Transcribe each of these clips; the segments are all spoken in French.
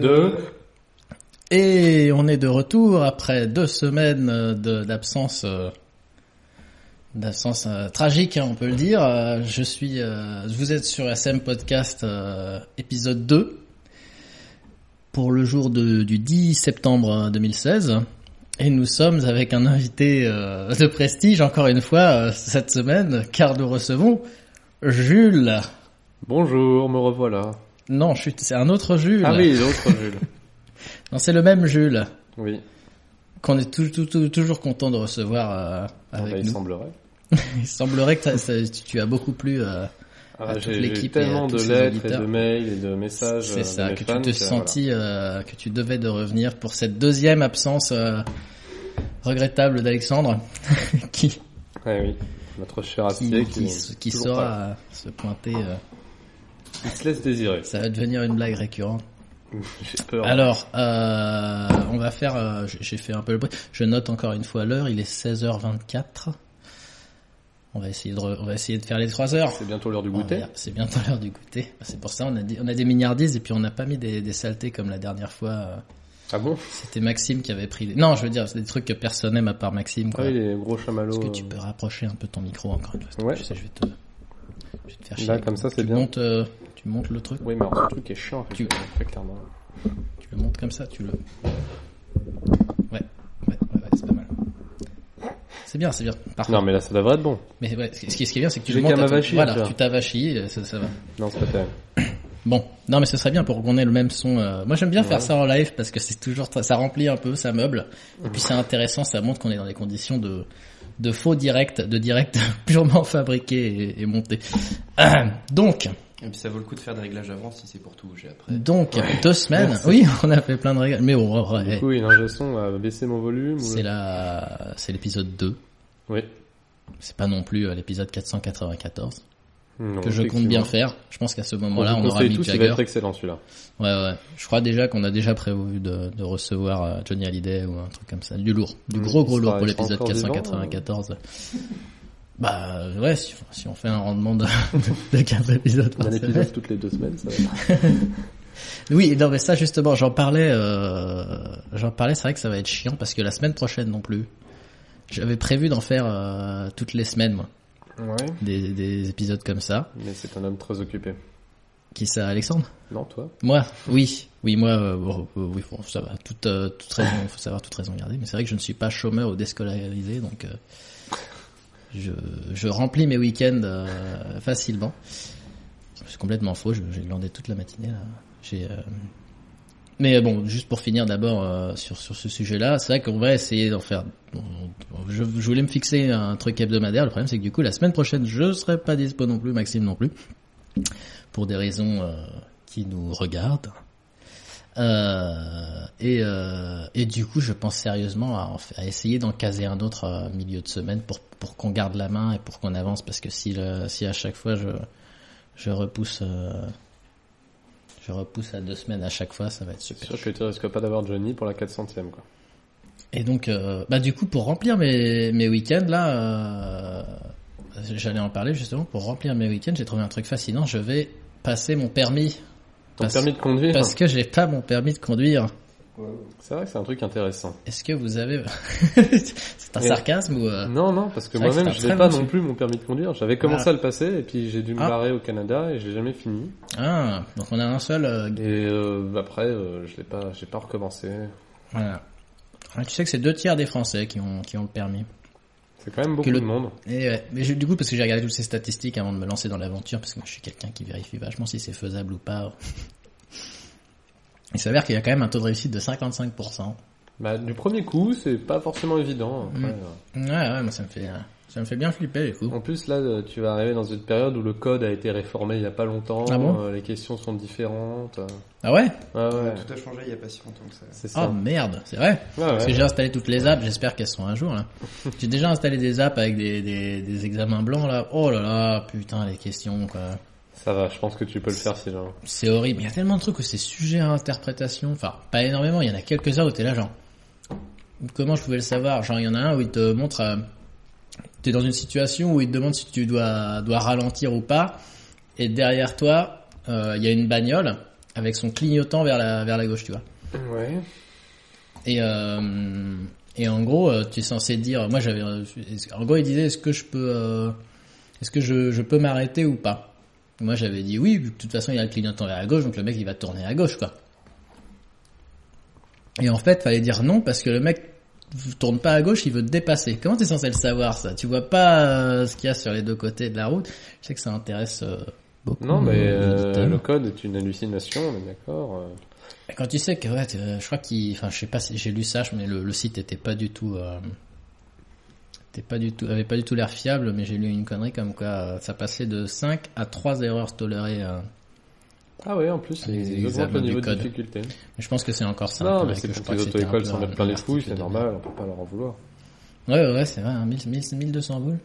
Deux. Et on est de retour après deux semaines euh, de- d'absence, euh, d'absence euh, tragique, hein, on peut le dire. Euh, Je suis, euh, vous êtes sur SM Podcast euh, épisode 2 pour le jour de- du 10 septembre 2016. Et nous sommes avec un invité euh, de prestige encore une fois euh, cette semaine, car nous recevons Jules. Bonjour, me revoilà. Non, chut, c'est un autre Jules. Ah oui, l'autre Jules. Non, c'est le même Jules. Oui, qu'on est tou- tou- tou- toujours content de recevoir euh, Ah avec bah, il nous. semblerait. Il semblerait que ça- ça- tu, as beaucoup plu. euh, Ah, À toute l'équipe et à tellement de lettres et de mails et de messages euh, c'est de ça, que fans tu te sentis, euh, que tu devais de revenir pour cette deuxième absence euh, regrettable d'Alexandre, qui. Ouais, oui, notre cher qui, qui, qui, qui euh, se pointer. Il se laisse désirer. ça va devenir une blague récurrente. J'ai peur. Alors, euh, on va faire. euh, j'ai- fait un peu le bruit. Je note encore une fois l'heure. Il est 16h24. On va essayer de, re- on va essayer de faire les 3 heures. C'est bientôt l'heure du goûter. C'est bientôt l'heure du goûter. C'est pour ça on a, dit- on a des mignardises et puis on n'a pas mis des, des saletés comme la dernière fois. euh, Ah bon? C'était Maxime qui avait pris. Les... Non, je veux dire, c'est des trucs que personne n'aime à part Maxime. Ah Quoi. oui, les gros chamallows. Est-ce que tu peux rapprocher un peu ton micro encore une fois Ouais. Je sais, je vais te, je vais te faire chier. Là, comme ça, c'est bien. montes, euh, tu montes le truc. Oui, mais alors, ce truc est chiant, en fait, Tu- très clairement. Tu le montes comme ça, tu le. Ouais, ouais, ouais, ouais c'est pas mal. C'est bien, c'est bien. Parfait. Non, mais là, ça devrait être bon. Mais ouais, ce qui, ce qui est bien, c'est que tu le montes. à ton- Voilà, tu t'avachis, ça, ça va. Non, c'est pas terrible. Bon, non mais ce serait bien pour qu'on ait le même son. euh, Moi j'aime bien faire ça en live parce que c'est toujours ça remplit un peu, ça meuble. Et puis c'est intéressant, ça montre qu'on est dans des conditions de de faux direct, de direct purement fabriqué et, et monté. Donc, Et puis ça vaut le coup de faire des réglages avant si c'est pour tout bouger après. donc deux semaines. Merci. Oui, on a fait plein de règles, mais bon, ouais, Du coup, oui, l'ingé son a baissé mon volume. ou- c'est la, c'est l'épisode 2. Oui. C'est pas non plus euh, l'épisode 494 Non, que je compte bien faire. Je pense qu'à ce On moment-là, vous on aura mis tous, il va Jagger. être excellent celui-là. Ouais, ouais. Je crois déjà qu'on a déjà prévu de, de recevoir euh, Johnny Hallyday ou un truc comme ça. Du lourd. Du Mm, gros gros lourd pour l'épisode encore vivant, 494. Bah, ouais, si, si on fait un rendement de, de 4 épisodes Un par semaine. épisode toutes les deux semaines, ça va. Oui, non, mais ça, justement, j'en parlais, euh, j'en parlais, c'est vrai que ça va être chiant parce que la semaine prochaine non plus. J'avais prévu d'en faire euh, toutes les semaines, moi, Ouais. des, des épisodes comme ça. Mais c'est un homme très occupé. Qui ça, Alexandre? Non, toi Moi, oui, oui, moi, euh, bon, euh, oui, bon, ça va, toute, euh, toute raison, faut savoir toute raison garder, mais c'est vrai que je ne suis pas chômeur ou déscolarisé, donc euh, je, je remplis mes week-ends euh, facilement. C'est complètement faux, j'ai glandé toute la matinée là. Euh, mais bon, juste pour finir d'abord euh, sur sur ce sujet-là, c'est vrai qu'on va essayer d'en faire. Je, voulais me fixer un truc hebdomadaire. Le problème, c'est que du coup, la semaine prochaine, je serai pas dispo non plus, Maxime non plus, pour des raisons euh, qui nous regardent. Euh, et, euh, et du coup, je pense sérieusement à essayer d'en caser un autre euh, milieu de semaine pour pour qu'on garde la main et pour qu'on avance, parce que si le, si à chaque fois je je repousse euh, je repousse à deux semaines à chaque fois, ça va être super. sûr que tu risques pas d'avoir Johnny pour la 400ème, quoi. Et donc, euh, bah du coup, pour remplir mes, mes week-ends, là, euh, j'allais en parler justement, pour remplir mes week-ends, j'ai trouvé un truc fascinant, je vais passer mon permis. Ton Parce- permis de conduire, Parce que j'ai pas mon permis de conduire. C'est vrai que c'est un truc intéressant. Est-ce que vous avez... c'est un Et- sarcasme ou... euh, Non, non, parce que moi-même, je n'ai pas non plus mon permis de conduire. J'avais commencé Ah. à le passer et puis j'ai dû me Ah. barrer au Canada et j'ai jamais fini. Ah, donc on a un seul... euh, Et euh, après, je l'ai pas, j'ai pas recommencé. Voilà. Ah, Tu sais que c'est deux tiers des Français qui ont, qui ont le permis. C'est quand même beaucoup le- de monde. Et ouais, mais je- du coup, parce que j'ai regardé toutes ces statistiques avant de me lancer dans l'aventure, parce que moi je suis quelqu'un qui vérifie vachement si c'est faisable ou pas. Il s'avère qu'il y a quand même un taux de réussite de 55%. Bah, du premier coup, c'est pas forcément évident. Après, Mm. euh. Ouais, ouais, moi ça me fait, ça me fait bien flipper du coup. En plus, là, euh, tu vas arriver dans une période où le code a été réformé il y a pas longtemps. Ah bon? euh, les questions sont différentes. euh. Ah ouais? Ouais, ouais. Tout a changé il y a pas si longtemps que ça. C'est Oh ça. merde, c'est vrai? Ouais, Parce que j'ai installé toutes les apps, j'espère qu'elles sont un jour là. j'ai déjà installé des apps avec des, des, des examens blancs là. Oh là là, putain les questions quoi. Ça va, je pense que tu peux le faire si genre. C'est horrible. Il y a tellement de trucs où c'est sujet à interprétation. Enfin, pas énormément. Il y en a quelques-uns où t'es là, genre. Comment je pouvais le savoir? Genre, il y en a un où il te montre. Euh, t'es dans une situation où il te demande si tu dois, dois ralentir ou pas. Et derrière toi, euh, il y a une bagnole. avec son clignotant vers la vers la gauche, tu vois. Ouais. Et euh, et en gros, euh, tu es censé dire, moi j'avais, en gros il disait est-ce que je peux, euh, est-ce que je, je peux m'arrêter ou pas? Moi j'avais dit oui, de toute façon il y a le clignotant vers la gauche, donc le mec il va tourner à gauche quoi. Et en fait, fallait dire non parce que le mec tourne pas à gauche, il veut te dépasser. Comment t'es censé le savoir ça? Tu vois pas euh, ce qu'il y a sur les deux côtés de la route? Je sais que ça intéresse euh, beaucoup. Non, mais euh, le code est une hallucination, on est d'accord. Quand tu sais que ouais, je crois qu'il, enfin je sais pas si j'ai lu ça, mais le, le site était pas du tout, pas du tout, avait pas du tout l'air fiable, mais j'ai lu une connerie comme quoi euh, ça passait de 5 à 3 erreurs tolérées. euh. Ah ouais, en plus, ils augmentent le niveau de difficulté. Mais je pense que c'est encore ça. non, mais c'est pour que les auto-écoles s'en mettent plein les fouilles, c'est normal, on peut pas leur en vouloir. Ouais, ouais, c'est vrai, hein, 1000, 1000, 1200 boules.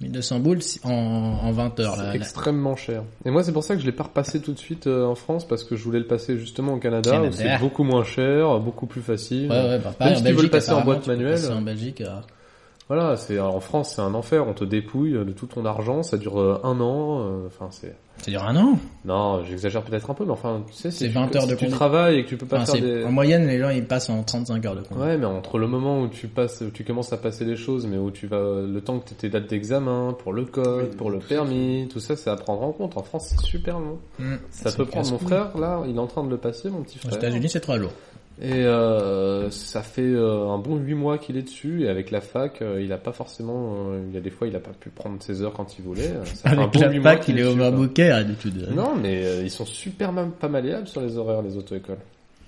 1200 boules si- en, en 20 heures. C'est là. extrêmement cher. Et moi, c'est pour ça que je l'ai pas repassé tout de suite euh, en France, parce que je voulais le passer justement au Canada, Canada. où c'est beaucoup moins cher, beaucoup plus facile. Ouais, ouais, bah, pareil, si en tu veux le passer en boîte manuelle. en Belgique, euh, Voilà, c'est en France, c'est un enfer, on te dépouille de tout ton argent, ça dure euh, un an, euh, enfin c'est... ça dure un an? Non, j'exagère peut-être un peu, mais enfin, tu sais, si C'est tu- 20 heures de tu travailles et que tu peux pas Enfin, faire des... En moyenne, les gens, ils passent en 35 heures de conduite. Ouais, mais entre le moment où tu passes, où tu commences à passer les choses, mais où tu vas, le temps que tu tes dates d'examen, pour le code, Oui, pour le permis, tout ça, c'est à prendre en compte. En France, c'est super long. Mm. Ça peut prendre mon frère, là, il est en train de le passer, mon petit Aux frère. États-Unis, c'est 3 jours. Et euh, ça fait euh, un bon huit mois qu'il est dessus, et avec la fac, euh, il a pas forcément, il y a des fois, il a pas pu prendre ses heures quand il voulait. Ça fait un bon la fac, il est overbooké à d'habitude. Non, mais ils sont super même pas malléables sur les horaires, les auto-écoles.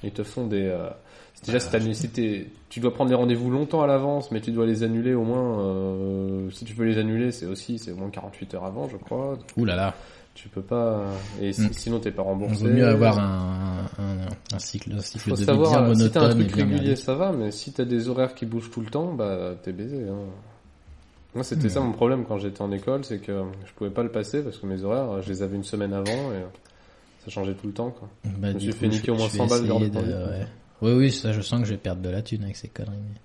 Ils te font des... Déjà, si, t'as- si tu dois prendre des rendez-vous longtemps à l'avance, mais tu dois les annuler au moins... Si tu peux les annuler, c'est aussi c'est au moins 48 heures avant, je crois. Ouh là là. Tu peux pas... Et si- Mm. sinon, t'es pas Il remboursé. vaut mieux avoir un, un, un cycle, un cycle Faut de vie savoir, bien si t'as un truc régulier, ça va, mais si t'as des horaires qui bougent tout le temps, bah t'es baisé. Hein. Moi, c'était ça mon problème quand j'étais en école, c'est que je pouvais pas le passer parce que mes horaires, je les avais une semaine avant et ça changeait tout le temps. Quoi. Bah, me du suis coup, fait niquer je- au moins je 100 vais balles de conduite. ouais. Oui, oui, ça, je sens que je vais perdre de la thune avec ces conneries. mais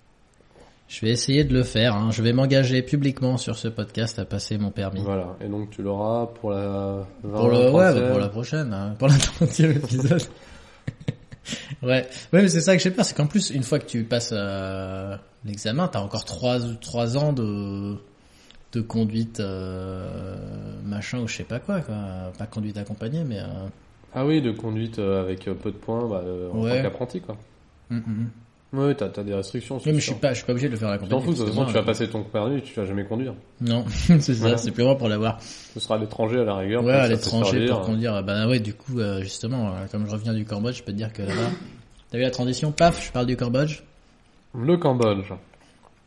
Je vais essayer de le faire. Hein. Je vais m'engager publiquement sur ce podcast à passer mon permis. Voilà, et donc tu l'auras pour la 20, Pour le, ouais, 30e. bah, pour la prochaine, hein, pour la 30e épisode. ouais, ouais, mais c'est ça que j'ai peur, c'est qu'en plus, une fois que tu passes euh, l'examen, t'as encore trois, trois ans de, de conduite, euh, machin ou je sais pas quoi, quoi. Pas conduite accompagnée, mais. Euh, Ah oui, de conduite euh, avec peu de points bah, en Ouais. tant qu'apprenti. quoi. hum, Oui, t'as as des restrictions. Mais je suis pas, je suis pas obligé de le faire à Tu t'en fous, de toute parce façon, que tu vas passer ton permis, tu vas jamais conduire. Non, c'est ça, Voilà. c'est purement pour l'avoir. Ce sera à l'étranger à la rigueur. Ouais, à ça, l'étranger pour conduire. Bah ouais, du coup, euh, justement, euh, comme je reviens du Cambodge, je peux te dire que là-bas, t'as vu la transition Paf, je parle du Cambodge. Le Cambodge.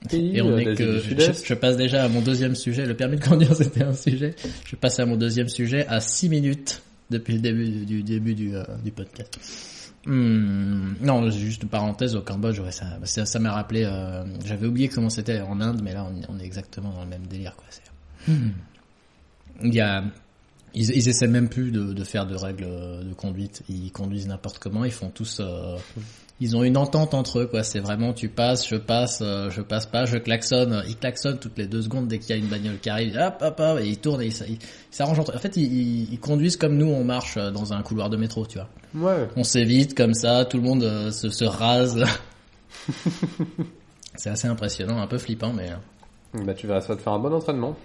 Pays Et on est que du je, Sud-Est. je passe déjà à mon deuxième sujet. Le permis de conduire, c'était un sujet. Je passe à mon deuxième sujet à 6 minutes depuis le début du, du début du, euh, du podcast. Hmm, non, juste une parenthèse au Cambodge, ouais, ça, ça, ça m'a rappelé. euh, J'avais oublié comment c'était en Inde, mais là, on, est- on est exactement dans le même délire, quoi. C'est- Il y a, ils, ils essaient même plus de, de faire de règles de conduite. Ils conduisent n'importe comment. Ils font tous. euh, ils ont une entente entre eux, quoi. C'est vraiment tu passes, je passe, euh, je passe pas, je klaxonne. Ils klaxonnent toutes les deux secondes dès qu'il y a une bagnole qui arrive. Hop, hop, hop, et ils tournent et ils s'arrangent entre. En fait, ils, conduisent comme nous, on marche euh, dans un couloir de métro, tu vois. Ouais. On s'évite comme ça, tout le monde euh, se, se rase. C'est assez impressionnant, un peu flippant, mais. Bah tu vas, ça va te faire un bon entraînement.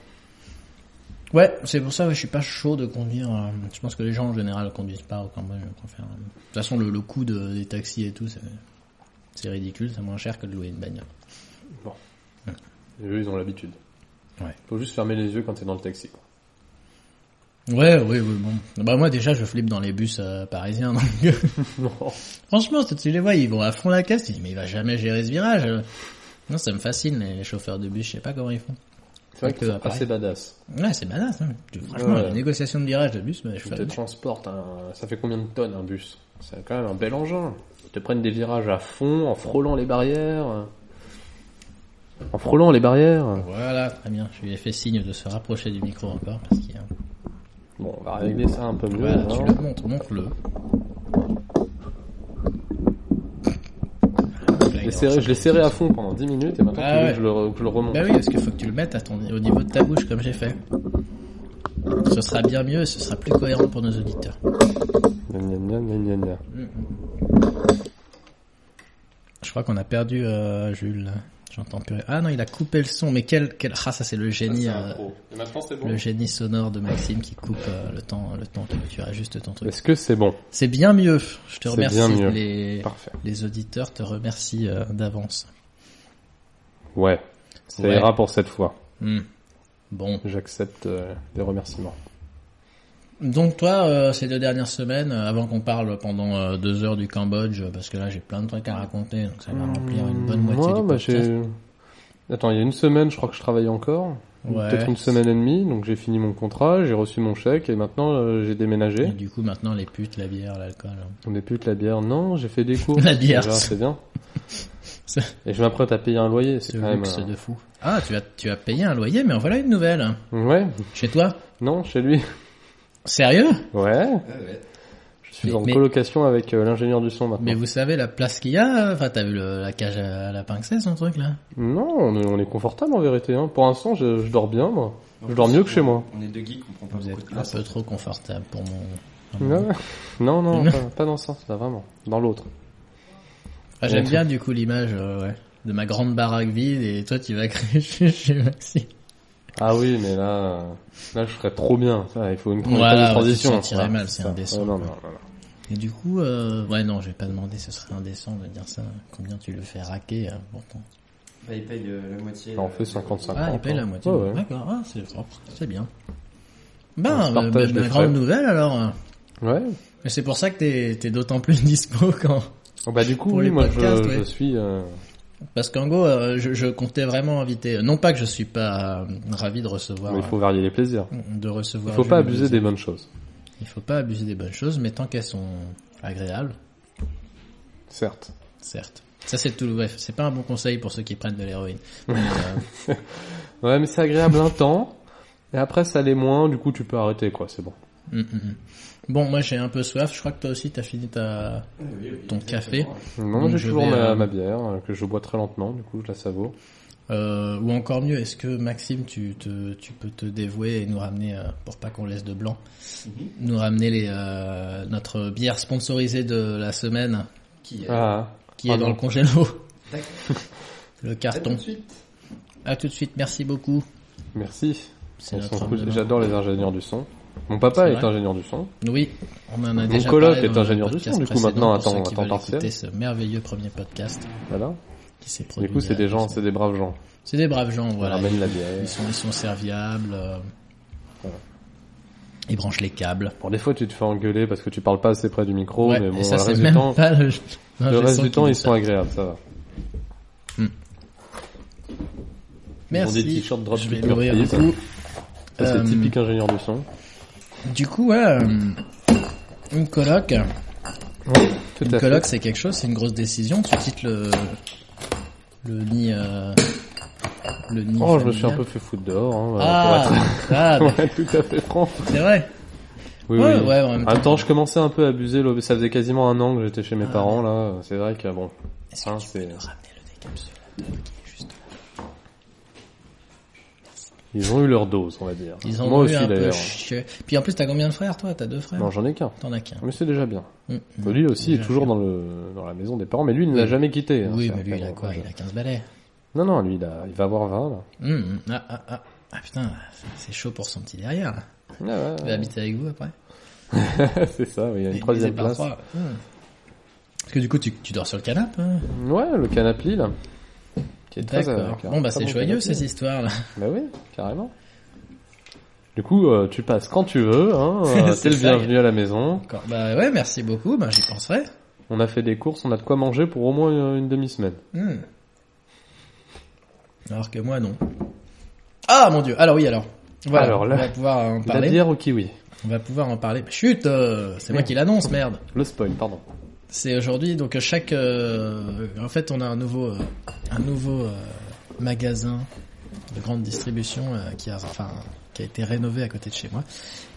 Ouais, c'est pour ça que je suis pas chaud de conduire. euh, Je pense que les gens en général conduisent pas au Cambodge. je préfère, euh, De toute façon, le, le coût de- des taxis et tout, c'est ridicule. C'est moins cher que de louer une bagnole. Et eux, ils ont l'habitude. Ouais. Faut juste fermer les yeux quand t'es dans le taxi. quoi. Ouais, oui, oui, bon. Bah moi déjà, je flippe dans les bus euh, parisiens. Donc... Franchement, tu les vois, ils vont à fond la caisse. Tu dis, mais il va jamais gérer ce virage. Non, ça me fascine les, les chauffeurs de bus. Je sais pas comment ils font. C'est vrai que c'est assez badass. Ouais, c'est badass. Hein. Franchement, Ouais. la négociation de virage de bus, bah, je Tu fais te transportes, un... ça fait combien de tonnes un bus? C'est quand même un bel engin. Ils te prennent des virages à fond, en frôlant les barrières. En frôlant les barrières. Voilà, très bien. Je lui ai fait signe de se rapprocher du micro encore parce qu'il y a... Bon, on va régler ça un peu mieux. Voilà, tu le montres, montre-le. Je l'ai serré, je l'ai serré à fond pendant 10 minutes et maintenant Ah ouais. que je le, re- que je le remonte. Bah oui, parce qu'il faut que tu le mettes à ton, au niveau de ta bouche comme j'ai fait. Ce sera bien mieux et ce sera plus cohérent pour nos auditeurs. Gna, gna, gna. Je crois qu'on a perdu euh, Jules. J'entends plus. Ah non, il a coupé le son. Mais quel, quel... ah ça c'est le génie, euh, c'est bon. le génie sonore de Maxime qui coupe euh, le temps, le temps. Tu, tu ajustes ton truc. Est-ce que c'est bon? C'est bien mieux. Je te C'est remercie. bien mieux. Les, Parfait. les auditeurs te remercient euh, d'avance. Ouais. Ça Ouais. ira pour cette fois. Hmm. Bon. J'accepte euh, les remerciements. Donc toi, euh, ces deux dernières semaines, euh, avant qu'on parle pendant euh, deux heures du Cambodge, parce que là j'ai plein de trucs à raconter, donc ça va remplir une bonne moitié Moi, du bah, podcast. Attends, il y a une semaine, je crois que je travaille encore. Ouais. Peut-être une semaine et demie, donc j'ai fini mon contrat, j'ai reçu mon chèque et maintenant j'ai Et déménagé. du coup maintenant les putes, la bière, l'alcool. Plus que la bière. Non, j'ai fait des cours. La bière. Déjà, c'est bien. Et je m'apprête à payer un loyer, c'est ce quand luxe de fou. Ah, tu as, tu as payé un loyer, mais en voilà une nouvelle. Ouais, Chez toi? Non, chez lui. Sérieux? Ouais, ouais. je suis Mais- en mais- colocation avec euh, l'ingénieur du son maintenant. Mais vous savez la place qu'il y a Enfin, t'as vu le- la cage à la pincée, son truc là? Non, on est, on est confortable en vérité. Hein. Pour l'instant, je, je dors bien, moi. Je dors mieux que chez moi. On est deux geeks, on prend pas Vous beaucoup êtes de un peu trop confortable pour mon... Non, non, non, pas, pas dans ce sens-là, vraiment. Dans l'autre. Ah, J'aime bien du coup l'image euh, ouais, de ma grande baraque vide et toi tu vas crécher chez Maxime. Ah oui, mais là, là, je serais trop bien. Ça, il faut une, une Voilà, ouais, transition. tu te sentirais ça. mal, c'est indécent, Oh, non, non, non, non. Et du coup, euh, ouais non, je vais pas demander, ce serait indécent de dire ça. Combien tu le fais raquer euh, pourtant Bah, il paye euh, la moitié. On fait 55 Ah, il paye la moitié. Ouais, ouais. D'accord, ah, c'est propre, c'est bien. On Ben, partage ben, les grande nouvelle alors. Ouais. Et c'est pour ça que t'es t'es d'autant plus dispo quand... Oh, Bah, du coup, oui, moi, podcasts, je, ouais. je suis, euh, Parce qu'en gros, euh, je, je comptais vraiment inviter... Non pas que je suis pas euh, ravi de recevoir... mais il faut varier les plaisirs. euh, de recevoir... Il faut pas abuser des bonnes choses. Il faut pas abuser des bonnes choses, mais tant qu'elles sont agréables, Certes. certes. Ça c'est tout. Bref, c'est pas un bon conseil pour ceux qui prennent de l'héroïne. Mais, euh, Ouais, mais c'est agréable un temps. Et après, ça l'est moins, du coup, tu peux arrêter, quoi, c'est bon. hum, hum, hum. Bon, moi j'ai un peu soif. Je crois que toi aussi t'as fini ta oui, oui, ton café. Non, j'ai je toujours vais, ma, euh, ma bière, euh, que je bois très lentement, du coup, je la savoure. euh, ou encore mieux, est-ce que Maxime, tu te tu peux te dévouer et nous ramener euh, pour pas qu'on laisse de blanc, Mhm. nous ramener les euh, notre bière sponsorisée de la semaine Qui est Ah, qui est Ah dans non. le congélo. Le À tout carton. de suite. À tout de suite. Merci beaucoup. merci. J'adore les ingénieurs du son. Mon papa est ingénieur du son. Oui, on en a Mon déjà coloc est ingénieur du son, du coup, maintenant, temps veulent partiel. écouter ce merveilleux premier podcast Voilà. qui s'est produit. Du coup, c'est des gens, c'est des braves gens. C'est des braves gens, Ils voilà. ramènent la bière. Ils sont, ils sont serviables. euh, Voilà. Ils branchent les câbles. Bon, des fois, tu te fais engueuler parce que tu parles pas assez près du micro, Ouais, mais bon, et ça le reste du temps, pas le. le reste du temps, ils sont agréables, ça va. Ils ont Merci. des t-shirts drop Je vais l'ouvrir du coup. C'est typique ingénieur du son. Du coup, ouais, euh, une coloc. Tout Une à coloc, c'est quelque chose, c'est une grosse décision. Tu quittes le le nid. euh, le nid. Oh, je me suis un peu fait foutre dehors, hein, Ah, pour être- ah, bah, Ouais, tout à fait franc. c'est vrai. Oui, Ouais, oui. ouais, en même temps. Attends, je commençais un peu à abuser. Ça faisait quasiment un an que j'étais chez mes Ah. parents, là. C'est vrai que bon. Est-ce que Hein, tu peux c'est- nous ramener le décapsulateur qui est juste Ils ont eu leur dose, on va dire. Ils ont Moi eu aussi, un peu d'ailleurs. chier. Puis en plus, t'as combien de frères, toi? T'as deux frères? Non, j'en ai qu'un. T'en as qu'un. Mais c'est déjà bien. Hum, Lui aussi est toujours bien. dans le dans la maison des parents, mais lui il ne l'a jamais quitté. hein, Oui, mais lui, il a quoi? Il a 15 balais. Non, non, lui il, a, il va avoir 20 là. Hum. Ah, ah, ah. Ah putain, c'est chaud pour son petit derrière. là. Ah, ouais, Il va habiter avec vous après c'est ça, il y a une troisième place. Parce que du coup, tu, tu dors sur le canapé. Hein Ouais, le canapé là. D'accord. euh, Bon, bah c'est joyeux ces histoires là. Bah oui, carrément. Du coup, euh, tu passes quand tu veux, hein, euh, C'est t'es le bienvenu à la maison. Bah ouais, merci beaucoup, bah j'y penserai. On a fait des courses, on a de quoi manger pour au moins une, une demi-semaine. Hum. Alors que moi, non. Ah mon dieu, alors oui, alors. Voilà, Alors là, on va pouvoir en La parler. bière au kiwi. On va pouvoir en parler. Chut, euh, c'est moi qui l'annonce, merde. Le spoil, pardon. C'est aujourd'hui, donc chaque, euh, en fait, on a un nouveau, euh, un nouveau euh, magasin de grande distribution euh, qui a, enfin, qui a été rénové à côté de chez moi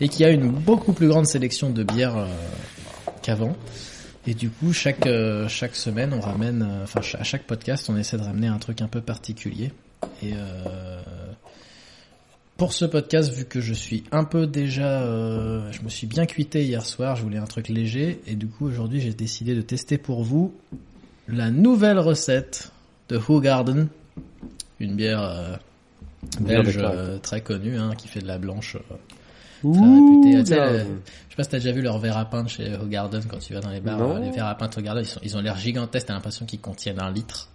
et qui a une beaucoup plus grande sélection de bières euh, qu'avant. Et du coup, chaque euh, chaque semaine, on ramène, euh, enfin, à chaque podcast, on essaie de ramener un truc un peu particulier. Et euh, pour ce podcast, vu que je suis un peu déjà, euh, je me suis bien cuité hier soir, je voulais un truc léger, et du coup aujourd'hui j'ai décidé de tester pour vous la nouvelle recette de Who Garden, une bière euh, belge de euh, très connue, hein, qui fait de la blanche. euh, très réputée. Tu sais, le- je sais pas si t'as déjà vu leurs verres à peindre chez Who Garden quand tu vas dans les bars. Euh, Les verres à Who Garden, ils, sont- ils ont l'air gigantesques. T'as l'impression qu'ils contiennent un litre.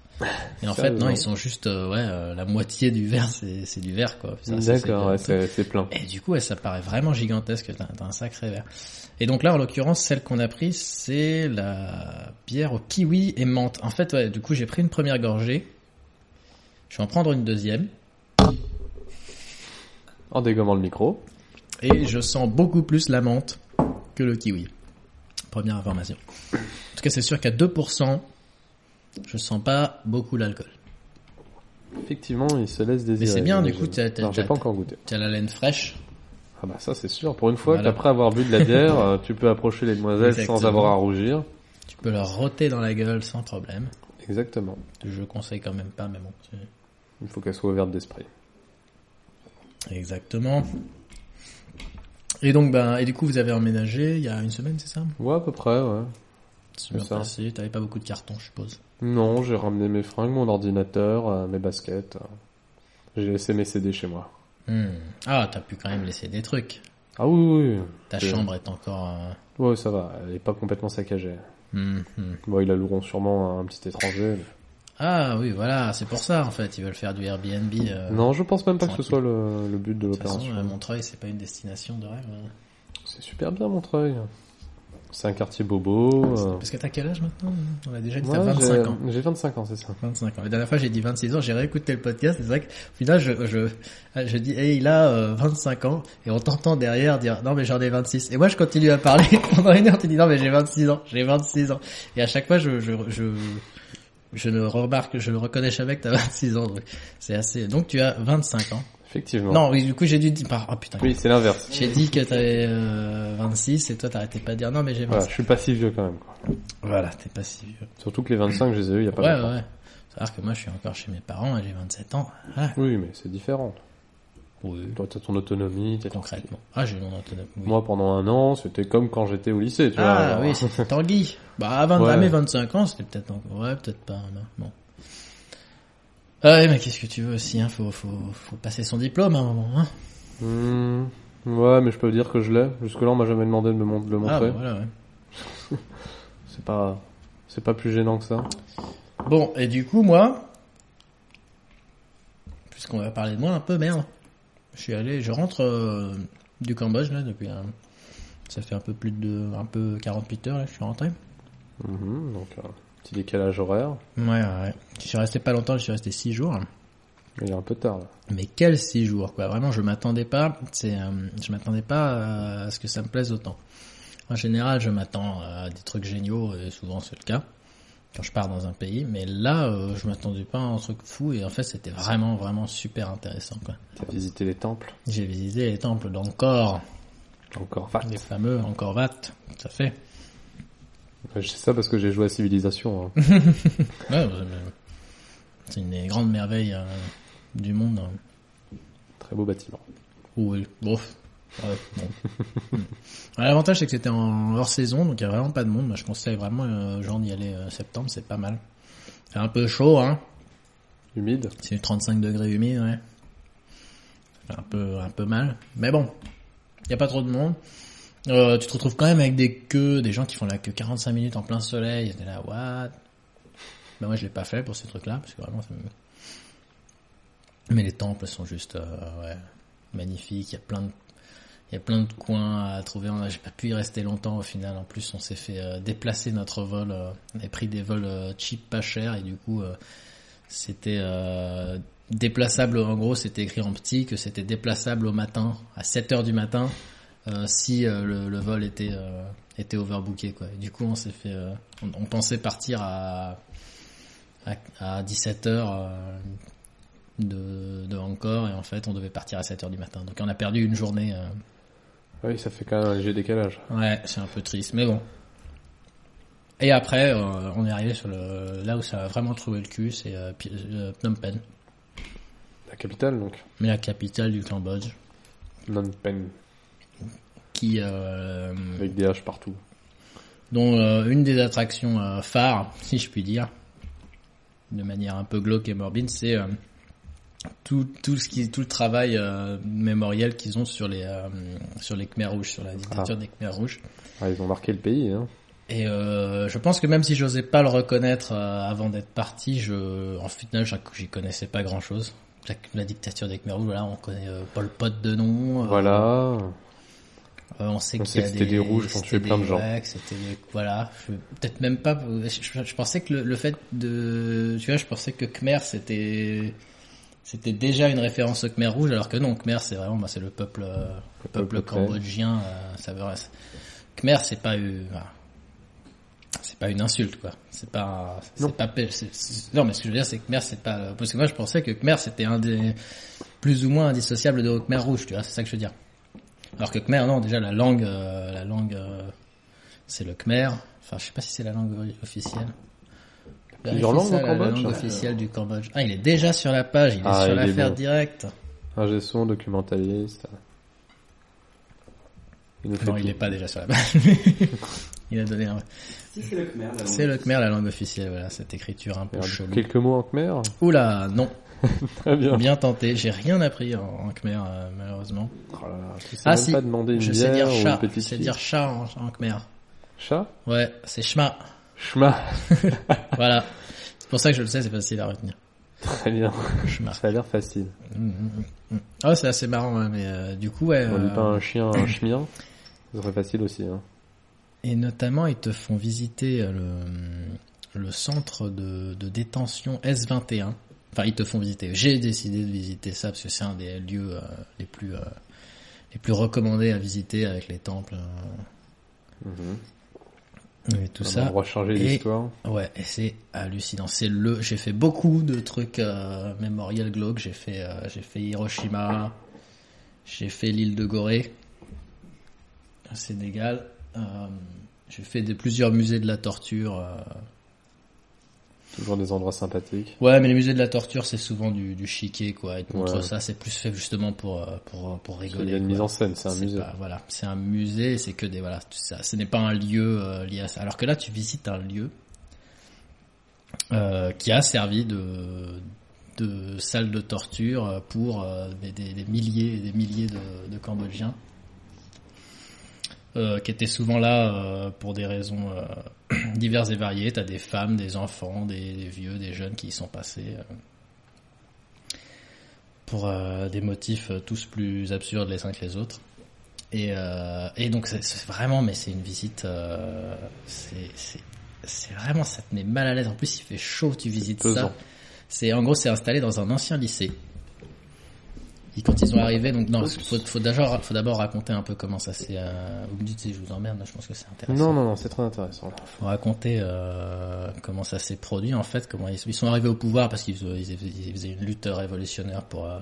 Et en Ça, fait, non, non. ils sont juste, euh, ouais, euh, la moitié du verre, c'est du verre, quoi. D'accord, c'est- ouais, c'est c'est plein. Et du coup, ouais, ça paraît vraiment gigantesque. T'as t'as un sacré verre. Et donc là, en l'occurrence, celle qu'on a prise, c'est la bière au kiwi et menthe. En fait, ouais, du coup, j'ai pris une première gorgée. Je vais en prendre une deuxième. En dégommant le micro. Et je sens beaucoup plus la menthe que le kiwi. Première information. En tout cas, c'est sûr qu'à 2%, je sens pas beaucoup l'alcool. Effectivement, il se laisse désirer. Mais c'est bien, du coup, t'as- t'as- j'ai t'as- pas encore goûté. Tu as la laine fraîche. Ah bah ça c'est sûr. Pour une fois Voilà. qu'après avoir bu de la bière, euh, tu peux approcher les demoiselles Exactement. sans avoir à rougir. Tu peux leur roter dans la gueule sans problème. Exactement. Je conseille quand même pas, mais bon. Il faut qu'elle soit ouverte d'esprit. Exactement. Et donc, ben, et du coup, vous avez emménagé il y a une semaine, c'est ça? Ouais, à peu près, ouais. C'est bien ça. passé. T'avais pas beaucoup de cartons, je suppose. Non, j'ai ramené mes fringues, mon ordinateur, euh, mes baskets. euh. J'ai laissé mes CD chez moi. Hmm. Ah, t'as pu quand même laisser des trucs. Ah oui, oui. oui. Ta chambre est encore. euh, Ouais, ça va. Elle est pas complètement saccagée. hmm, hmm. Bon, ils la loueront sûrement à un petit étranger. mais- Ah oui, voilà, c'est pour ça en fait. Ils veulent faire du Airbnb. euh, Non, je pense même pas que ce soit le, le but de l'opération. Montreuil, c'est pas une destination de rêve. hein. C'est super bien, Montreuil. C'est un quartier bobo. euh. Parce que t'as quel âge maintenant? On a déjà dit Ouais, t'as 25 j'ai- ans. J'ai 25 ans, c'est ça. 25 ans. La dernière fois, j'ai dit 26 ans, j'ai réécouté le podcast, c'est vrai que, au final, je, je, je dis, hey, il a euh, 25 ans, et on t'entend derrière dire, non, mais j'en ai 26. Et moi, je continue à parler pendant une heure, tu dis, non, mais j'ai 26 ans, j'ai 26 ans. Et à chaque fois, je, je, je, je ne remarque, je ne reconnais jamais que t'as 26 ans. C'est assez, donc tu as 25 ans. Effectivement. Non, oui, du coup, j'ai dû dire, par- oh putain. Oui, c'est l'inverse. J'ai dit que t'avais euh, 26 et toi t'arrêtais pas de dire non mais j'ai 26. Voilà, je suis pas si vieux quand même. Quoi. Voilà, t'es pas si vieux. Surtout que les 25, je les ai eu il y a pas Ouais, longtemps. ouais. C'est-à-dire que moi je suis encore chez mes parents et j'ai 27 ans. Ah, Oui, mais c'est différent. oui, Toi, t'as ton autonomie, t'es concrètement. Ah, j'ai mon autonomie. oui. Moi, pendant un an, c'était comme quand j'étais au lycée, tu vois. ah oui, c'était Tanguy. Bah à 20, Ouais. à mes 25 ans, c'était peut-être encore... Ouais, peut-être pas. Bon. Ah ouais, mais qu'est-ce que tu veux aussi, hein, faut, faut, faut passer son diplôme à un moment, hein. Hmm, ouais, mais je peux dire que je l'ai. Jusque-là, on m'a jamais demandé de me mon- de le Ah, montrer. bah, voilà, ouais. C'est pas, c'est pas plus gênant que ça. Bon, et du coup, moi, puisqu'on va parler de moi un peu, merde, je suis allé, je rentre euh, du Cambodge, là, depuis un... Ça fait un peu plus de... un peu 48 heures, là, je suis rentré. Mhm, donc, euh, petit décalage horaire. Ouais. Je suis resté pas longtemps, je suis resté 6 jours. Il est un peu tard, là. Mais quel 6 jours, quoi. Vraiment, je m'attendais pas, c'est, euh, je m'attendais pas à ce que ça me plaise autant. En général, je m'attends à des trucs géniaux, et souvent c'est le cas, quand je pars dans un pays. Mais là, euh, je m'attendais pas à un truc fou, et en fait, c'était vraiment, vraiment super intéressant, quoi. T'as visité les temples? J'ai visité les temples d'Angkor, Encore. Enfin, les fameux Angkor Wat, tout à fait. Je sais ça parce que j'ai joué à Civilisation. hein. Ouais, c'est une des grandes merveilles euh, du monde. hein. Très beau bâtiment. Oui. Ouais, bon. L'avantage c'est que c'était en hors saison, donc il y a vraiment pas de monde. Moi, je conseille vraiment euh, aux gens d'y aller euh, septembre, c'est pas mal. C'est un peu chaud, hein. Humide. C'est 35 degrés humide, ouais. Un peu, un peu mal. Mais bon, il y a pas trop de monde. Euh, tu te retrouves quand même avec des queues, des gens qui font la queue 45 minutes en plein soleil. T'es là, what? Ben moi je l'ai pas fait pour ces trucs-là, parce que vraiment ça me... Mais les temples sont juste, euh, magnifiques. Il y a plein de, il y a plein de coins à trouver. A, j'ai pas pu y rester longtemps au final. En plus, on s'est fait euh, déplacer notre vol. on avait pris des vols cheap, pas chers, et du coup, c'était déplaçable. En gros, c'était écrit en petit que c'était déplaçable au matin, à 7 heures du matin, si euh, le, le vol était euh, était overbooké. Quoi. Et du coup, on s'est fait, euh, on, on pensait partir à à, à 17 heures. euh, de, de Angkor et en fait on devait partir à 7h du matin donc on a perdu une journée euh, Oui, ça fait quand même un léger décalage. Ouais, c'est un peu triste, mais bon. Et après, euh, on est arrivé sur le là où ça a vraiment trouvé le cul, c'est euh, euh, Phnom Penh. La capitale, donc. mais la capitale du Cambodge, Phnom Penh. Qui euh, Avec des haches partout. dont euh, une des attractions euh, phares, si je puis dire, de manière un peu glauque et morbide, c'est euh, tout, tout ce qui, tout le travail mémoriel qu'ils ont sur les sur les Khmers rouges, sur la dictature des Khmers rouges. Ah, ils ont marqué le pays, hein. Et je pense que même si j'osais pas le reconnaître avant d'être parti, je, en final, j'y connaissais pas grand chose. La, la dictature des Khmers rouges, voilà, on connaît Pol Pot de nom. Voilà. Euh, on sait qu'il y a que c'était des rouges qui ont c'était tué plein de des- gens. c'était des- voilà. Je- Peut-être même pas. Je, je- je pensais que le, le fait de, tu vois, je pensais que Khmer c'était c'était déjà une référence au Khmer rouge, alors que non, Khmer c'est vraiment, bah, c'est le peuple, euh, le peuple peuple khmer. cambodgien. euh, ça veut Khmer c'est pas c'est pas une insulte quoi. C'est pas, Non. c'est pas, mais ce que je veux dire c'est que Khmer c'est pas, parce que moi je pensais que Khmer c'était un des plus ou moins indissociables de Khmer rouge, tu vois, c'est ça que je veux dire. Alors que Khmer, non, déjà la langue, euh, la langue, euh, c'est le Khmer. Enfin, je sais pas si c'est la langue officielle. plusieurs Vérifie langues ça, au la- Cambodge La langue officielle du Cambodge. Ah, il est déjà sur la page, il est Ah, sur il est l'affaire bon. directe. Un son documentaliste. Il nous fait Non, il tout. est pas déjà sur la page. il a donné un... Si, c'est le Khmer. la langue. C'est le Khmer, la langue officielle, voilà, cette écriture un peu chelou. Quelques mots en khmer? Oula, non, Très bien. bien tenté. J'ai rien appris en, en Khmer, euh, malheureusement. Oh là là, tu sais Ah même si, pas demander une Je sais dire chat, je sais dire chat en, en Khmer. Chat? Ouais, c'est Shma. Shma. Voilà. C'est pour ça que je le sais, c'est facile à retenir. Très bien. Shma. Ça a l'air facile. Mm, mm, mm. Ah, c'est assez marrant, mais euh, du coup, ouais. On dit euh, pas un chien, un chmien? Ce serait facile aussi. Hein. Et notamment, ils te font visiter euh, le, le centre de, de détention S21. Enfin, ils te font visiter. J'ai décidé de visiter ça parce que c'est un des lieux euh, les plus euh, les plus recommandés à visiter avec les temples euh, Mhm. et tout Un ça. endroit chargé Et- d'histoire. Ouais, et c'est hallucinant. C'est le. J'ai fait beaucoup de trucs euh, mémorial glauques. J'ai fait, j'ai fait Hiroshima. J'ai fait l'île de Gorée. Sénégal. Euh, j'ai fait des plusieurs musées de la torture. Euh. Toujours des endroits sympathiques. Ouais, mais les musées de la torture, c'est souvent du, du chiquet, quoi. Ils te montrent Ouais. ça. C'est plus fait justement pour euh, pour pour Il rigoler. y a une quoi. mise en scène, c'est un musée. pas- voilà, c'est un musée, c'est que des voilà, tout ça. Ce n'est pas un lieu euh, lié à ça. Alors que là, tu visites un lieu euh, qui a servi de de salle de torture pour euh, des, des- des milliers et des milliers de, de Cambodgiens euh, qui étaient souvent là euh, pour des raisons euh, diverses et variées. T'as des femmes, des enfants, des, des vieux, des jeunes qui y sont passés. pour des motifs tous plus absurdes les uns que les autres. Et, et donc c'est vraiment, mais c'est une visite, c'est vraiment, ça te met mal à l'aise. En plus, il fait chaud, tu visites ça. C'est en gros, c'est installé dans un ancien lycée. Et quand ils ont arrivé, donc non, faut, faut d'abord, faut d'abord raconter un peu comment ça s'est. Euh, vous me dites si je vous emmerde, je pense que c'est intéressant Non, non, non, c'est très intéressant. Faut raconter euh, comment ça s'est produit en fait, comment ils, ils sont arrivés au pouvoir parce qu'ils ils, ils faisaient une lutte révolutionnaire pour euh,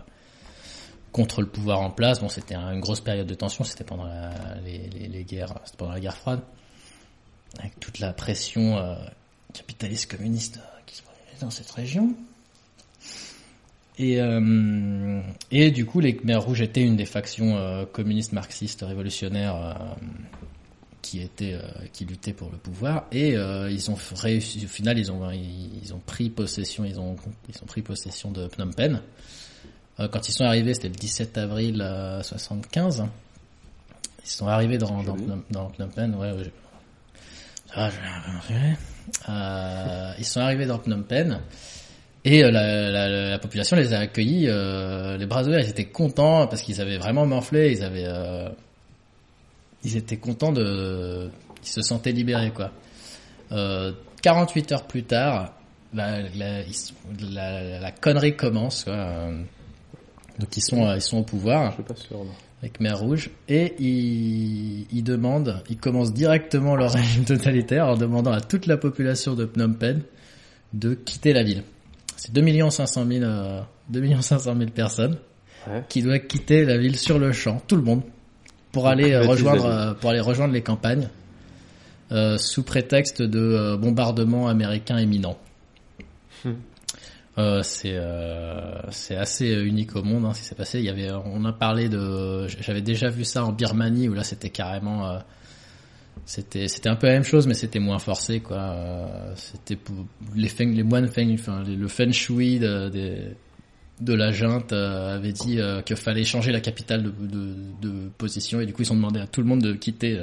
contre le pouvoir en place. Bon, c'était un- une grosse période de tension, c'était pendant la, les, les, les guerres, c'était pendant la guerre froide, avec toute la pression euh, capitaliste communiste euh, qui se produisait dans cette région. Et, euh, et du coup, les Khmers rouges étaient une des factions euh, communistes marxistes révolutionnaires euh, qui étaient qui luttaient pour le pouvoir. Et ils ont réussi au final ils ont ils ont pris possession ils ont ils ont pris possession de Phnom Penh. Quand ils sont arrivés c'était le 17 avril euh, 75 ils sont arrivés dans dans. Phnom- dans Phnom Penh ouais, ouais, je- Ah, je- ils sont arrivés dans Phnom Penh et euh, la, la, la population les a accueillis euh, les bras ouverts ils étaient contents parce qu'ils avaient vraiment morflé ils avaient euh, ils étaient contents de, ils se sentaient libérés quoi. Euh, 48 heures plus tard, la, la, connerie commence quoi. Donc ils sont, ils sont au pouvoir Je suis pas sûr. non. avec Mer Rouge et ils, ils demandent, ils commencent directement leur régime totalitaire en demandant à toute la population de Phnom Penh de quitter la ville. C'est 2 500 000, euh, 2 500 000 personnes Ouais. qui doivent quitter la ville sur le champ, tout le monde, pour aller euh, privatiser rejoindre, euh, pour aller rejoindre les campagnes, euh, sous prétexte de euh, bombardement américain imminent. Hmm. Euh, c'est euh, c'est assez unique au monde hein, ce qui s'est passé. Il y avait, on a parlé de, j'avais déjà vu ça en Birmanie où là c'était carrément, euh, c'était c'était un peu la même chose mais c'était moins forcé quoi. Euh, c'était pour les feng, les moines feng, enfin les- le feng shui de, de la junte euh, avait dit euh, qu'il fallait changer la capitale de, de, de position et du coup ils ont demandé à tout le monde de quitter,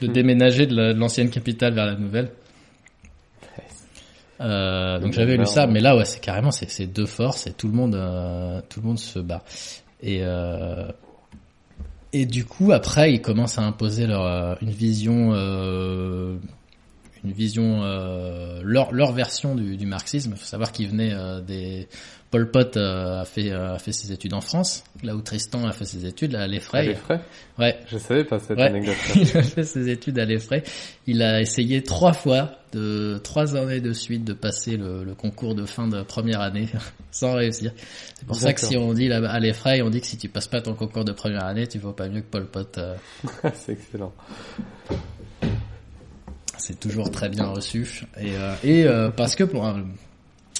de Hmm. déménager de la- de l'ancienne capitale vers la nouvelle. Euh, donc j'avais lu ça, mais là ouais c'est carrément c'est c'est deux forces et tout le monde euh, tout le monde se bat et euh, et du coup après ils commencent à imposer leur euh, une vision euh, une vision euh, leur leur version du, du marxisme. Il faut savoir qu'ils venaient euh, des Pol Pot euh, a fait a fait ses études en France, là où Tristan a fait ses études à l'Effray. les frais Ouais, Je savais pas cette Ouais. anecdote. il a fait ses études à l'Effray. Il a essayé trois fois, de trois années de suite, de passer le, le concours de fin de première année sans réussir. C'est pour ça que si on dit là à l'Effray, on dit que si tu passes pas ton concours de première année, tu vaux pas mieux que Paul Pot. euh, c'est excellent. c'est toujours très bien reçu. Et, euh, et euh, parce que pour un-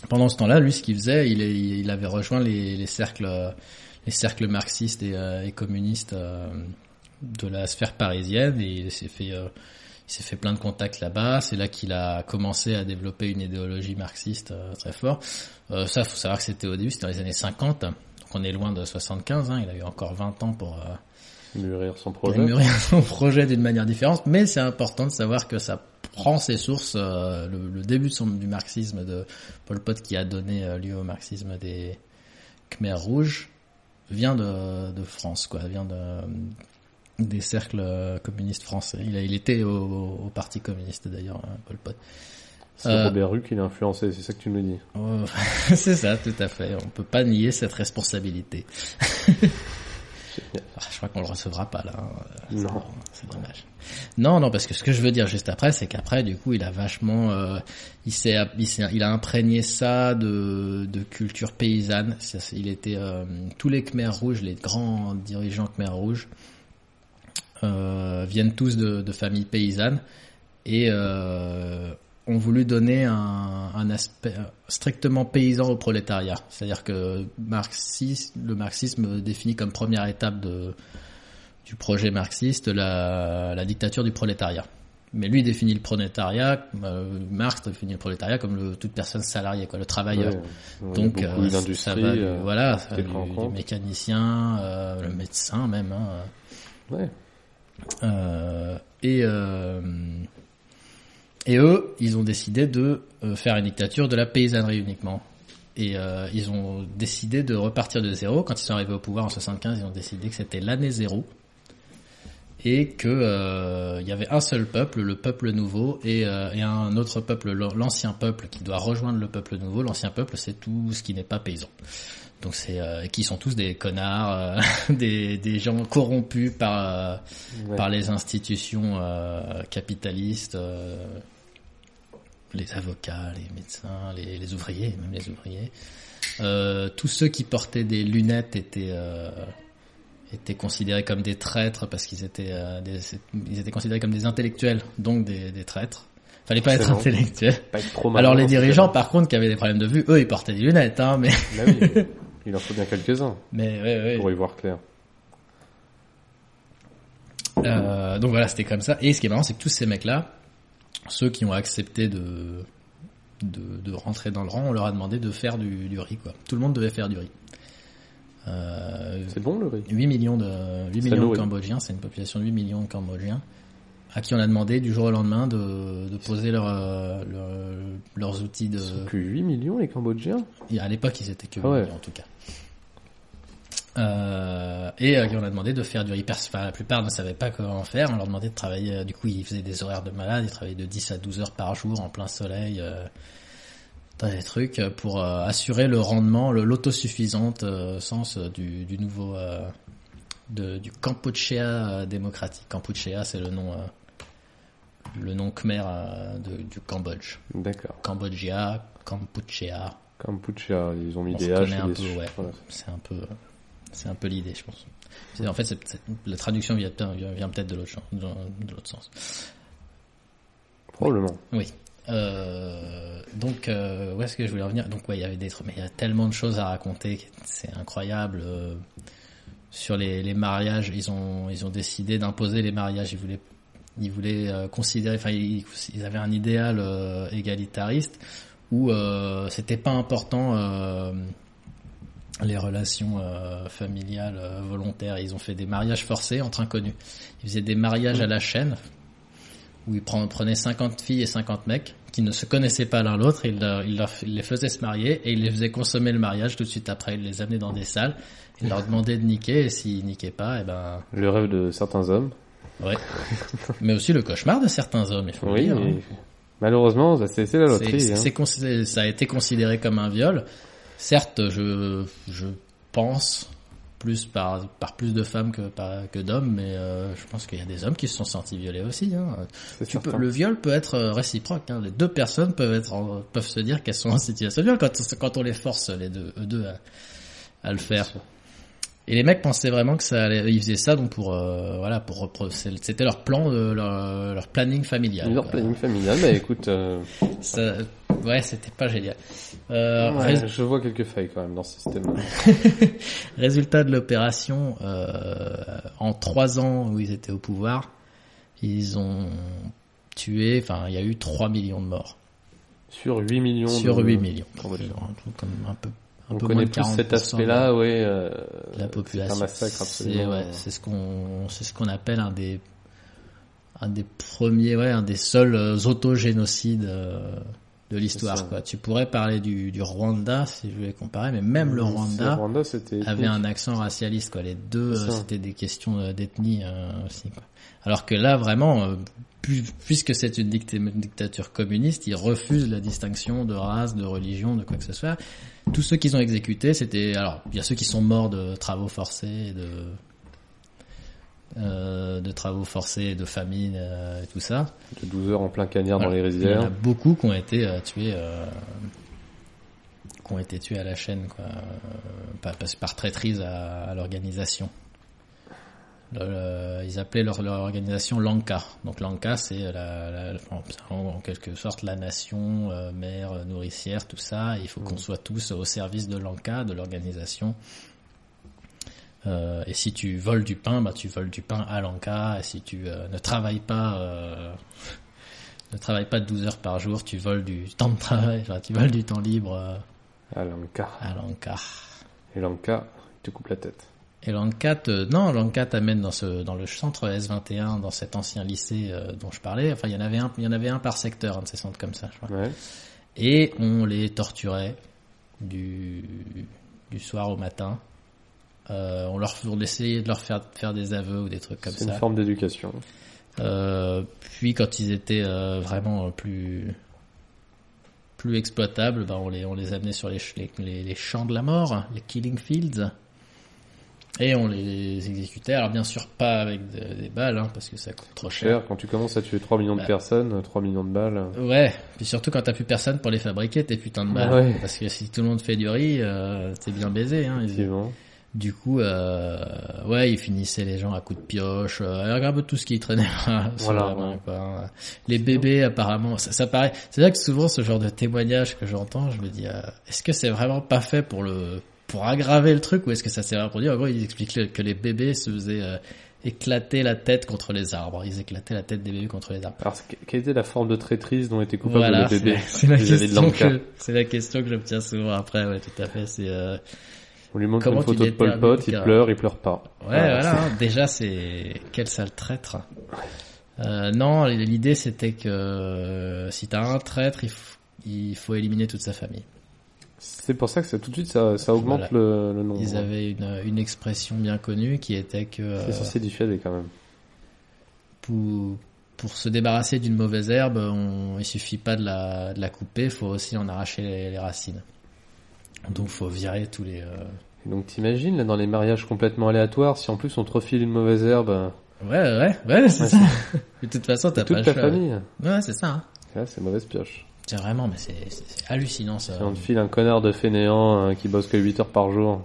pendant ce temps-là, lui, ce qu'il faisait, il, il avait rejoint les, les cercles, les cercles marxistes et, et communistes de la sphère parisienne, et il s'est fait, il s'est fait plein de contacts là-bas. C'est là qu'il a commencé à développer une idéologie marxiste euh, très fort. Euh, ça, faut savoir que c'était au début, c'était dans les années 50. Donc on est loin de 75. Hein, il a eu encore 20 ans pour. euh, Mûrir son pour projet. mûrir son projet d'une manière différente, mais c'est important de savoir que ça prend ses sources, euh, le, le début de son, du marxisme de Pol Pot qui a donné lieu au marxisme des Khmers rouges vient de, de France, quoi, vient de des cercles euh, communistes français. Il, a, il était au, au parti communiste d'ailleurs, hein, Pol Pot. C'est Euh, Robert Rue qui l'a influencé, c'est ça que tu nous dis. Oh, c'est ça, tout à fait. On peut pas nier cette responsabilité. Ah, je crois qu'on le recevra pas là. hein. Non. C'est dommage. Non, non, parce que ce que je veux dire juste après, c'est qu'après, du coup, il a vachement, euh, il s'est, il a imprégné ça de, de culture paysanne. Il était euh, tous les Khmers rouges, les grands dirigeants Khmers rouges viennent tous de, de familles paysannes et euh, ont voulu donner un, un aspect strictement paysan au prolétariat. C'est-à-dire que marxisme, le marxisme définit comme première étape de, du projet marxiste la, la dictature du prolétariat. Mais lui définit le prolétariat, euh, Marx définit le prolétariat comme le, toute personne salariée, quoi, le travailleur. Ouais, Donc euh, ça va, euh, voilà, compte. mécanicien, euh, le médecin même. Hein, Ouais. Euh, et euh, et eux, ils ont décidé de euh, faire une dictature de la paysannerie uniquement. Et ils ont décidé de repartir de zéro. Quand ils sont arrivés au pouvoir en 75, ils ont décidé que c'était l'année zéro et que il y avait un seul peuple, le peuple nouveau, et un autre peuple, l'ancien peuple, qui doit rejoindre le peuple nouveau. L'ancien peuple, c'est tout ce qui n'est pas paysan. Donc c'est euh, qui sont tous des connards, euh, des, des gens corrompus par euh, Ouais. par les institutions euh, capitalistes, euh, les avocats, les médecins, les, les ouvriers, même les ouvriers. Euh, tous ceux qui portaient des lunettes étaient euh, étaient considérés comme des traîtres parce qu'ils étaient euh, des, ils étaient considérés comme des intellectuels, donc des, des traîtres. Fallait pas être intellectuel. Pas être trop Alors les dirigeants, par contre, qui avaient des problèmes de vue, eux, ils portaient des lunettes, hein, mais Bah oui, il en faut bien quelques-uns mais ouais, ouais. pour y voir clair. Euh, donc voilà, c'était comme ça. Et ce qui est marrant, c'est que tous ces mecs-là, ceux qui ont accepté de, de, de rentrer dans le rang, on leur a demandé de faire du, du riz, quoi. Tout le monde devait faire du riz. Euh, C'est bon le riz? 8 millions de, 8 Ça millions de. Cambodgiens, c'est une population de 8 millions de Cambodgiens, à qui on a demandé du jour au lendemain de, de poser leur, euh, leur- leurs outils de... Ils sont que 8 millions les Cambodgiens Et À l'époque, ils étaient que 8 Ah ouais. millions, en tout cas. Euh, et euh, on a demandé de faire du hyper. Enfin, la plupart ne savaient pas comment faire. On leur demandait de travailler. euh, du coup, ils faisaient des horaires de malade. Ils travaillaient de 10 à 12 heures par jour en plein soleil. Euh, des trucs euh, pour euh, assurer le rendement, l'autosuffisante euh, sens euh, du, du nouveau euh, de, du Kampuchea euh, démocratique. Kampuchea, c'est le nom euh, le nom khmer euh, de- du Cambodge. D'accord. Cambodgia, Kampuchea. Kampuchea, ils ont mis On des et un des peu, ch- ouais. voilà. C'est un peu, c'est un peu l'idée, je pense. En fait, la traduction vient, vient, vient peut-être de l'autre sens. Probablement. Oui. Euh, Donc, euh, où est-ce que je voulais revenir Donc, ouais, il y avait des trucs, mais il y a tellement de choses à raconter, c'est incroyable. euh, sur les, les mariages, ils ont, ils ont décidé d'imposer les mariages. Ils voulaient, ils voulaient euh, considérer, enfin, ils, ils avaient un idéal euh, égalitariste où euh, c'était pas important les relations euh, familiales euh, volontaires. Ils ont fait des mariages forcés entre inconnus. Ils faisaient des mariages à la chaîne où ils prenaient 50 filles et 50 mecs qui ne se connaissaient pas l'un l'autre, ils, les faisaient se marier et ils les faisaient consommer le mariage tout de suite après. Ils les amenaient dans des salles, ils leur demandaient de niquer et s'ils niquaient pas, et ben Le rêve de certains hommes. Ouais. Mais aussi le cauchemar de certains hommes, il faut le Oui, dire. hein. malheureusement, c'est la loterie. Hein. ça a été considéré comme un viol. Certes, je, je pense plus par, par plus de femmes que, par- que d'hommes, mais euh, je pense qu'il y a des hommes qui se sont sentis violés aussi. Hein. Tu peux, le viol peut être euh, réciproque. Hein. Les deux personnes peuvent être, en- peuvent se dire qu'elles sont en situation de viol quand, quand on les force les deux, eux deux à, à le faire. Et les mecs pensaient vraiment que ça ils faisaient ça donc pour, euh, voilà, pour, repro- c'était leur plan, leur, leur planning familial. Leur planning familial, mais écoute, euh, Ça, ouais, c'était pas génial. Euh, ouais, rés- je vois quelques failles quand même dans ce système. résultat de l'opération, euh, en trois ans où ils étaient au pouvoir, ils ont tué, enfin, il y a eu 3 millions de morts. Sur 8 millions. Sur de... 8 millions. comme un peu, un On peu connaît moins de plus cet 40% aspect-là, ouais. euh, la population. C'est un massacre absolument. ouais, c'est ce qu'on, c'est ce qu'on appelle un des, un des premiers, ouais, un des seuls euh, autogénocides euh, de l'histoire. Quoi. Tu pourrais parler du, du Rwanda si je voulais comparer, mais même le Rwanda avait un accent racialiste. Quoi. Les deux, euh, c'était des questions euh, d'ethnie euh, aussi. Quoi. Alors que là, vraiment, euh, pu- puisque c'est une dictature communiste, ils refusent la distinction de race, de religion, de quoi que ce soit. Tous ceux qu'ils ont exécutés, c'était alors il y a ceux qui sont morts de travaux forcés, de euh, de travaux forcés, de famine, euh, et tout ça. De 12 heures en plein cagnard dans Voilà. les Il y en a rizières. beaucoup qui ont été euh, tués, qui ont été tués à la chaîne, quoi, par, par- par traîtrise à, à l'organisation. Le- le- ils appelaient leur, leur organisation Lanka. Donc Lanka, c'est la, la- en, quelque sorte la nation euh, mère euh, nourricière, tout ça. Il faut qu'on soit tous au service de Lanka, de l'organisation. Euh, et si tu voles du pain, bah tu voles du pain à Lanka. Et si tu euh, ne travailles pas euh, ne travaille pas 12 heures par jour, tu voles du temps de travail, enfin, tu voles du temps libre euh, À Lanka. à Lanka. Et Lanka, il te coupe la tête. Et Lanka, te- non, Lanka t'amène dans ce, dans le centre S21, dans cet ancien lycée euh, dont je parlais. Enfin, il y en avait un, il y en avait un par secteur, un de ces centres comme ça, je crois. Ouais. Et on les torturait du, du soir au matin. Euh, on leur, on essayait de leur faire faire des aveux ou des trucs comme C'est une ça. forme d'éducation. Euh, puis quand ils étaient euh, vraiment plus plus exploitables, ben on les on les amenait sur les champs de la mort, les killing fields, et on les exécutait. Alors bien sûr pas avec de- des balles, hein, parce que ça coûte trop cher. Cher, quand tu commences à tuer 3 millions de Bah. personnes, 3 millions de balles. Ouais, puis surtout quand t'as plus personne pour les fabriquer, tes putains de balles. Ouais. Parce que si tout le monde fait du riz, euh, c'est bien baisé. Hein, Effectivement. Du coup, euh, ouais, ils finissaient les gens à coups de pioche, euh, un peu tout ce qui traînait sur Voilà, la main, ouais. quoi. Les bébés, apparemment, ça, ça paraît. C'est vrai que souvent ce genre de témoignage que j'entends, je me dis, euh, est-ce que c'est vraiment pas fait pour le pour aggraver le truc ou est-ce que ça sert à pour dire En gros, ils expliquent que- les bébés se faisaient euh, éclater la tête contre les arbres. Ils éclataient la tête des bébés contre les arbres. Alors, quelle était la forme de traîtrise dont étaient coupables Voilà, les bébés c'est la question que c'est la question que j'obtiens souvent après. Ouais, tout à fait. C'est euh, On lui montre une photo de Pol Pot, il pleure, il pleure pas. Ouais, voilà. hein. Déjà, c'est quel sale traître. Euh, non, l'idée c'était que euh, si t'as un traître, il faut éliminer toute sa famille. C'est pour ça que ça, tout de suite ça, ça augmente le, le nombre. Ils avaient une, une expression bien connue qui était que euh, C'est censé dissuader quand même. pour, pour se débarrasser d'une mauvaise herbe, on, il suffit pas de la, de la couper, il faut aussi en arracher les, les racines. Donc faut virer tous les... euh, Et donc t'imagines là dans les mariages complètement aléatoires, si en plus on te refile une mauvaise herbe, Ouais, ouais, ouais, c'est Ouais, ça. De toute façon, t'as pas toute le ta choix. famille, Ouais, c'est ça. hein. là c'est mauvaise pioche. C'est vraiment, mais c'est hallucinant ça. Si on te file un connard de fainéant euh, qui bosse que 8 heures par jour,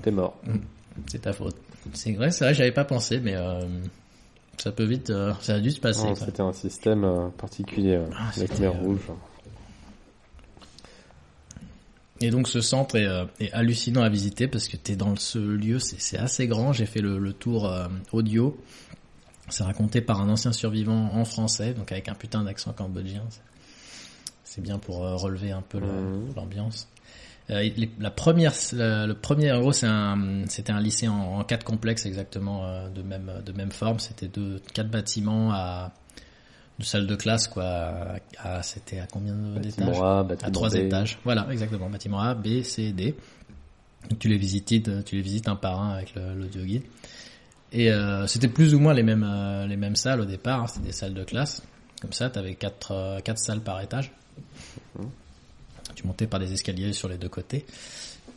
t'es mort. C'est ta faute. C'est vrai, c'est vrai, j'avais pas pensé, mais euh, ça peut vite, euh, ça a dû se passer. C'était un système particulier. Ah, avec mer rouge. Et donc ce centre est, est hallucinant à visiter parce que tu es dans ce lieu, c'est assez grand. J'ai fait le, le tour audio. C'est raconté par un ancien survivant en français, donc avec un putain d'accent cambodgien. C'est- bien pour euh, relever un peu Mhm. l'ambiance. Euh, la première, le, le premier, en gros, un, c'était un lycée en, en quatre complexes exactement euh, de même de même forme. C'était deux, quatre bâtiments à de salles de classe quoi. C'était à combien d'étages à trois B. étages. Voilà, exactement. Bâtiment A, B, C, D. Donc tu les visites, tu les visites un par un avec l'audio guide. Et euh, c'était plus ou moins les mêmes les mêmes salles au départ. hein. C'était des salles de classe. Comme ça, tu avais quatre quatre salles par étage. Tu montais par des escaliers sur les deux côtés.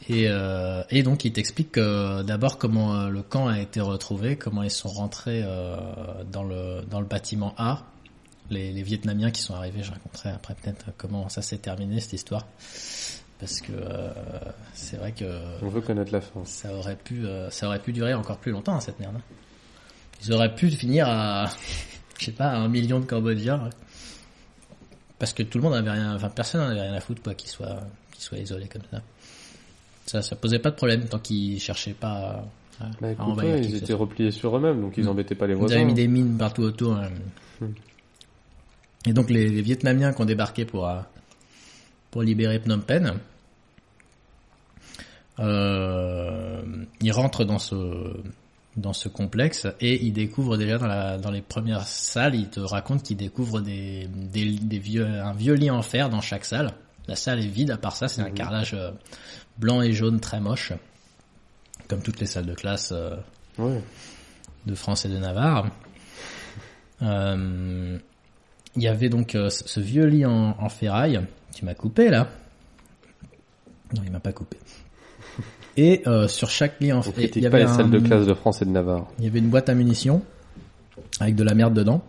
Et, euh, et donc il t'explique euh, d'abord comment euh, le camp a été retrouvé, comment ils sont rentrés dans le dans le bâtiment A. Les, les Vietnamiens qui sont arrivés, je raconterai après peut-être comment ça s'est terminé cette histoire, parce que euh, c'est vrai que On veut connaître la fin. ça aurait pu euh, ça aurait pu durer encore plus longtemps hein, cette merde. hein. Ils auraient pu finir à je sais pas à un million de Cambodgiens ouais. Parce que tout le monde avait rien enfin personne n'avait rien à foutre quoi qu'ils soient qu'ils soient isolés comme ça. Ça ça posait pas de problème tant qu'ils cherchaient pas à, à Bah écoute, ouais, ils étaient soit. repliés sur eux-mêmes, donc ils Mm. embêtaient pas les Ils voisins. avaient mis des mines partout autour. hein. Hmm. Et donc les, les Vietnamiens qui ont débarqué pour euh, pour libérer Phnom Penh, euh, ils rentrent dans ce dans ce complexe et ils découvrent déjà dans la dans les premières salles, ils te racontent qu'ils découvrent des des, des vieux un vieux lit en fer dans chaque salle. La salle est vide à part ça, c'est un Mhm. carrelage euh, blanc et jaune très moche, comme toutes les salles de classe. euh, de France et de Navarre. Euh, il y avait donc euh, ce ce vieux lit en, en ferraille. Tu m'as coupé là Non, il m'a pas coupé. Et euh, sur chaque lit en et il y pas avait les un- salles de classe de France et de Navarre. il y avait une boîte à munitions avec de la merde dedans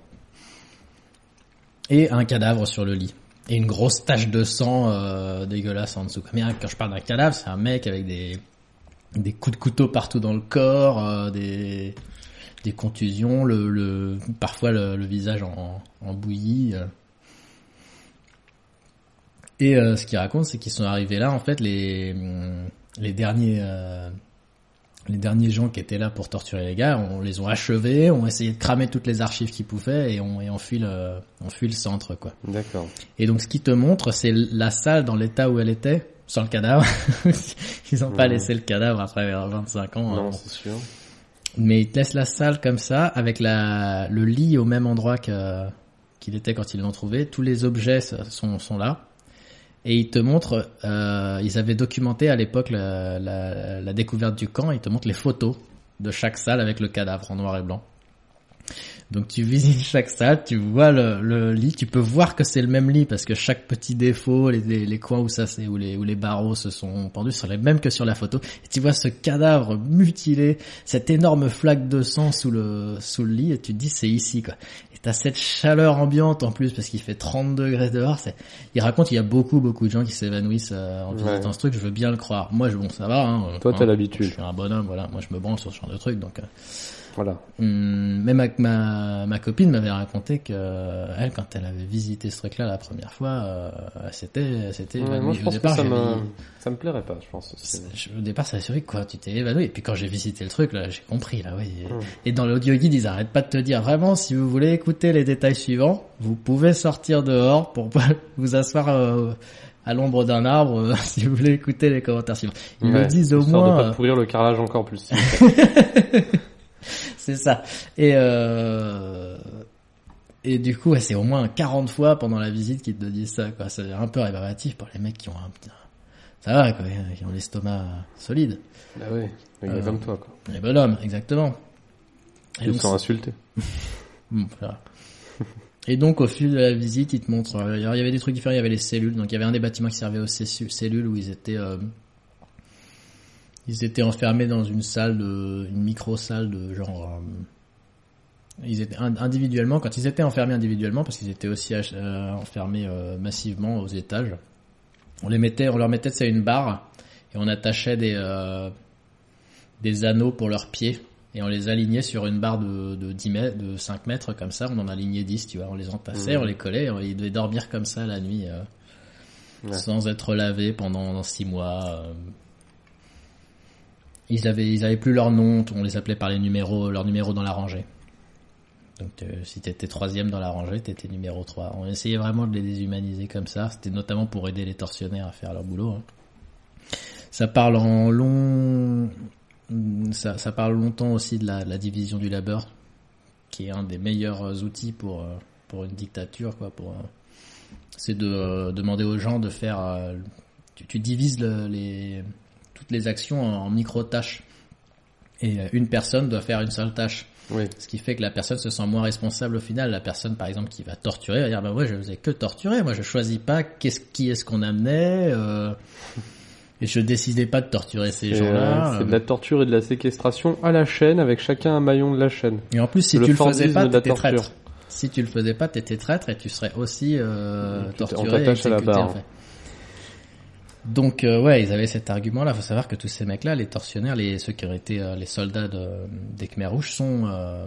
et un cadavre sur le lit et une grosse tache de sang euh, dégueulasse en dessous. Mais hein, quand je parle d'un cadavre, c'est un mec avec des des coups de couteau partout dans le corps, euh, des des contusions, le, le parfois le, le visage en, en bouillie. euh. Et euh, ce qu'il raconte, c'est qu'ils sont arrivés là, en fait, les les derniers euh, les derniers gens qui étaient là pour torturer les gars, on les ont achevés, ont essayé de cramer toutes les archives qu'ils pouvaient et on et on fuit le on fuit le centre quoi. D'accord. Et donc ce qui te montre, c'est la salle dans l'état où elle était, sans le cadavre. Ils ont pas Mhm. laissé le cadavre après 25 ans. non, hein. c'est sûr. Mais ils te laissent la salle comme ça, avec la, le lit au même endroit que, qu'il était quand ils l'ont trouvé. Tous les objets sont, sont là. Et ils te montrent, euh, ils avaient documenté à l'époque la, découverte du camp, ils te montrent les photos de chaque salle avec le cadavre en noir et blanc. Donc tu visites chaque salle, tu vois le, lit, tu peux voir que c'est le même lit parce que chaque petit défaut, les, coins où ça où les barreaux se sont pendus sont les mêmes que sur la photo. Et tu vois ce cadavre mutilé, cette énorme flaque de sang sous le sous le lit et tu te dis c'est ici quoi. T'as cette chaleur ambiante en plus parce qu'il fait 30 degrés dehors. Il raconte qu'il y a beaucoup beaucoup de gens qui s'évanouissent euh, en visitant Ouais. ce truc. Je veux bien le croire. Moi je bon ça va. Hein, Toi, hein, t'as Je l'habitude. suis un bonhomme voilà. Moi je me branle sur ce genre de truc donc. euh, Voilà. Hum, même avec ma, ma copine m'avait raconté que euh, elle quand elle avait visité ce truc là la première fois euh, c'était c'était Ouais, évanoui. moi, je Au que départ, ça me, ça me plairait pas, je pense. aussi. au départ ça surpris quoi tu t'es évanoui et puis quand j'ai visité le truc là j'ai compris là oui Hum. et dans l'audio guide ils arrêtent pas de te dire vraiment si vous voulez écouter les détails suivants vous pouvez sortir dehors pour vous asseoir euh, à l'ombre d'un arbre euh, si vous voulez écouter les commentaires suivants ils Ouais, le disent au moins de euh, pas pourrir le carrelage encore plus. C'est ça. Et euh... et du coup, ouais, c'est au moins 40 fois pendant la visite qu'ils te disent ça. quoi. C'est un peu rébarbatif pour les mecs qui ont un petit... Ça va, quoi, qui ont l'estomac solide. bah oui, les Euh, comme toi, quoi. Les bonhommes, exactement. Et Ils sont insultés. Bon, voilà. Et donc au fil de la visite, ils te montrent. euh, alors, il y avait des trucs différents. Il y avait les cellules. Donc il y avait un des bâtiments qui servait aux cellules où ils étaient, euh, ils étaient enfermés dans une salle de, une micro salle de genre. euh, ils étaient in- individuellement. Quand ils étaient enfermés individuellement, parce qu'ils étaient aussi euh, enfermés euh, massivement aux étages, on les mettait, on leur mettait c'est une barre et on attachait des euh, des anneaux pour leurs pieds et on les alignait sur une barre de, de 10 mètres, de 5 mètres comme ça, on en alignait 10, tu vois, on les entassait, on les collait, et ils devaient dormir comme ça la nuit. euh. Ouais. sans être lavés pendant six mois. euh. Ils avaient, ils avaient plus leur nom, on les appelait par les numéros, leur numéro dans la rangée. Donc euh, si t'étais troisième dans la rangée, t'étais numéro 3. On essayait vraiment de les déshumaniser comme ça. C'était notamment pour aider les tortionnaires à faire leur boulot. hein. Ça parle en long, ça, parle longtemps aussi de la, division du labeur, qui est un des meilleurs outils pour euh, pour une dictature, quoi. Pour euh, c'est de demander aux gens de faire. tu, divises le- les les actions en, en micro tâches et euh, une personne doit faire une seule tâche. Oui. Ce qui fait que la personne se sent moins responsable au final. La personne, par exemple, qui va torturer, va dire, bah moi, je faisais que torturer. Moi, je choisis pas qu'est-ce, qui est-ce qu'on amenait, euh, et je décidais pas de torturer ces Et, gens-là. euh, c'est de la torture et de la séquestration à la chaîne avec chacun un maillon de la chaîne. Et en plus, si le tu le faisais pas, t'étais traître. Si tu le faisais pas, t'étais traître et tu serais aussi euh, on torturé et t'attache à la exécuté, barre. en fait. Donc euh, ouais, ils avaient cet argument-là. Faut savoir que tous ces mecs-là, les tortionnaires, les ceux qui ont été euh, les soldats de, des Khmer rouges, sont euh,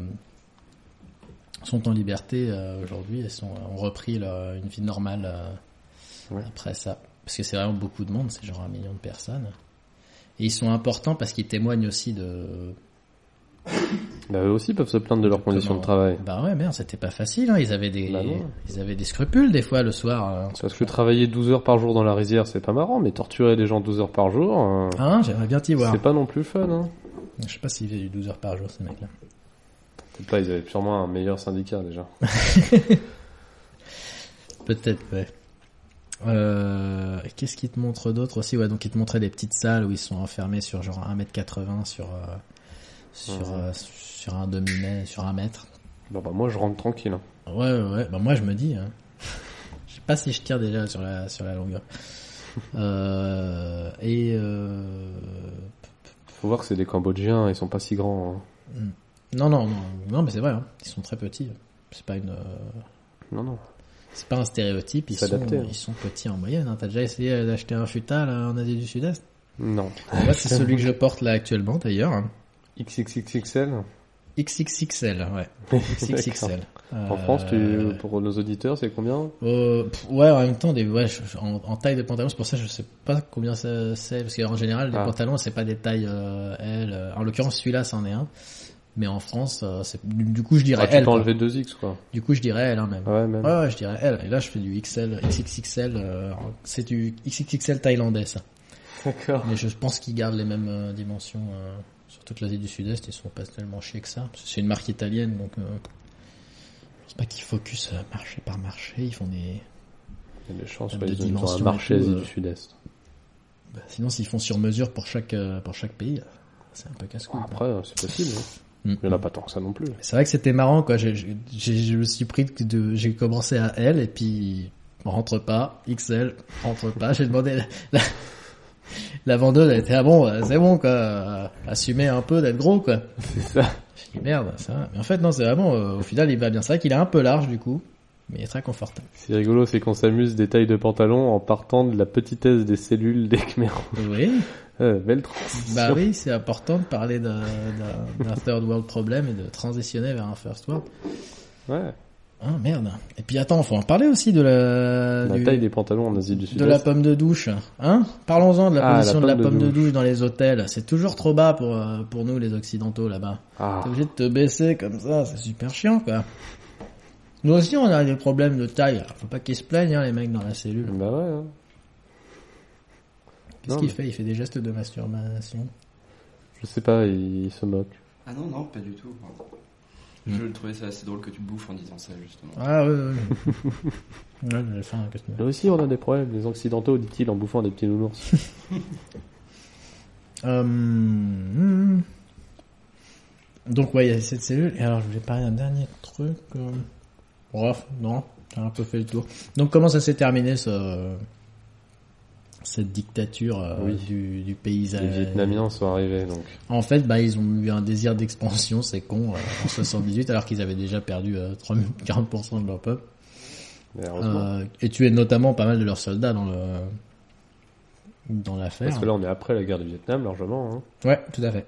sont en liberté euh, aujourd'hui et sont ont repris une vie normale euh, Ouais. après ça. Parce que c'est vraiment beaucoup de monde, c'est genre un million de personnes. Et ils sont importants parce qu'ils témoignent aussi de Bah, eux aussi peuvent se plaindre de leurs conditions de travail. Bah ouais, merde, c'était pas facile. Hein. Ils avaient des, Bah ils avaient des scrupules des fois le soir. euh. Parce que travailler 12 heures par jour dans la rizière, c'est pas marrant, mais torturer des gens 12 heures par jour, euh, Hein, j'aimerais bien t'y voir. c'est pas non plus fun. Hein. Je sais pas s'ils faisaient du 12 heures par jour ces mecs-là. Peut-être pas, ils avaient sûrement un meilleur syndicat déjà. Peut-être, ouais. Euh, Qu'est-ce qu'il te montre d'autre aussi? Ouais, donc il te montrait des petites salles où ils sont enfermés sur genre 1m80 sur euh, sur Mhm. euh, sur un demi mètre, sur un mètre. Bon, bah, moi, je rentre tranquille. hein. Ouais, ouais, ouais. Bah moi je me dis, hein. je sais pas si je tire déjà sur la sur la longueur. Euh, et euh, Faut voir que c'est des Cambodgiens, ils sont pas si grands. hein. non, non, non, non, mais c'est vrai, hein. ils sont très petits. C'est pas une, euh, Non, non. c'est pas un stéréotype. Ils sont, hein. ils sont petits en moyenne. Hein. T'as déjà essayé d'acheter un futal en Asie du Sud-Est? Non. Moi, c'est celui que je porte là actuellement d'ailleurs. Hein. XXXXL XXXL, ouais. XXXL. En France, tu, Euh, pour nos auditeurs, c'est combien euh, ouais, en même temps, des, ouais, en, en taille de pantalon, c'est pour ça que je sais pas combien c'est, parce qu'en général, les Ah. pantalons, c'est pas des tailles euh, L. euh, En l'occurrence, celui-là, c'en est un. Mais en France, euh, c'est, du, coup, je dirais ah, Tu L. peux quoi. enlever 2X, quoi. Du coup, je dirais L, hein, même. Ouais, même. Ouais, ouais, je dirais L. Et là, je fais du XL, XXXL. euh, c'est du XXXL thaïlandais, ça. D'accord. Mais je pense qu'ils gardent les mêmes euh, dimensions euh, sur toute l'Asie du Sud-Est. Ils sont pas tellement chiés que ça. C'est une marque italienne, donc euh, c'est pas qu'ils focus euh, marché par marché. Ils font des. Il y a des chances, De pas, ils ont- ils ont un marché Asie euh. du Sud-Est. bah, sinon, s'ils font sur mesure pour chaque euh, pour chaque pays, euh, c'est un peu casse-couille. quoi. Après, c'est possible. hein. Mm. Il y en a pas tant que ça non plus. C'est vrai que c'était marrant, quoi. J'ai- je me suis pris de, j'ai commencé à L et puis rentre pas, XL, rentre pas. J'ai demandé la, la, la vendeuse, elle était ah bon, euh, c'est bon quoi, euh, assumez un peu d'être gros quoi. C'est ça. Dit merde, ça. Mais en fait non, c'est vraiment, euh, au final il va bien. C'est vrai qu'il est un peu large du coup, mais il est très confortable. C'est rigolo, c'est qu'on s'amuse des tailles de pantalon en partant de la petitesse des cellules des Khmer. Oui, Euh, belle transition. bah oui, c'est important de parler d'un d'un- d'un third world problem et de transitionner vers un first world. Ouais. Ah merde. Et puis attends, faut en parler aussi de la, La du- taille des pantalons en Asie du Sud-Est. De la pomme de douche, hein Parlons-en de la Ah, position la de la pomme de pomme de douche. douche dans les hôtels. C'est toujours trop bas pour euh, pour nous les occidentaux là-bas. Ah. T'es obligé de te baisser comme ça, c'est super chiant quoi. Nous aussi on a des problèmes de taille. Faut pas qu'ils se plaignent hein, les mecs dans la cellule. Bah ouais. hein. Qu'est-ce qu'il mais- fait? Il fait des gestes de masturbation. Je sais pas, il, il se moque. Ah non, non, pas du tout. Je trouvais ça assez drôle que tu bouffes en disant ça, justement. Ah ouais ouais. ouais. que Là aussi, on a des problèmes. Les occidentaux, dit-il en bouffant des petits nounours. Euh, hmm. Donc ouais, il y a cette cellule. Et alors je voulais parler d'un dernier truc. euh. Bref, non, j'ai un peu fait le tour. Donc comment ça s'est terminé ce cette dictature euh, Oui. du, du paysage Les Vietnamiens sont arrivés, donc. En fait, bah ils ont eu un désir d'expansion, c'est con, euh, en 78, alors qu'ils avaient déjà perdu euh, 30 40% de leur peuple. Euh, et tué notamment pas mal de leurs soldats dans le dans l'affaire. Parce que là, on est après la guerre du Vietnam, largement. Hein. Ouais, tout à fait.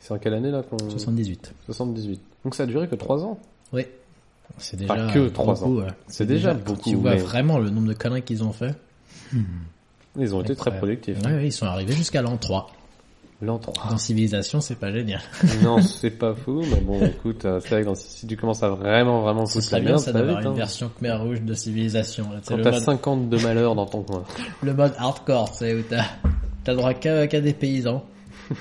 C'est en quelle année, là qu'on... 78. 78. Donc ça a duré que 3 ans. Oui. C'est déjà Pas que trois beaucoup, ans. ouais. C'est déjà quand beaucoup, Tu vois mais- vraiment le nombre de conneries qu'ils ont fait. Ils ont été très productifs. Ouais, ouais, ils sont arrivés jusqu'à l'an 3. L'an 3. Dans Civilisation, c'est pas génial. non, c'est pas fou, mais bon, écoute, euh, c'est vrai que dans- si tu commences à vraiment, vraiment foutre la bien merde, ça d'avoir vite. une Hein. version Khmer rouge de Civilisation. là. C'est Quand t'as mode, 50 de malheur dans ton coin. le mode hardcore, sais, où t'as t'as droit qu'à des paysans.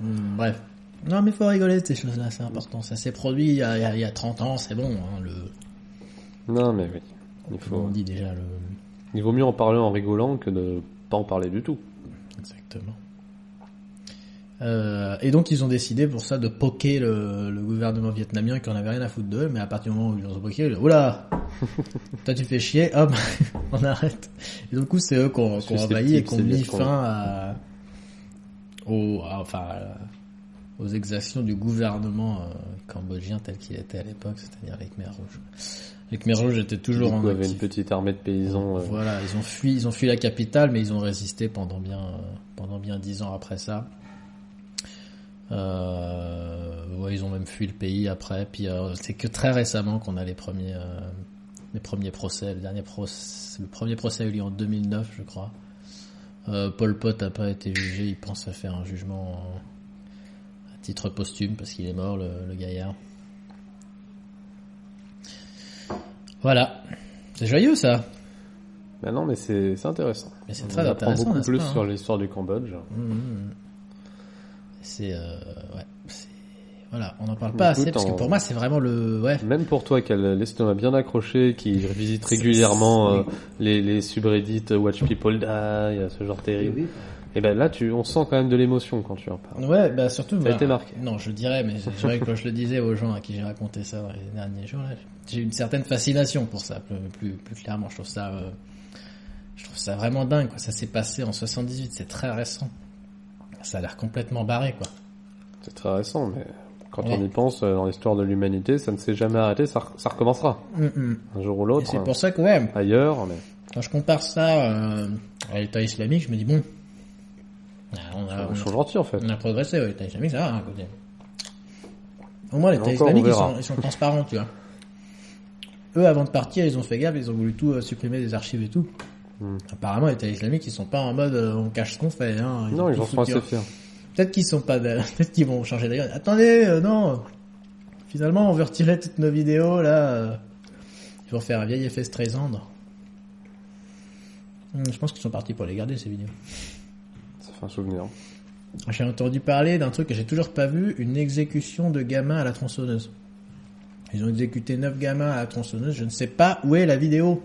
Hmm, bref. Non, mais faut rigoler de ces choses-là, c'est important. Ça s'est produit il y, a, il y a- il y a 30 ans, c'est bon. Hein, le, Non, mais oui. Il comment on faut, dit déjà le... il vaut mieux en parler en rigolant que de pas en parler du tout. Exactement. Euh, et donc ils ont décidé pour ça de poker le, le gouvernement vietnamien qui en avait rien à foutre d'eux, mais à partir du moment où ils ont poké, ils ont oula, toi tu fais chier, hop, on arrête. Et du coup c'est eux ont Susceptible, envahi et bien mis qu'on fin à, au, à- enfin, à- aux exactions du gouvernement euh, cambodgien tel qu'il était à l'époque, c'est-à-dire les Khmer rouges. Les Khmer rouges étaient toujours du en coup, avait une petite armée de paysans. euh, Voilà, ils ont fui, ils ont fui la capitale, mais ils ont résisté pendant bien, pendant bien dix ans après ça. Euh, ouais, ils ont même fui le pays après. Puis euh, c'est que très récemment qu'on a les premiers, euh, les premiers procès. Le dernier procès, le premier procès a eu lieu en 2009, je crois. Pol Pot n'a pas été jugé. Il pense à faire un jugement en- à titre posthume parce qu'il est mort, le, le gaillard. Voilà, c'est joyeux ça. Bah non, mais c'est c'est intéressant. Mais c'est On très apprend intéressant, beaucoup n'est-ce plus pas, hein sur l'histoire du Cambodge. Mhm. C'est euh, ouais, c'est voilà, on n'en parle pas Écoute, assez parce que pour moi c'est vraiment le ouais. Même pour toi qui a l'estomac bien accroché, qui visite régulièrement euh, les, les subreddits Watch People Die, euh, ce genre terrible. Et ben là, tu, on sent quand même de l'émotion quand tu en parles. Ouais, bah surtout. A bah, été marqué. Non, je dirais, mais c'est vrai que quand je le disais aux gens à qui j'ai raconté ça dans les derniers jours, là, j'ai une certaine fascination pour ça, plus plus, clairement. Je trouve ça, euh, je trouve ça vraiment dingue. Quoi. Ça s'est passé en 78, c'est très récent. Ça a l'air complètement barré, quoi. C'est très récent, mais quand Ouais. on y pense, euh, dans l'histoire de l'humanité, ça ne s'est jamais arrêté, ça, ça recommencera. Un jour ou l'autre, c'est hein, pour ça que ouais, ailleurs, mais quand je compare ça euh, à l'État islamique, je me dis bon, ah, on a, on gentil en fait. On a progressé, ouais, l'État islamique, ça va, à côté. Au moins, l'État islamique, sont, ils sont transparents, tu vois. Eux, avant de partir, ils ont fait gaffe, ils ont voulu tout euh, supprimer des archives et tout. Hmm. Apparemment, l'État islamique, ils sont pas en mode euh, on cache ce qu'on fait. Hein, Non, ont ils en foutu. assez fiers. Peut-être qu'ils sont pas, peut-être qu'ils vont changer d'ailleurs. Attendez, euh, non. Finalement, on veut retirer toutes nos vidéos là. Ils vont faire un vieil effet Streisand. Hmm, Je pense qu'ils sont partis pour les garder ces vidéos. Ça fait un souvenir. J'ai entendu parler d'un truc que j'ai toujours pas vu, une exécution de gamins à la tronçonneuse. Ils ont exécuté 9 gamins à la tronçonneuse, je ne sais pas où est la vidéo.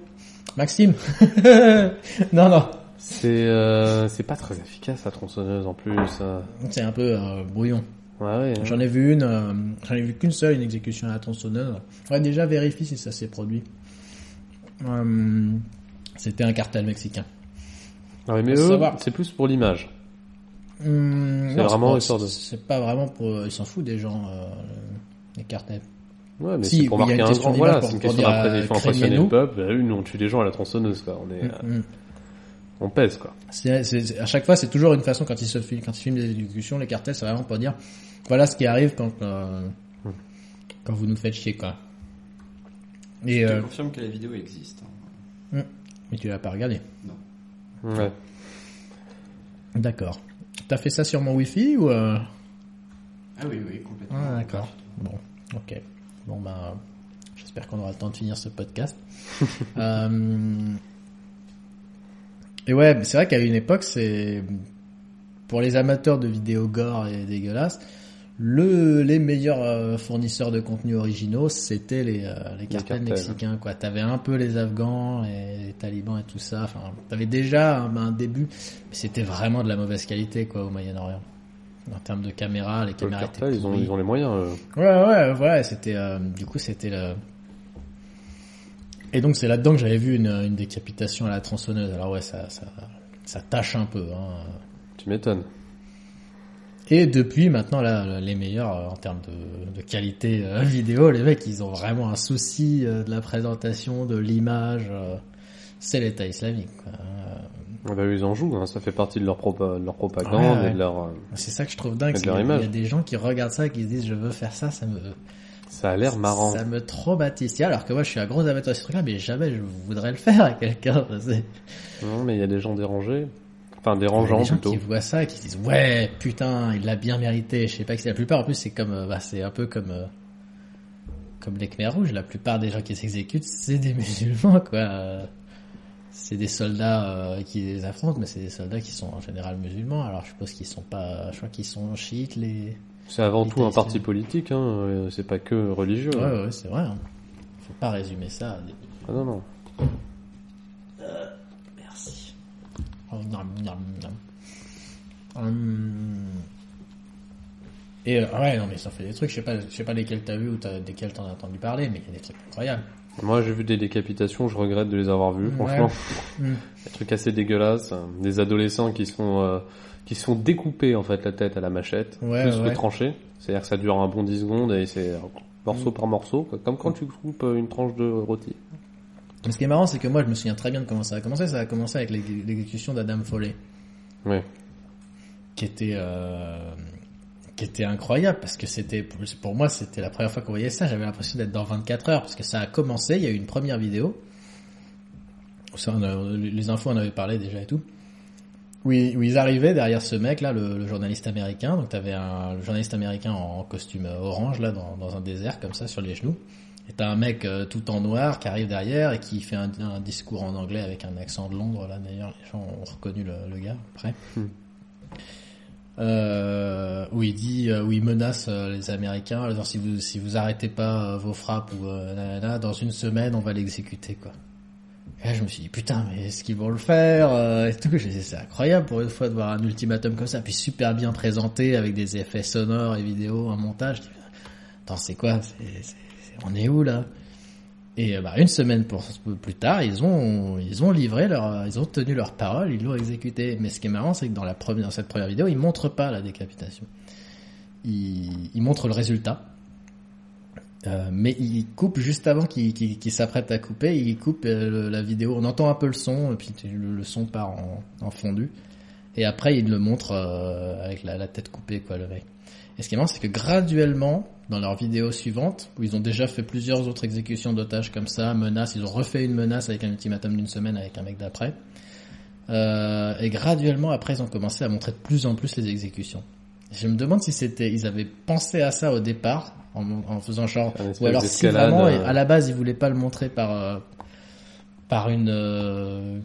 Maxime Non, non. C'est euh, c'est pas très efficace la tronçonneuse en plus. C'est un peu euh, brouillon. Ouais, ouais. hein. J'en ai vu une, euh, j'en ai vu qu'une seule, une exécution à la tronçonneuse. Ouais, déjà vérifie si ça s'est produit. Euh, C'était un cartel mexicain. Ah mais eux, c'est plus pour l'image. Hum, C'est vraiment pas- histoire de- C'est pas vraiment pour... Ils s'en foutent des gens, les cartels. Ouais, mais Si, c'est pour il y a marquer une un grand. Voilà, c'est une question d'impressionner. euh, Il faut impressionner le peuple. Bah, nous, on tue des gens à la tronçonneuse, quoi. On est, euh, Hum. on pèse, quoi. C'est, c'est- c'est- à chaque fois, c'est toujours une façon quand ils se filment, quand ils filment des exécutions, les cartels, c'est vraiment pour dire, voilà ce qui arrive quand, euh, quand vous nous faites chier, quoi. Et, Je te euh, confirme que la vidéo existe. hein. mais tu l'as pas regardé. Ouais. D'accord. T'as fait ça sur mon wifi ou, euh... Ah oui, oui, complètement. Ah, d'accord. Bon, ok. Bon, bah, j'espère qu'on aura le temps de finir ce podcast. Euh, Et ouais, c'est vrai qu'à une époque, c'est pour les amateurs de vidéos gore et dégueulasses, le les meilleurs euh, fournisseurs de contenu originaux, c'était les, euh, les cartels cartels. mexicains. Quoi, t'avais un peu les Afghans et les talibans et tout ça. Enfin, t'avais déjà un, un début, mais c'était vraiment de la mauvaise qualité, quoi, au Moyen-Orient. En termes de caméras, les Le caméras étaient ils ont, ils ont les moyens. euh. Ouais, ouais, voilà, c'était, euh, du coup, c'était le... Et donc, c'est là-dedans que j'avais vu une, une décapitation à la tronçonneuse. Alors ouais, ça, ça, ça tâche un peu, hein. Tu m'étonnes. Et depuis, maintenant, là, les meilleurs, euh, en termes de, de qualité euh, vidéo, les mecs, ils ont vraiment un souci de la présentation, de l'image, c'est l'État islamique, quoi. Ah bah, ils en jouent. Hein. Ça fait partie de leur, propa- leur propagande Ouais, ouais. et de leur. euh, C'est ça que je trouve dingue, c'est qu'il y a- il y a image. des gens qui regardent ça et qui se disent, je veux faire ça, ça me... Ça a l'air marrant. Ça me traumatise. Alors que moi, je suis un gros amateur de ce truc-là, mais jamais je voudrais le faire à quelqu'un. Non, mais il y a des gens dérangés. Enfin, dérangeants des gens plutôt. qui voient ça et qui se disent ouais putain il l'a bien mérité je sais pas que c'est la plupart en plus c'est comme euh, bah, c'est un peu comme euh, comme les Khmer rouges la plupart des gens qui s'exécutent c'est des musulmans quoi c'est des soldats euh, qui les affrontent mais c'est des soldats qui sont en général musulmans alors je suppose qu'ils sont pas je crois qu'ils sont chiites les C'est avant Les tout un parti politique, hein. euh, C'est pas que religieux. ouais hein. ouais c'est vrai hein. faut pas résumer ça à des... Ah non, non. Merci. Oh, nom, nom, nom. Hum. Et euh, ouais, non, mais ça fait des trucs, je sais pas, je sais pas lesquels t'as vu ou t'as, desquels t'en as entendu parler, mais il y a des trucs incroyables. Moi, j'ai vu des décapitations, je regrette de les avoir vues, franchement. Mm. Des trucs assez dégueulasses. hein. Des adolescents qui se font, euh, qui se font découper, en fait, la tête à la machette. Ouais, plus ouais. que trancher. C'est-à-dire que ça dure un bon 10 secondes et c'est morceau Mm. par morceau, quoi. comme quand tu coupes euh, une tranche de rôti. Mais ce qui est marrant, c'est que moi, je me souviens très bien de comment ça a commencé. Ça a commencé avec l'exé- l'exécution d'Adam Foley, Ouais. qui était, euh, qui était incroyable parce que c'était, pour moi, c'était la première fois qu'on voyait ça. J'avais l'impression d'être dans 24 heures parce que ça a commencé. Il y a eu une première vidéo. Ça, on les infos en avaient parlé déjà et tout. Où ils, arrivaient derrière ce mec là, le, journaliste américain. Donc t'avais un le journaliste américain en costume orange là, dans, un désert comme ça sur les genoux. Et t'as un mec euh, tout en noir qui arrive derrière et qui fait un, discours en anglais avec un accent de Londres là d'ailleurs. Les gens ont reconnu le, le gars après. Hmm. Euh, où il dit, euh, où il menace euh, les Américains, si vous si vous arrêtez pas vos frappes ou nanana, dans une semaine on va l'exécuter quoi. Et là, je me suis dit, putain, mais est-ce qu'ils vont le faire et tout. C'est incroyable pour une fois de voir un ultimatum comme ça, puis super bien présenté avec des effets sonores et vidéos, un montage. Attends, c'est quoi C'est- c'est- c'est- On est où là? Et euh, bah, une semaine plus tard, ils ont ils ont livré leur, ils ont tenu leur parole, ils l'ont exécuté. Mais ce qui est marrant, c'est que dans la première, dans cette première vidéo, ils montrent pas la décapitation. Ils, ils montrent le résultat. Euh, mais il coupe juste avant qu'il qu'il- qu'il s'apprête à couper, il coupe euh, la vidéo. On entend un peu le son, puis le, son part en, fondu. Et après, il le montre euh, avec la, tête coupée, quoi. Et ce qui est marrant, c'est que graduellement, dans leur vidéo suivante, où ils ont déjà fait plusieurs autres exécutions d'otages comme ça, menaces, ils ont refait une menace avec un ultimatum d'une semaine avec un mec d'après. Euh, et graduellement, après, ils ont commencé à montrer de plus en plus les exécutions. Je me demande si c'était, ils avaient pensé à ça au départ, en, en faisant genre, ou alors si vraiment, euh. à la base, ils voulaient pas le montrer par, euh, par une, euh,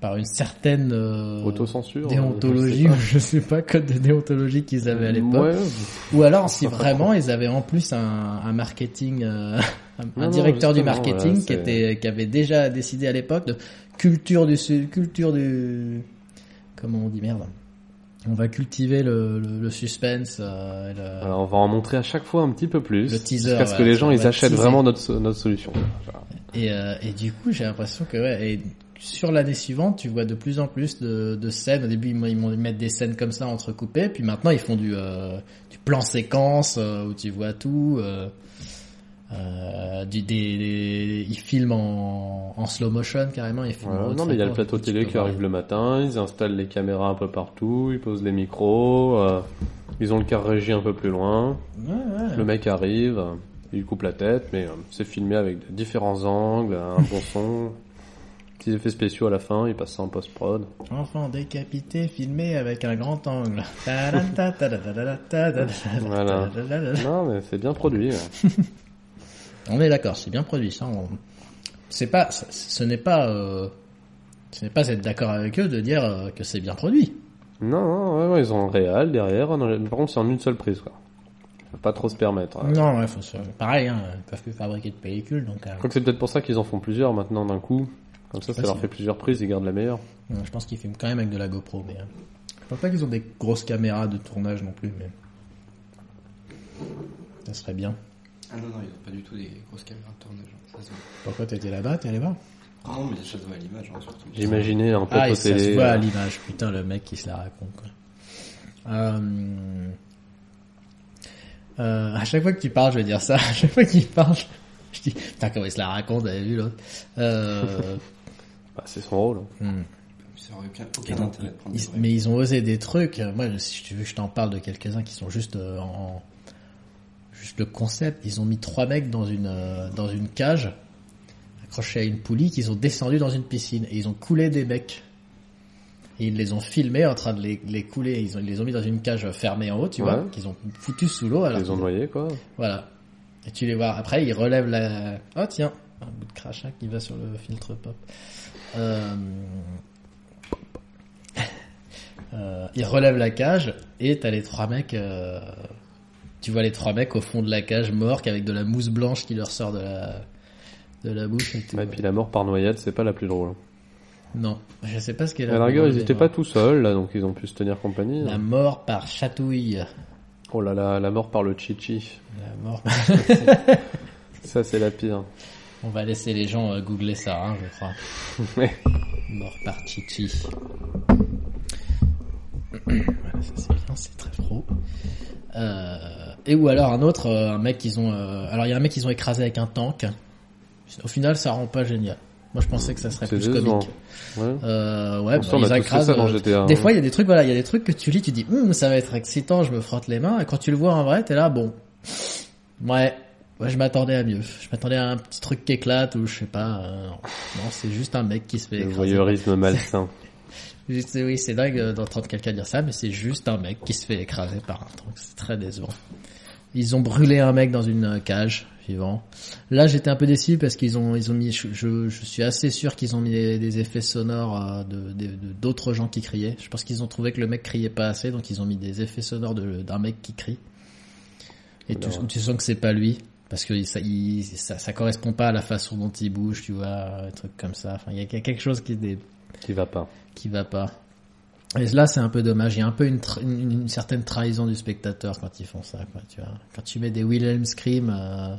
par une certaine euh, Autocensure. déontologie, euh, ou je sais pas, code de déontologie qu'ils je sais avaient à l'époque. Ouais, Ou alors si vraiment ils avaient en plus un, un marketing, euh, un, non, directeur du marketing qui était, qui avait déjà décidé à l'époque de culture du culture du, comment on dit merde. On va cultiver le, le, le suspense. euh, et le- Alors, on va en montrer à chaque fois un petit peu plus. Le teaser, Jusqu'à ce que les gens, ils achètent teaser. vraiment notre, notre solution. Et, euh, et du coup, j'ai l'impression que ouais, et sur l'année suivante, tu vois de plus en plus de, de scènes. Au début, ils ils mettre des scènes comme ça entrecoupées, puis maintenant ils font du, euh, du plan séquence euh, où tu vois tout. Euh, du, des, des- ils filment en, en slow motion carrément. Ils filment Non, mais il y a le plateau télé qui arrive le matin, ils installent les caméras un peu partout, ils posent les micros, ils ont le car régie un peu plus loin, les- Ouais, ouais. le mec arrive, il coupe la tête, mais c'est filmé avec différents angles, un bon son, petits effets spéciaux à la fin, ils passent ça en post-prod. Enfant décapité, filmé avec un grand angle. Voilà. Non, mais c'est bien produit. On est d'accord, c'est bien produit ça. C'est pas, ce- n'est pas, euh, ce n'est pas être d'accord avec eux de dire euh, que c'est bien produit. Non, ils ont un réal derrière, par contre c'est en une seule prise, quoi. Pas trop se permettre. hein. Non, ouais, pareil, hein, ils peuvent plus fabriquer de pellicules, donc euh, Je crois que c'est peut-être pour ça qu'ils en font plusieurs maintenant d'un coup. Comme ça, ça leur fait plusieurs prises, ils gardent la meilleure. je pense qu'ils filment quand même avec de la GoPro, mais euh, je pense pas qu'ils ont des grosses caméras de tournage non plus, mais ça serait bien. Ah non, non, ils ont pas du tout des grosses caméras de tournage. hein, Ça se voit. Pourquoi t'étais là-bas, t'es allé voir? Non, mais ça se voit à l'image, hein, surtout. J'imaginais un peu Ah, et ça se voit à l'image, putain, le mec qui se la raconte, quoi. Euh... euh, à chaque fois que tu parles, je vais dire ça. À chaque fois qu'il parle, je dis, putain, comment il se la raconte, avez vu, l'autre. Euh... bah, c'est son rôle. hein. hmm. Ça aurait aucun, Et aucun donc, intérêt de prendre ils- des vrais. mais ils ont osé des trucs. Moi, si tu veux, je t'en parle de quelques-uns qui sont juste euh, en, juste le concept. Ils ont mis trois mecs dans une euh, dans une cage, accrochés à une poulie, qu'ils ont descendu dans une piscine et ils ont coulé des mecs. Et ils les ont filmés en train de les, les couler. Ils, ont, ils les ont mis dans une cage fermée en haut, tu Ouais. vois, qu'ils ont foutu sous l'eau. Ils ont qu'ils- noyé, quoi. Voilà. Et tu les vois. Après, ils relèvent la. Oh tiens, un bout de crachat qui va sur le filtre pop. Euh... euh, ils relèvent la cage et t'as les trois mecs. euh, Tu vois les trois mecs au fond de la cage morts avec de la mousse blanche qui leur sort de la de la bouche. et tout. Ouais, et puis la mort par noyade, c'est pas la plus drôle. Non, je sais pas ce qu'est À la rigueur, ils étaient pas tout seuls, là, donc ils ont pu se tenir compagnie. La mort par chatouille. Oh là là, la mort par le chichi. La mort. Ça, c'est la pire. On va laisser les gens euh, googler ça, hein, je crois. Mort par Chichi. voilà, ça c'est bien, c'est très pro. Euh, et ou alors un autre, euh, un mec qu'ils ont. euh, alors il y a un mec qu'ils ont écrasé avec un tank. Au final, ça rend pas génial. Moi, je pensais que ça serait plus comique. Ouais. Euh, ouais, bah, ils écrasent. GTA. Des hein. fois, il y a des trucs, voilà, il y a des trucs que tu lis, tu dis, Hum, ça va être excitant, je me frotte les mains. Et quand tu le vois en vrai, t'es là, bon, ouais, ouais, je m'attendais à mieux. Je m'attendais à un petit truc qui éclate ou je sais pas. euh, non, c'est juste un mec qui se fait Le écraser. voyeurisme malsain. Juste, oui, c'est dingue d'entendre quelqu'un dire ça, mais c'est juste un mec qui se fait écraser par un truc. C'est très décevant. Ils ont brûlé un mec dans une euh, cage vivant. Là, j'étais un peu déçu parce qu'ils ont, ils ont mis. Je, je, je suis assez sûr qu'ils ont mis des, des effets sonores euh, de de- de- d'autres gens qui criaient. Je pense qu'ils ont trouvé que le mec criait pas assez, donc ils ont mis des effets sonores d'un mec qui crie. Et tu sens que c'est pas lui. Parce que ça, il, ça, ça correspond pas à la façon dont il bouge, tu vois, un truc comme ça. Enfin, il y a quelque chose qui est Qui va pas. qui va pas. Et là, c'est un peu dommage. Il y a un peu une, une, une certaine trahison du spectateur quand ils font ça, quoi, tu vois. Quand tu mets des Wilhelm Scream euh,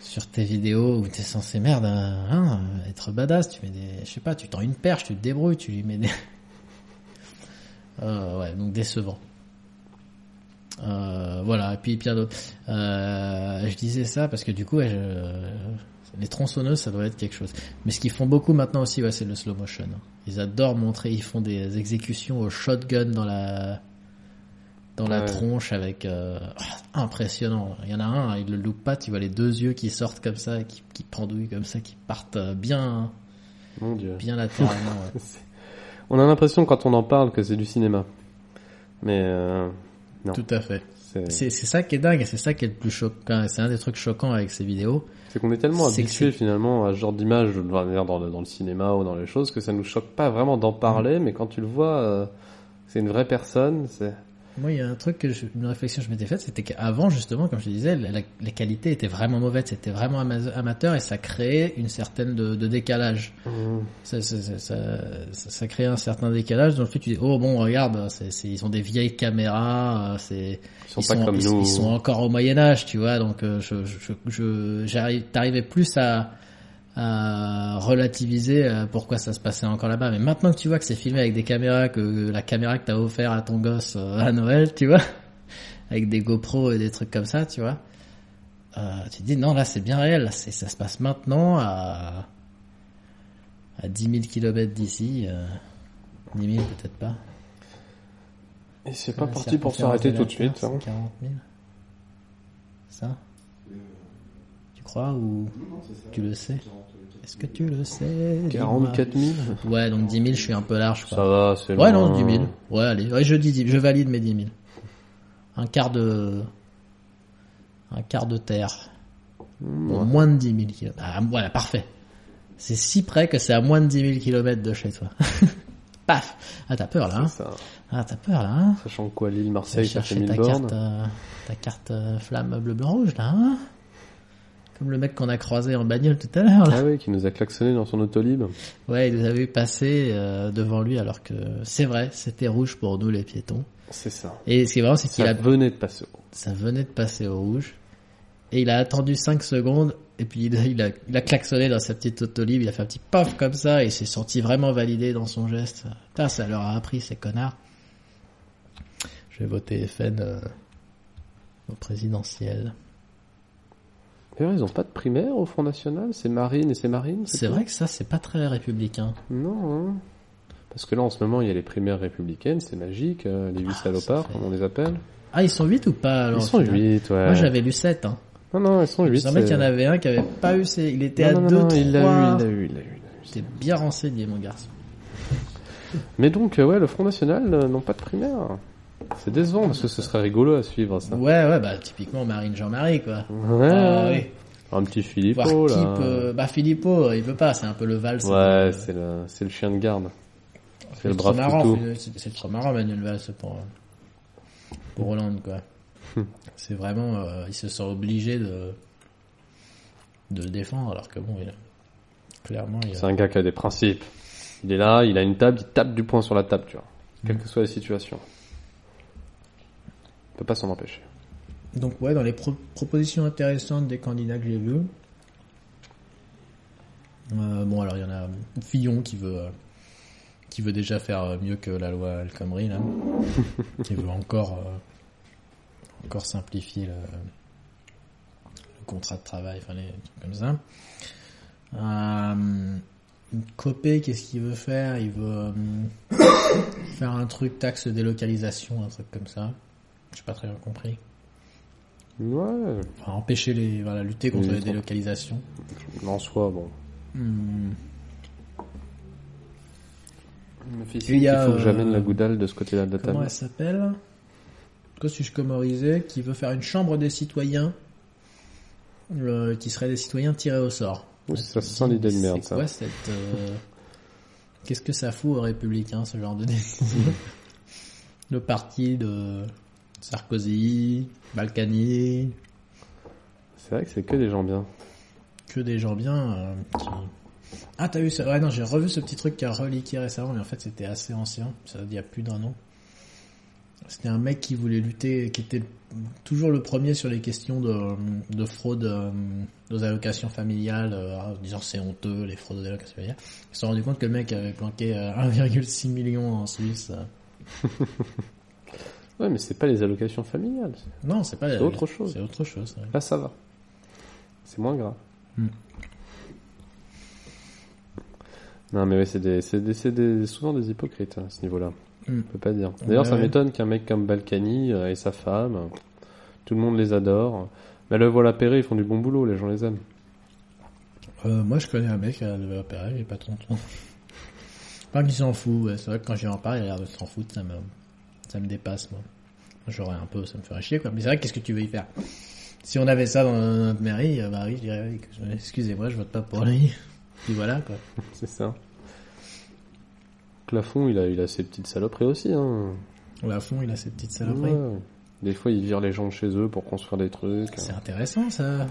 sur tes vidéos où t'es censé merde, euh, hein, être badass, tu mets des, je sais pas, tu tends une perche, tu te débrouilles, tu lui mets des, Euh, ouais, donc décevant. Euh, voilà, et puis Pierre d'autre. Euh, je disais ça parce que du coup, ouais, je- les tronçonneuses, ça doit être quelque chose. Mais ce qu'ils font beaucoup maintenant aussi, ouais, c'est le slow motion. Ils adorent montrer, ils font des exécutions au shotgun dans la dans la tronche avec euh, ah, impressionnant. Il y en a un, il le loupe pas, tu vois les deux yeux qui sortent comme ça, qui, qui pendouillent comme ça, qui partent bien Mon dieu. bien latéralement. On a l'impression quand on en parle que c'est du cinéma. Mais non. Tout à fait. C'est ça qui est dingue, c'est ça qui est le plus choquant. C'est un des trucs choquants avec ces vidéos. c'est qu'on est tellement habitué finalement à ce genre d'image dans, le- dans le cinéma ou dans les choses que ça nous choque pas vraiment d'en parler, mais quand tu le vois, euh, c'est une vraie personne. C'est Moi, il y a un truc que je, une réflexion que je m'étais faite, c'était qu'avant, justement, comme je disais, la, la- les qualités étaient vraiment mauvaises, c'était vraiment ama- amateur et ça créait une certaine de, de décalage. Ça, ça, ça, ça, ça- créait un certain décalage dans le fait tu dis, oh bon, regarde, ils ont des vieilles caméras, euh, c'est, ils sont pas comme ils, nous. ils sont encore au Moyen Âge, tu vois, donc euh, je, je, je, j'arrive, t'arrivais plus à relativiser euh, pourquoi ça se passait encore là-bas. Mais maintenant que tu vois que c'est filmé avec des caméras, que la caméra que t'as offert à ton gosse euh, à Noël, tu vois, avec des GoPro et des trucs comme ça, tu vois, euh, tu te dis non, là c'est bien réel, là, c'est, ça se passe maintenant à à 10 000 km d'ici, euh, 10 000 peut-être pas. Et c'est pas parti pour s'arrêter tout de suite. Hein. c'est 40 000 Ça? Tu crois ou tu le sais? Est-ce que tu le sais Dis-moi. 44 000 Ouais, donc 10 000, je suis un peu large. Ça Quoi. va, c'est Ouais, loin. non, 10 000. Ouais, allez, ouais, je dis 10 je valide mes 10 000. Un quart de... Un quart de terre. Bon, moins de 10 000 km. Ah, voilà, parfait. C'est si près que c'est à moins de 10 000 km de chez toi. Paf Ah, t'as peur là, hein Ça, Ah, t'as peur là, hein sachant quoi, vas Marseille, ça fait chercher 1000 ta bornes. carte, euh, ta carte euh, flamme bleu blanc rouge là, hein Comme le mec qu'on a croisé en bagnole tout à l'heure. Ah oui, qui nous a klaxonné dans son autolib. Ouais, il nous a vu passer euh, devant lui alors que c'est vrai, c'était rouge pour nous les piétons. C'est ça. Et ce qui est marrant, c'est qu'il a, venait de passer. ça venait de passer au rouge et il a attendu 5 secondes et puis il a, il a, il a klaxonné dans sa petite autolib, il a fait un petit paf comme ça et il s'est senti vraiment validé dans son geste. Putain, ça leur a appris ces connards. Je vais voter FN euh, au présidentiel. D'ailleurs, ils ont pas de primaire au Front National C'est Marine et c'est Marine C'est vrai que ça, c'est pas très républicain. Non, hein. Parce que là, en ce moment, il y a les primaires républicaines, c'est magique, euh, les huit Ah, salopards, comme on les appelle. Ah, ils sont 8 ou pas alors Ils sont 8, ouais. Moi j'avais lu 7. Hein. Non, non, ils sont 8. Il me qu'il y en avait un qui avait pas eu ses... Il était non, à non, 2, non, 3. il l'a eu, il l'a eu, il l'a eu. J'étais bien renseigné, mon garçon. Mais donc, euh, ouais, le Front National euh, n'ont pas de primaire. C'est décevant parce que ce serait rigolo à suivre ça. Ouais, ouais, bah typiquement Marine Jean-Marie, quoi. Ouais. Ah, oui. Un petit Voir Philippot qui là. peut... Bah Philippot, il veut pas, c'est un peu le Valls. Ouais, de- c'est le, c'est le chien de garde. C'est le brave marrant, c'est trop marrant Manuel Valls pour, euh, pour Hollande, quoi. c'est vraiment, euh, il se sent obligé de, de le défendre, alors que bon, il, clairement, il C'est un gars qui a des principes. Il est là, il a une table, il tape du poing sur la table, tu vois. Quelle Mm. que soit la situation. Peut pas s'en empêcher. Donc ouais, dans les pro- propositions intéressantes des candidats que j'ai vus, euh, bon alors il y en a Fillon qui veut euh, qui veut déjà faire mieux que la loi El Khomri là, qui veut encore euh, encore simplifier le, le contrat de travail, enfin les trucs comme ça. Euh, Copé, qu'est-ce qu'il veut faire? Il veut euh, faire un truc taxe délocalisation, un truc comme ça. J'ai pas très bien compris. Ouais. Enfin, empêcher les, voilà, lutter contre les délocalisations. En soi, bon. Hmm. Il me fait Et signe il y a, qu'il faut que euh, j'amène la goudale de ce côté-là de la Comment table. elle s'appelle? Kosciuszko Comorisé qui veut faire une chambre des citoyens euh, qui serait des citoyens tirés au sort. Oui, ça sent l'idée de merde, ça. quoi cette... euh, Qu'est-ce que ça fout aux républicains, ce genre de décision Le parti de Sarkozy, Balkany, C'est vrai que c'est que des gens bien. que des gens bien euh, qui... Ah, t'as vu ça Ouais, non, j'ai revu ce petit truc qui a reliqué récemment, mais en fait, c'était assez ancien. Ça date il y a plus d'un an. C'était un mec qui voulait lutter, qui était toujours le premier sur les questions de, de fraude euh, aux allocations familiales, euh, en disant c'est honteux, les fraudes aux allocations familiales. Ils se sont rendu compte que le mec avait planqué euh, 1,6 million en Suisse. euh. Ouais, mais c'est pas les allocations familiales. Non, c'est pas... C'est autre chose. C'est autre chose. ouais. Là, ça va. C'est moins grave. Hmm. Non, mais ouais, c'est des, c'est des, c'est des- souvent des hypocrites hein, à ce niveau-là. Hmm. On peut pas dire. D'ailleurs, Ouais, ça ouais. m'étonne qu'un mec comme Balkany euh, et sa femme, euh, tout le monde les adore. Mais le voilà Perret, ils font du bon boulot, les gens les aiment. Euh, moi, je connais un mec à levé opérer, il est pas trop Pas qu'il s'en fout, c'est vrai que quand j'y en parle, il a l'air de s'en foutre, ça me, ça me dépasse, moi. J'aurais un peu, ça me ferait chier, quoi. Mais c'est vrai, qu'est-ce que tu veux y faire? Si on avait ça dans notre mairie, euh, bah oui, je dirais, excusez-moi, je vote pas pour lui. Puis voilà, quoi. C'est ça. Lafont, il a, il a ses petites saloperies aussi. Hein. Au à fond, il a ses petites saloperies. Ouais. Des fois, il vire les gens de chez eux pour construire des trucs. C'est intéressant, ça.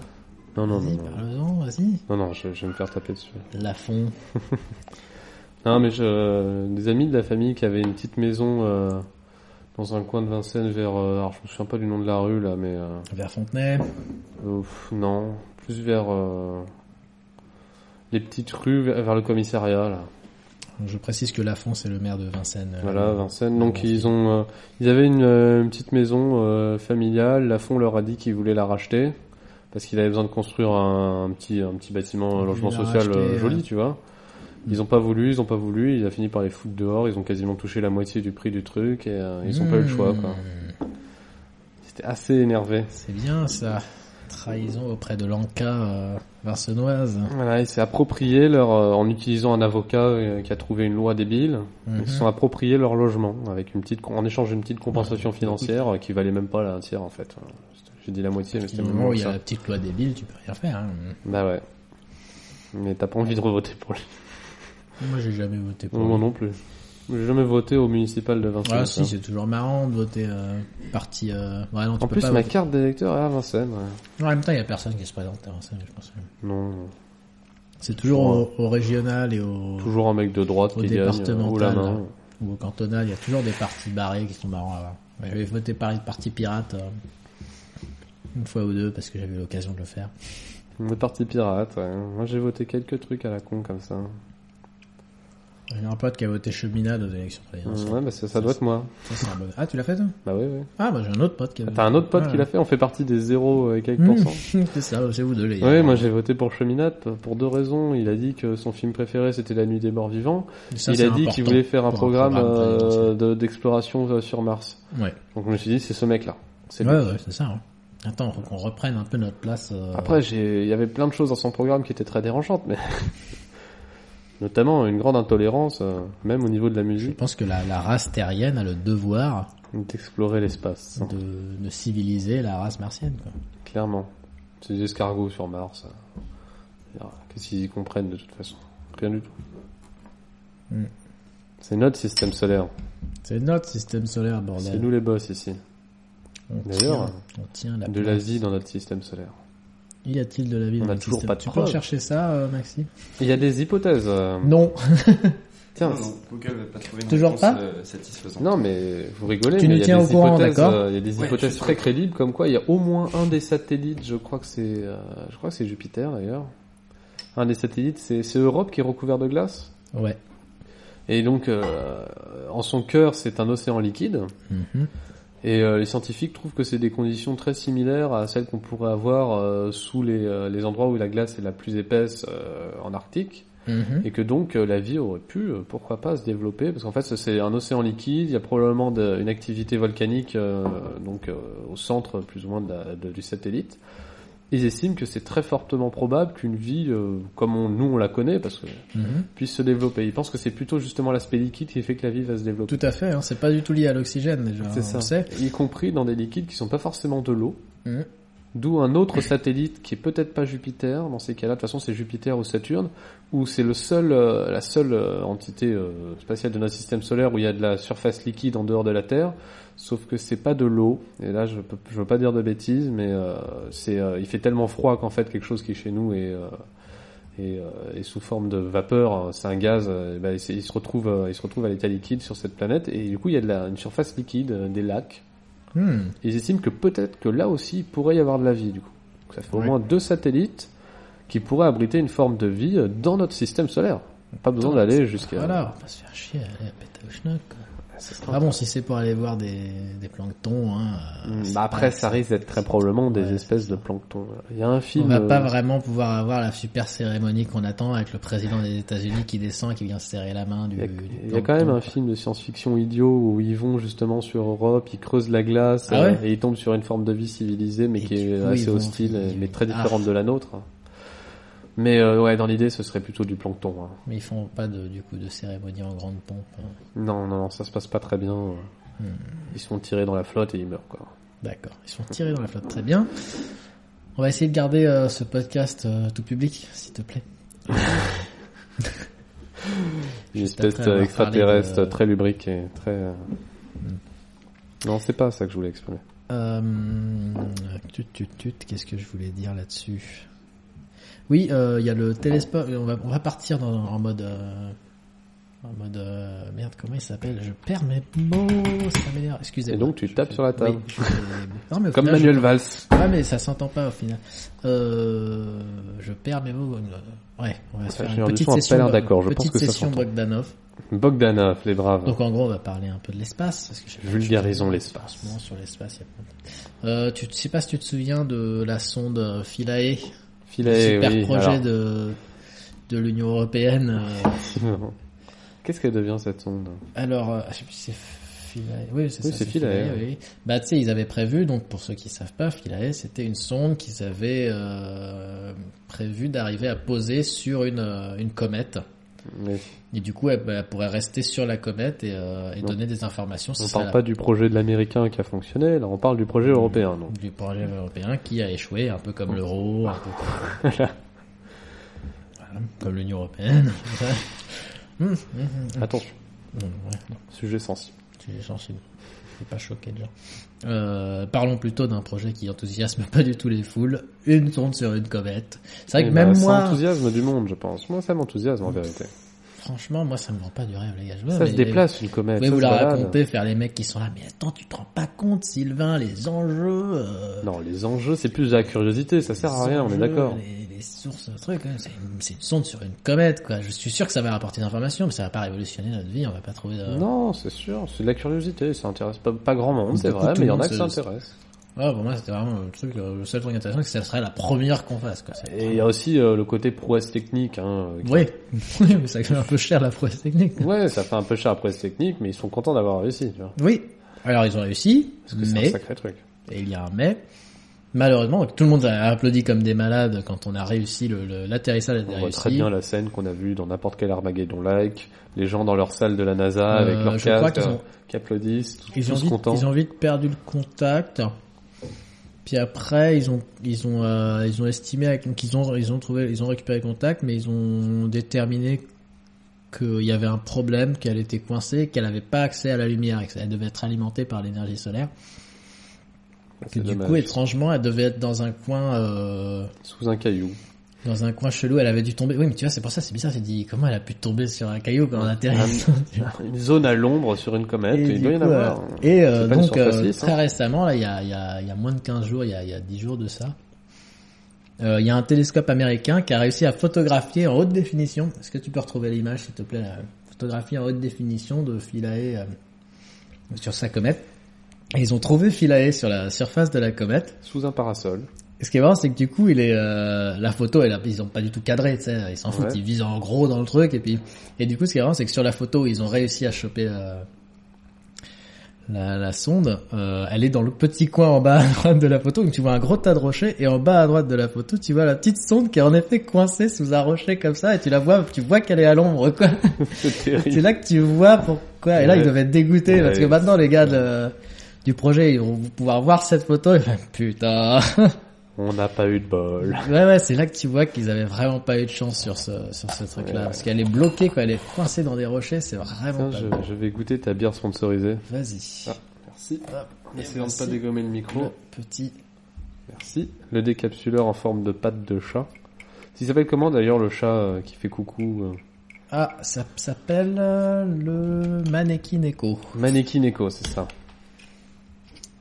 Non, non, non. parle-en, vas-y. Non, non, je, je vais me faire taper dessus. Lafond. Non, mais je, des amis de la famille qui avaient une petite maison euh, dans un coin de Vincennes vers... euh, alors, je me souviens pas du nom de la rue, là, mais... Euh, Vers Fontenay. non, plus vers... euh, les petites rues vers, le commissariat, là. Je précise que Lafond, c'est le maire de Vincennes. Voilà, Vincennes. Donc, ils ont... euh, ils avaient une, euh, une petite maison euh, familiale. Lafont leur a dit qu'il voulait la racheter parce qu'il avait besoin de construire un, un petit, un petit bâtiment, logement social racheté, joli, tu vois. Ils ont pas voulu, ils ont pas voulu, il a fini par les foutre dehors, ils ont quasiment touché la moitié du prix du truc et euh, ils ont pas eu le choix quoi. Mmh. C'était assez énervé. C'est bien ça. Trahison auprès de l'Anca euh, vincenoise. Voilà, ils s'est approprié leur euh, en utilisant un avocat euh, qui a trouvé une loi débile, Mhm. ils se sont appropriés leur logement avec une petite en échange d'une petite compensation financière qui valait même pas la tiers en fait. J'ai dit la moitié mais c'était moment où il y a la petite loi débile, tu peux rien faire. Hein. Bah ouais. Mais t'as pas envie de revoter pour lui. Moi, j'ai jamais voté pour. Moi non plus. J'ai jamais voté au municipal de Vincennes. Ah si, c'est toujours marrant de voter euh, parti. Euh... Ouais, non, tu En peux plus, pas ma voter. carte d'électeur est à Vincennes. ouais. Non, en même temps, il y a personne qui se présente à Vincennes, je pense. Non, C'est toujours au, au régional et au, toujours un mec de droite Au qui gagne euh, départemental, ou là. main. ou au cantonal. Il y a toujours des partis barrés qui sont marrants à voir. Ouais, J'avais voté par parti pirate euh, une fois ou deux parce que j'avais eu l'occasion de le faire. Le parti pirate, ouais. Moi, j'ai voté quelques trucs à la con comme ça. J'ai un pote qui a voté cheminade aux élections présidentielles. Ouais, bah ça, ça doit être moi. Ça, c'est un bon- Ah, tu l'as fait toi? Bah oui, oui. Ah, bah j'ai un autre pote qui a T'as un autre pote qui l'a fait, on fait partie des zéros et quelques Mmh. pourcents. c'est ça, c'est vous deux les. Oui, moi j'ai voté pour Cheminat pour deux raisons. Il a dit que son film préféré c'était La Nuit des Morts Vivants. Ça, il a dit qu'il voulait faire un programme, euh, d'exploration euh, sur Mars. Ouais. Donc je me suis dit c'est ce mec-là. Ouais, ouais, c'est ça. hein. Attends, faut qu'on reprenne un peu notre place. euh, Après, il y avait plein de choses dans son programme qui étaient très dérangeantes, mais notamment une grande intolérance, euh, même au niveau de la je musique, pense que la, la race terrienne a le devoir d'explorer l'espace. de, de civiliser la race martienne. Quoi. Clairement. C'est des escargots sur Mars. euh. Qu'est-ce qu'ils y comprennent de toute façon? Rien du tout. Mm. C'est notre système solaire. C'est notre système solaire, C'est bordel. nous les boss ici. D'ailleurs, on tient la De la place. vie dans notre système solaire. Y a-t-il de la vie On dans a notre toujours pas de Tu peux rechercher ça, euh, Maxime Il y a des hypothèses. euh. Non. Tiens, Non, non, Google n'a pas trouvé une Toujours réponse, pas euh, satisfaisante. Non, mais vous rigolez, Tu mais nous il y a tiens des au courant, hypothèses, d'accord euh, il y a des Ouais, hypothèses je suis très crédibles, comme quoi il y a au moins un des satellites, je crois que c'est, euh, je crois que c'est Jupiter d'ailleurs. Un des satellites, c'est, c'est Europe qui est recouvert de glace? Ouais. Et donc, euh, en son cœur, c'est un océan liquide. Mhm. Et euh, les scientifiques trouvent que c'est des conditions très similaires à celles qu'on pourrait avoir euh, sous les, euh, les endroits où la glace est la plus épaisse en Arctique. Mhm. Et que donc la vie aurait pu, pourquoi pas, se développer, parce qu'en fait c'est un océan liquide, il y a probablement de- une activité volcanique donc au centre plus ou moins de la- de- du satellite. Ils estiment que c'est très fortement probable qu'une vie, euh, comme on- nous on la connaît, parce que Mhm. puisse se développer. Ils pensent que c'est plutôt justement l'aspect liquide qui fait que la vie va se développer. Tout à fait, hein, c'est pas du tout lié à l'oxygène déjà, C'est ça. sait. Y compris dans des liquides qui sont pas forcément de l'eau. Mhm. D'où un autre satellite qui est peut-être pas Jupiter. Dans ces cas-là, de toute façon, c'est Jupiter ou Saturne, où c'est le seul, euh, la seule euh, entité euh, spatiale de notre système solaire où il y a de la surface liquide en dehors de la Terre. Sauf que c'est pas de l'eau. Et là, je peux, je veux pas dire de bêtises, mais euh, c'est, euh, il fait tellement froid qu'en fait, quelque chose qui est chez nous est, est, euh, est sous forme de vapeur. hein, C'est un gaz. euh, et ben, il, se retrouve, euh, il se retrouve à l'état liquide sur cette planète. Et du coup, il y a de la, une surface liquide, des lacs. Hmm. Ils estiment que peut-être que là aussi il pourrait y avoir de la vie du coup. Donc, ça fait au moins deux satellites qui pourraient abriter une forme de vie dans notre système solaire. Pas besoin d'aller jusqu'à. Voilà, on va se faire chier, allez, péter au schnock, quoi. Ah bon, si c'est pour aller voir des, des planctons, hein. euh, Hmm, bah après, ça risque d'être très probablement des Ouais, espèces de ça. plancton. Il y a un film. On va pas vraiment pouvoir avoir la super cérémonie qu'on attend avec le président des États-Unis qui descend et qui vient se serrer la main du. Il y a, du il y a quand même un film de science-fiction idiot où ils vont justement sur Europe, ils creusent la glace Ah ouais euh, et ils tombent sur une forme de vie civilisée mais Et qui est assez hostile, mais très Ah. différente de la nôtre. Mais euh, ouais, dans l'idée, ce serait plutôt du plancton. hein. Mais ils font pas de, du coup de cérémonie en grande pompe. hein. Non, non, ça se passe pas très bien. Hmm. Ils se font tirer dans la flotte et ils meurent quoi. D'accord. Ils sont tirés dans la flotte. Très bien. On va essayer de garder euh, ce podcast euh, tout public, s'il te plaît. Avoir extraterrestre de- très lubrique et très. euh, Non, c'est pas ça que je voulais exprimer. Euh, tut, tut, tut, qu'est-ce que je voulais dire là-dessus? Oui, euh, il y a le télescope. On va, on va partir dans, en mode. euh, en mode. euh, merde, comment il s'appelle? Je perds mes mots, ça m'énerve. Excusez-moi. Et donc, tu tapes sur la table. Oui, je fais- non, mais au Comme final, Manuel je- Valls. Ouais, mais ça s'entend pas au final. Je perds mes mots. Ouais, on va se faire une un petite session. d'accord, je petite pense que session. Bogdanov. Bogdanov, les braves. Donc en gros, on va parler un peu de l'espace. parce que je- Vulgarisons l'espace. sur l'espace, il y a plein de- Euh, tu sais pas si tu te souviens de la sonde Philae, Filet, super oui. projet alors. de de l'Union européenne. euh, Qu'est-ce qu'elle devient cette sonde? Alors, euh, c'est Philae. Oui, c'est Oui, ça. c'est Philae, oui. Bah, tu sais, ils avaient prévu, donc pour ceux qui savent pas, Philae, c'était une sonde qu'ils avaient euh, prévu d'arriver à poser sur une, euh, une comète. Mais Et du coup, elle, bah, elle pourrait rester sur la comète et, euh, et Non. donner des informations. on serait parle la- pas du projet de l'américain qui a fonctionné, là on parle du projet européen. Donc. du projet européen qui a échoué, un peu comme l'euro, un peu comme, voilà, comme l'Union européenne. Hum, hum, hum. Attention, ouais, non, sujet sensible. es sensible. Je vais pas les gens. Euh, parlons plutôt d'un projet qui enthousiasme pas du tout les foules. Une sonde sur une comète. C'est vrai Eh que ben, même c'est moi, l'enthousiasme du monde, je pense. Moi, ça m'enthousiasme en vérité. Franchement, moi ça me vend pas du rêve, les gars. Je Ça se déplace une comète. Vous la balade. raconter, faire les mecs qui sont là, mais attends, tu te rends pas compte, Sylvain, les enjeux. euh, Non, les enjeux, c'est plus de la curiosité, ça sert à rien, on est d'accord. Les, les sources, le truc, hein, c'est une, sonde sur une comète, quoi. Je suis sûr que ça va rapporter des informations, mais ça va pas révolutionner notre vie, on va pas trouver. de- Non, c'est sûr, c'est de la curiosité, ça intéresse pas, pas grand monde, c'est vrai, mais il y en a ça intéresse. Ouais, pour moi, c'était vraiment le truc, euh, le seul truc intéressant, c'est que ça serait la première qu'on fasse, quoi. Et il y a aussi euh, le côté prouesse technique. Hein, qui- Oui, oui, mais ça coûte un peu cher la prouesse technique. Ouais, ça fait un peu cher la prouesse technique, mais ils sont contents d'avoir réussi, tu vois. Oui. Alors ils ont réussi, Parce que c'est un mais sacré truc. Et il y a un mais. Malheureusement, tout le monde a applaudi comme des malades quand on a réussi le- le- l'atterrissage. été On voit très bien la scène qu'on a vue dans n'importe quel Armageddon-like, les gens dans leur salle de la NASA Euh, avec leur casque ont, qui applaudissent, tous, ils ont, tous vite, contents. ils ont vite perdu le contact. Puis après, ils ont, ils ont, euh, ils ont estimé, donc ils ont, ils ont trouvé, ils ont récupéré le contact, mais ils ont déterminé qu'il y avait un problème, qu'elle était coincée, qu'elle n'avait pas accès à la lumière, et qu'elle devait être alimentée par l'énergie solaire. Que du dommage. coup, étrangement, elle devait être dans un coin, euh, Sous un caillou. Dans un coin chelou. Elle avait dû tomber. Oui, mais tu vois, c'est pour ça, c'est bizarre. Te dis comment elle a pu tomber sur un caillou quand on atterrit. Une zone à l'ombre sur une comète, Et il du doit y en coup, avoir. euh, et euh, donc euh, lisse, très hein. récemment, là, il y a, il y, a, il y a moins de 15 jours, il y a, y a 10 jours de ça, euh, il y a un télescope américain qui a réussi à photographier en haute définition. Est-ce que tu peux retrouver l'image, s'il te plaît, la photographie en haute définition de Philae sur sa comète? Et ils ont trouvé Philae sur la surface de la comète. Sous un parasol. Et ce qui est marrant, c'est que du coup, il est euh, la photo, elle a- ils ont pas du tout cadré, tu sais, ils s'en foutent, Ouais. ils visent en gros dans le truc, et puis et du coup, ce qui est marrant, c'est que sur la photo, ils ont réussi à choper euh, la, la sonde. Euh, elle est dans le petit coin en bas à droite de la photo, donc tu vois un gros tas de rochers, et en bas à droite de la photo, tu vois la petite sonde qui est en effet coincée sous un rocher comme ça, et tu la vois, tu vois qu'elle est à l'ombre, quoi. C'est là que tu vois pourquoi. Et là, Ouais. ils doivent être dégoûtés parce que maintenant, les gars de- du projet, ils vont pouvoir voir cette photo et faire, putain. On n'a pas eu de bol. Ouais, ouais, c'est là que tu vois qu'ils avaient vraiment pas eu de chance sur ce, sur ce truc-là. Ouais. Parce qu'elle est bloquée, quoi. Elle est coincée dans des rochers, c'est vraiment pas je, je vais goûter ta bière sponsorisée. Vas-y. Ah, Merci. Essayons de pas dégommer le micro. le petit. Merci. Le décapsuleur en forme de patte de chat. Il s'appelle comment d'ailleurs le chat euh, qui fait coucou euh Ah, ça s'appelle euh, le Mannequin Echo. Mannequin Echo, c'est ça.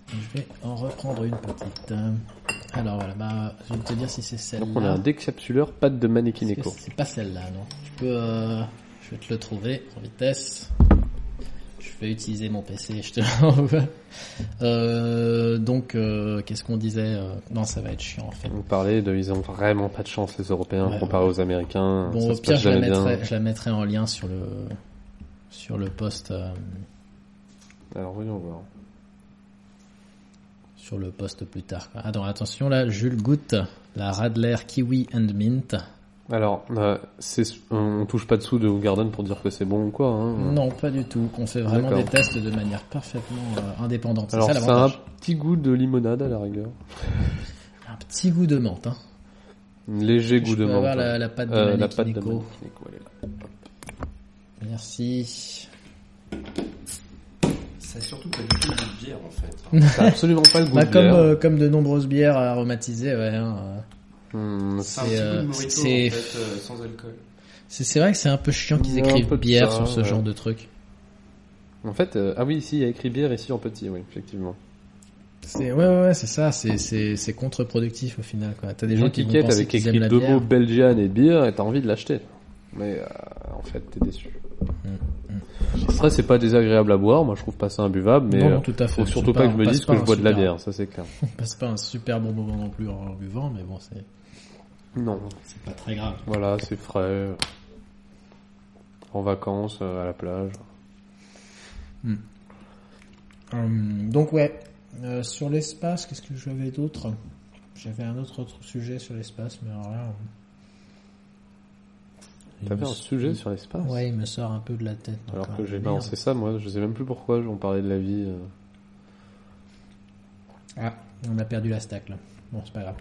Je vais en reprendre une petite. Alors voilà, bah, je vais te dire si c'est celle-là. Donc on a un décapsuleur patte de Mannequin Echo. C'est pas celle-là, non. Tu peux, euh, je vais te le trouver en vitesse. Je vais utiliser mon PC, je te l'envoie. Euh, donc, euh, qu'est-ce qu'on disait euh, Non, ça va être chiant en fait. On parlait de, ils ont vraiment pas de chance les Européens Ouais. comparé aux Américains. Bon, ça au pire, je la, mettrai, je la mettrai en lien sur le sur le post euh, Alors voyons voir. Sur le post plus tard. Attends, attention là, Jules goûte la Radler Kiwi and Mint. Alors, euh, c'est, on touche pas dessous de Garden pour dire que c'est bon ou quoi. Hein. Non, pas du tout. On fait vraiment des tests de manière parfaitement euh, indépendante. C'est Alors a un petit goût de limonade à la rigueur. Un petit goût de menthe. Hein. Un léger Je goût de menthe. avoir la, hein. la pâte de Euh, la pâte de elle est là. Merci. Ça a surtout pas du tout le goût de bière en fait. Ça absolument pas le goût Bah, de comme, bière. euh, comme de nombreuses bières aromatisées, ouais. hein, euh. Hmm, C'est un C'est, petit euh, goût de mojito c'est- en fait, euh, sans alcool. C'est vrai que c'est un peu chiant qu'ils écrivent bière ça, sur ce ouais. genre de truc. En fait, euh, ah oui, ici il y a écrit bière ici en petit, oui, effectivement. C'est ouais ouais, ouais c'est ça, c'est contre-productif au final. T'as des gens qui vont penser avec qu'ils écrit aiment la deux bière. mots Belgian et bière et t'as envie de l'acheter. Mais euh, en fait, t'es déçu. Mm, Après, c'est pas désagréable à boire, moi je trouve pas ça imbuvable, mais Non, euh, non, tout à fait. faut surtout pas, que je me dise que je bois de la super- bière, ça c'est clair. On passe pas un super bon moment non plus en buvant, mais bon c'est Non, c'est pas très grave. voilà, c'est frais. En vacances, euh, à la plage. Hum, donc ouais, euh, sur l'espace, qu'est-ce que j'avais d'autre? J'avais un autre, autre sujet sur l'espace, mais alors là. T'avais un sujet sur l'espace Ouais, il me sort un peu de la tête. Alors que euh, j'ai balancé ça, moi, je sais même plus pourquoi on parlait de la vie. euh. Ah, on a perdu la stack là. Bon, c'est pas grave.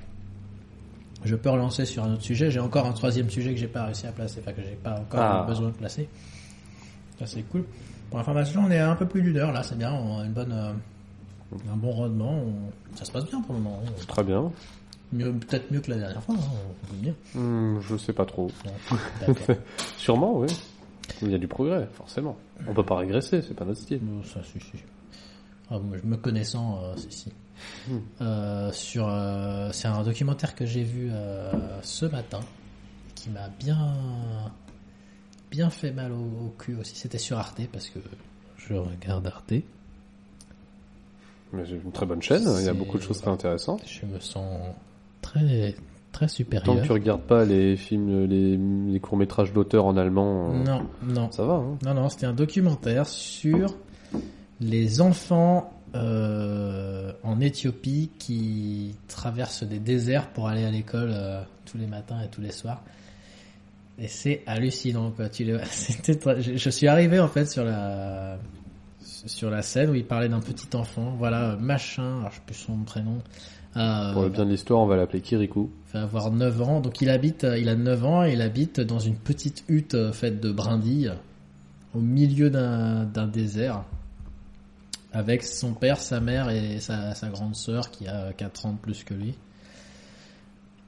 Je peux relancer sur un autre sujet. J'ai encore un troisième sujet que j'ai pas réussi à placer, enfin que j'ai pas encore Ah. besoin de placer. Ça c'est cool. Pour information, on est à un peu plus d'une heure là, c'est bien. On a une bonne, euh, un bon rendement. On- Ça se passe bien pour le moment. Très bien. Peut-être mieux que la dernière fois. Hein, on peut le dire. Hmm, je sais pas trop. Sûrement, oui. Il y a du progrès, forcément. On peut pas régresser, c'est pas notre style. Ça suffit. Ah, moi, me connaissant, euh, si, si. Hmm. Euh, sur, euh, c'est un documentaire que j'ai vu euh, ce matin qui m'a bien, bien fait mal au, au cul aussi. C'était sur Arte parce que je regarde Arte. Mais j'ai une très bonne chaîne, il y a C'est- beaucoup de choses très intéressantes. Je me sens très, très Tant supérieur. que tu regardes pas les films, les, les courts-métrages d'auteurs en allemand, euh, Non, non, ça va. Hein. non, non. C'était un documentaire sur les enfants euh, en Éthiopie qui traverse des déserts pour aller à l'école euh, tous les matins et tous les soirs. Et c'est hallucinant quoi. Tu les... Très- je, je suis arrivé en fait sur la sur la scène où il parlait d'un petit enfant. Voilà, machin. Alors je sais plus son prénom. Euh, Pour le bien de l'histoire, on va l'appeler Kirikou. va avoir 9 ans. Donc il habite, euh, il a 9 ans et il habite dans une petite hutte euh, faite de brindilles au milieu d'un désert avec son père, sa mère et sa, sa grande sœur qui a 4 ans de plus que lui.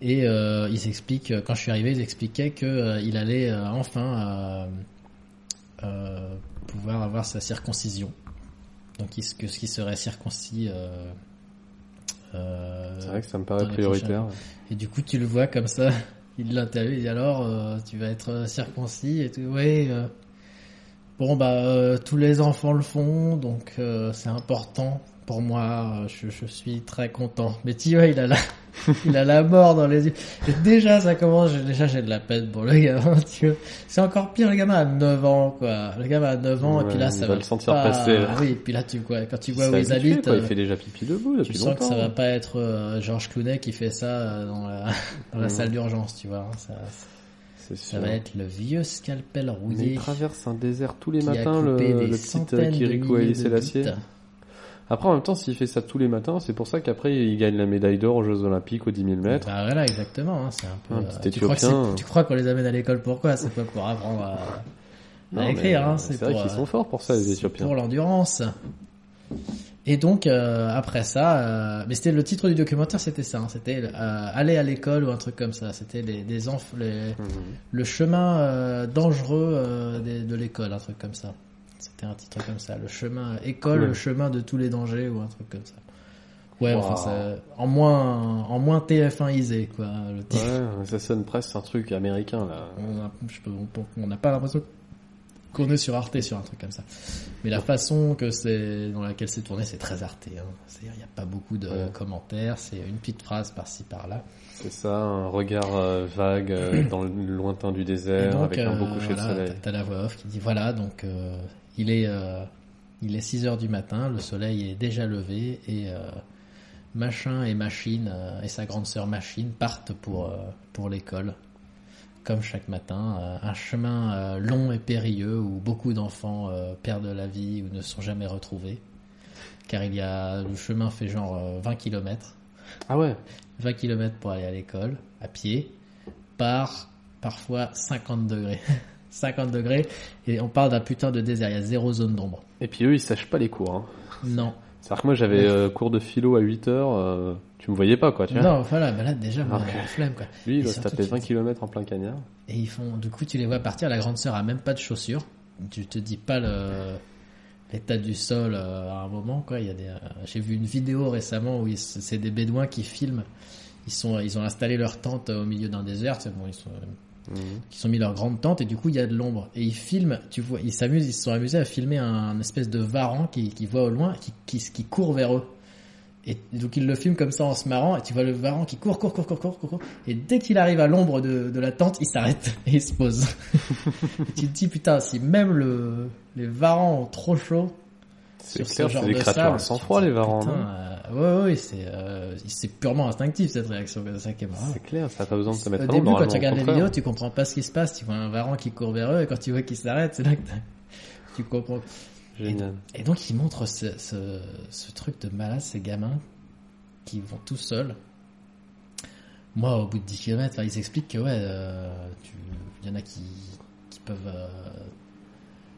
Et euh, expliquent, quand je suis arrivé, ils expliquaient que euh, il allait euh, enfin pouvoir avoir sa circoncision. Donc il- que ce qui serait circoncis. Euh, euh, C'est vrai que ça me paraît prioritaire. et du coup, tu le vois comme ça. Il l'interviewe, il dit alors, euh, tu vas être circoncis et tout. Ouais. euh, bon bah, euh, tous les enfants le font, donc euh, c'est important pour moi. Je, je suis très content. Mais tu vois, il a la, il a la mort dans les yeux. Et déjà, ça commence. Déjà, j'ai de la peine pour le gamin. Tu vois, c'est encore pire. Le gamin a 9 ans, quoi. Le gamin a 9 ans et puis là, il ça va va le sentir pas- passer, là. Oui, et puis là, tu vois, quand tu vois Il où ils habitent. quoi, euh, Il fait déjà pipi debout tu depuis sens que ça va pas être euh, Georges Clooney qui fait ça euh, dans la, dans la Mhm. salle d'urgence, tu vois. hein, Ça, va être le vieux scalpel Mais il rouillé traverse un désert tous les matins, le, le petit euh, centaines de Après, en même temps, s'il fait ça tous les matins, c'est pour ça qu'après, il gagne la médaille d'or aux Jeux Olympiques aux 10 000 mètres. Bah voilà, exactement. hein, c'est un peu. Un euh, petit tu, crois que Éthiopien, c'est- euh. tu crois qu'on les amène à l'école pourquoi C'est pas pour apprendre à, Non, à mais, écrire, hein, euh, c'est vrai qu'ils euh, sont forts pour ça, les Éthiopiens. Pour l'endurance. Et donc euh, après ça, euh, mais c'était le titre du documentaire, c'était ça, hein, c'était euh, aller à l'école ou un truc comme ça. C'était les, les, Mhm. le chemin euh, dangereux euh, de l'école, un truc comme ça. C'était un titre comme ça, le chemin école, Ouais. le chemin de tous les dangers ou un truc comme ça. Ouais, Wow. enfin, ça- en moins, en moins TF1isé quoi. Le titre. Ouais, ça sonne presque un truc américain, là. On n'a pas l'impression qu'on est sur Arte sur un truc comme ça. Mais la façon que c'est dans laquelle c'est tourné, c'est très Arte. Hein. C'est-à-dire, il n'y a pas beaucoup de Ouais. commentaires. C'est une petite phrase par-ci par-là. C'est ça, un regard euh, vague euh, dans le lointain du désert, donc, avec un beau euh, coucher voilà, de soleil. t'as- la voix off qui dit voilà, donc euh, il est euh, il est 6 heures du matin, le soleil est déjà levé et euh, machin et machine euh, et sa grande sœur machine partent pour pour l'école. Comme chaque matin, un chemin long et périlleux où beaucoup d'enfants perdent la vie ou ne sont jamais retrouvés. Car il y a le chemin fait genre euh, 20 km. Ah ouais 20 km pour aller à l'école, à pied, par parfois 50 degrés. 50 degrés, et on parle d'un putain de désert, il y a zéro zone d'ombre. Et puis eux, ils sèchent pas les cours. Hein. Non. C'est-à-dire que moi, j'avais euh, cours de philo à 8 heures, euh, tu me voyais pas, quoi, tu vois. Non, voilà, bah là déjà, moi, Ok. la flemme, quoi. Lui, il doit taper qu'il- 20 km en plein cagnard. Et ils font, du coup, tu les vois partir, la grande sœur a même pas de chaussures. Tu te dis pas le, l'état du sol euh, à un moment, quoi. Il y a des, j'ai vu une vidéo récemment où c'est des bédouins qui filment. Ils sont, ils ont installé leur tente au milieu d'un désert, bon, ils sont, Mhm. qui sont mis leur grande tente et du coup il y a de l'ombre et ils filment tu vois ils s'amusent ils se sont amusés à filmer un, espèce de varan qui, qui voit au loin qui, qui, qui court vers eux et donc ils le filment comme ça en se marrant et tu vois le varan qui court court court court court court, court. et dès qu'il arrive à l'ombre de, de la tente il s'arrête et il se pose et tu te dis putain si même le les varans ont trop chaud C'est clair, c'est des de créatures te froid, les varans. euh, ouais ouais c'est euh, c'est purement instinctif cette réaction c'est ça qui est marrant C'est clair, ça n'a pas besoin de se mettre au à début, quand tu regardes au les vidéos, tu comprends pas ce qui se passe. Tu vois un varan qui court vers eux et quand tu vois qu'il s'arrête, c'est là que tu comprends. Génial. Et donc, ils montrent ce, ce, ce truc de malade, ces gamins qui vont tout seuls. Moi, au bout de 10 km, ils expliquent que, ouais, euh, il y en a qui, qui peuvent euh,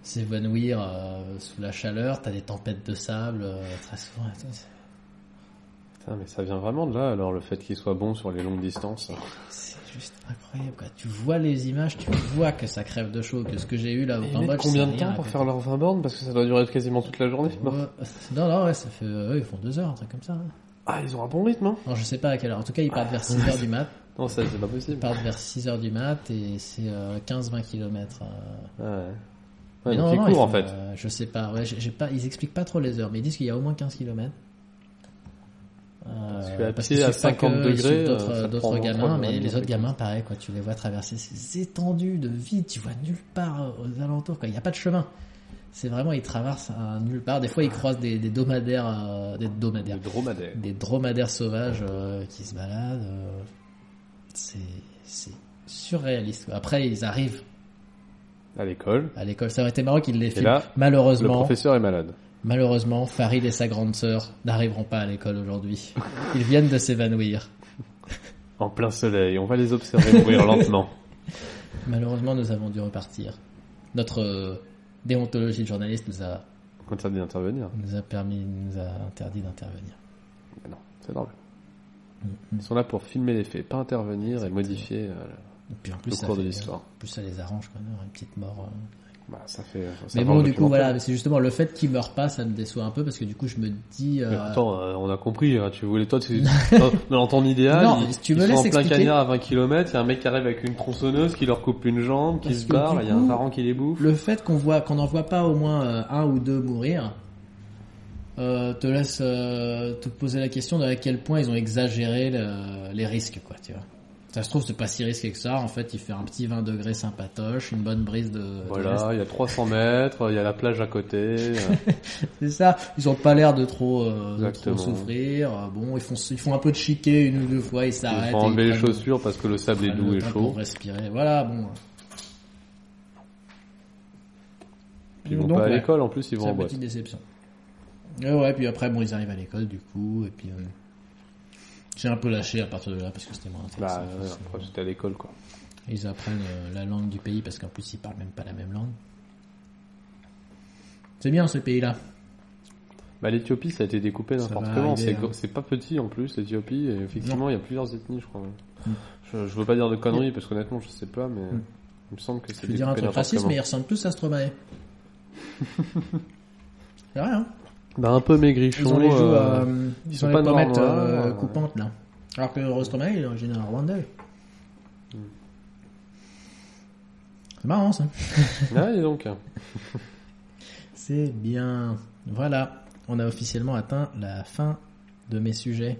s'évanouir euh, sous la chaleur. T'as des tempêtes de sable euh, très souvent. Putain, mais ça vient vraiment de là, alors, le fait qu'il soit bon sur les longues distances. C'est juste incroyable. Quoi. Tu vois les images, tu vois que ça crève de chaud. Que ce que j'ai eu là au Ils Cambodge, combien de temps pour faire leurs 20 bornes? Parce que ça doit durer quasiment toute la journée. non Ouais. Non, non, ouais, ça fait. euh, ils font deux heures, un truc comme ça. hein. Ah, ils ont un bon rythme, hein Non, je sais pas à quelle heure. En tout cas, ils partent vers 6 heures du mat. Non, ça, c'est pas Ils possible. partent vers 6 heures du mat et c'est euh, 15-20 km. Ah ouais. Ouais, non, ils non, courent, ils en fait. euh, je sais pas. Ouais, j'ai j'ai pas. Ils expliquent pas trop les heures, mais ils disent qu'il y a au moins 15 km. Parce qu'à parce pied, qu'ils à suivent pas 50 que- ils degrés, euh, d'autres d'autres gamins, mais les autres gamins, pareil, quoi. Tu les vois traverser ces étendues de vide, tu vois nulle part euh, aux alentours, quoi. Il n'y a pas de chemin. c'est vraiment, il traverse un nulle part. Des fois, il croise des, des dromadaires, euh, des dromadaires, Le dromadaire. des dromadaires sauvages euh, qui se baladent. euh, c'est, c'est surréaliste. quoi. Après, ils arrivent À l'école. à l'école. Ça aurait été marrant qu'ils les filment. là, le Malheureusement, professeur est malade. malheureusement, Farid et sa grande sœur n'arriveront pas à l'école aujourd'hui. Ils viennent de s'évanouir. En plein soleil. On va les observer mourir lentement. Malheureusement, nous avons dû repartir. Notre euh, déontologie de journaliste nous a, interdit d'intervenir. nous a permis, nous a interdit d'intervenir. Non, c'est normal. Mm, Ils sont là pour filmer les faits, pas intervenir et modifier euh, Et puis en plus, le ça cours de fait- l'histoire. En plus, ça les arrange quand même, une petite mort. euh. Bah, ça fait. ça Mais bon, du coup, voilà, c'est justement le fait qu'il meure pas, ça me déçoit un peu parce que du coup, je me dis. euh, Mais attends, euh, on a compris, hein, tu voulais toi, tu... dans, dans ton idéal, Non, ils, si tu ils me sont laisses en plein cagnard à 20 km, il y a un mec qui arrive avec une tronçonneuse qui leur coupe une jambe, qui Parce se barre, il y a un parent qui les bouffe. le fait qu'on voit, qu'on n'en voit pas au moins euh, un ou deux mourir, euh, te laisse euh, te poser la question de à quel point ils ont exagéré le- les risques, quoi, tu vois. Ça se trouve, c'est pas si risqué que ça. En fait, il fait un petit 20 degrés sympatoche, une bonne brise de. Voilà, il y a 300 mètres, il y a la plage à côté. C'est ça. Ils ont pas l'air de trop, euh, de trop Exactement. souffrir. Euh, Bon, ils font, ils font un peu de chiquet une ou deux fois, ils il s'arrêtent. faut et enlever ils les chaussures parce que le sable est doux et chaud. Pour respirer. Voilà, bon. Puis ils vont Donc, pas à l'école, en plus ils vont C'est en une boîte. petite déception. Et ouais, puis après, bon, ils arrivent à l'école, du coup, et puis euh, j'ai un peu lâché à partir de là parce que c'était moins intéressant. Bah, j'étais à l'école quoi. Ils apprennent euh, la langue du pays parce qu'en plus, ils parlent même pas la même langue. C'est bien ce pays-là. Bah, l'Éthiopie, ça a été découpé n'importe comment. C'est hein. c'est pas petit en plus, l'Éthiopie. Et effectivement, il y a plusieurs ethnies, je crois. Mm. Je, je veux pas dire de conneries parce qu'honnêtement, je sais pas, mais Mm. il me semble que c'est Je veux dire un truc raciste, mais ils ressemblent tous à Stromae. C'est vrai, hein Bah, un peu maigrichon. Ils ont les joues, euh, euh, ils sont ont pas les pommettes euh, euh, coupantes, là. Alors que Stromae, il est originaire rwandais. Hmm. C'est marrant, ça. Ah, et donc. C'est bien. Voilà, on a officiellement atteint la fin de mes sujets.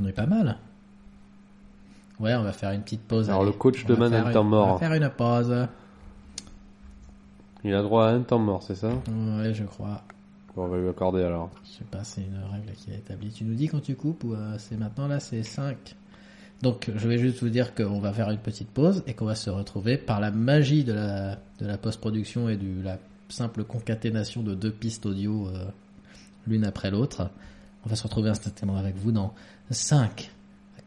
On est pas mal. Ouais, on va faire une petite pause. Alors, allez. le coach On un une- temps On mort. va faire une pause. Il a droit à un temps mort, c'est ça Ouais, je crois. Bon, on va lui accorder alors. Je sais pas, c'est une règle qui est établie. Tu nous dis quand tu coupes ou euh, c'est maintenant là, c'est 5. Donc, je vais juste vous dire qu'on va faire une petite pause et qu'on va se retrouver par la magie de la, de la post-production et de la simple concaténation de deux pistes audio euh, l'une après l'autre. On va se retrouver instantanément avec vous dans 5,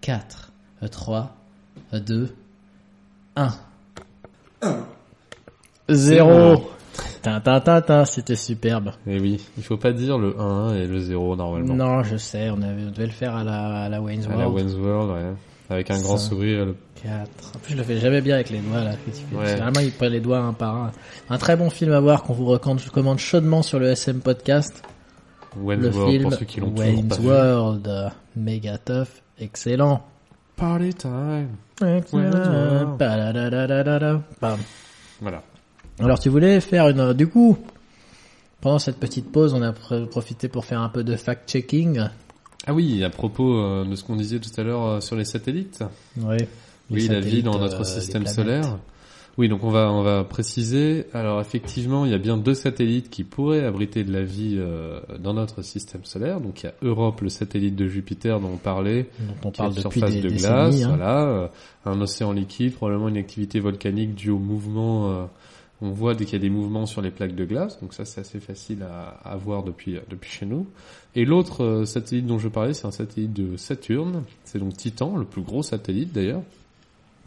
4, 3, 2, 1. 0 Tintin, c'était superbe. Et oui, il faut pas dire le 1 et le 0 normalement. Non, je sais, on, avait, on devait le faire à la, à la Wayne's À la World. Wayne's World, ouais. Avec un grand sourire. le- 4. En plus, je le fais jamais bien avec les doigts, là. Ouais. Généralement, il prend les doigts un par un. Un très bon film à voir qu'on vous recommande chaudement sur le SM Podcast. Wayne's le World, film pour ceux qui l'ont toujours Wayne's. World. euh, Méga tough. Excellent. Party time. Excellent. World. Voilà. Alors, tu voulais faire une, du coup, pendant cette petite pause, on a pr- profité pour faire un peu de fact-checking. Ah oui, à propos euh, de ce qu'on disait tout à l'heure euh, sur les satellites. Oui. Oui, la vie dans notre système solaire. Oui, donc on va on va préciser. Alors effectivement, il y a bien deux satellites qui pourraient abriter de la vie euh, dans notre système solaire. Donc il y a Europe, le satellite de Jupiter dont on parlait, dont on qui a parle une depuis surface des de glace, hein. voilà, euh, un océan liquide, probablement une activité volcanique due au mouvement. Euh, on voit dès qu'il y a des mouvements sur les plaques de glace, donc ça c'est assez facile à, à voir depuis depuis chez nous. Et l'autre euh, satellite dont je parlais, c'est un satellite de Saturne, c'est donc Titan, le plus gros satellite d'ailleurs,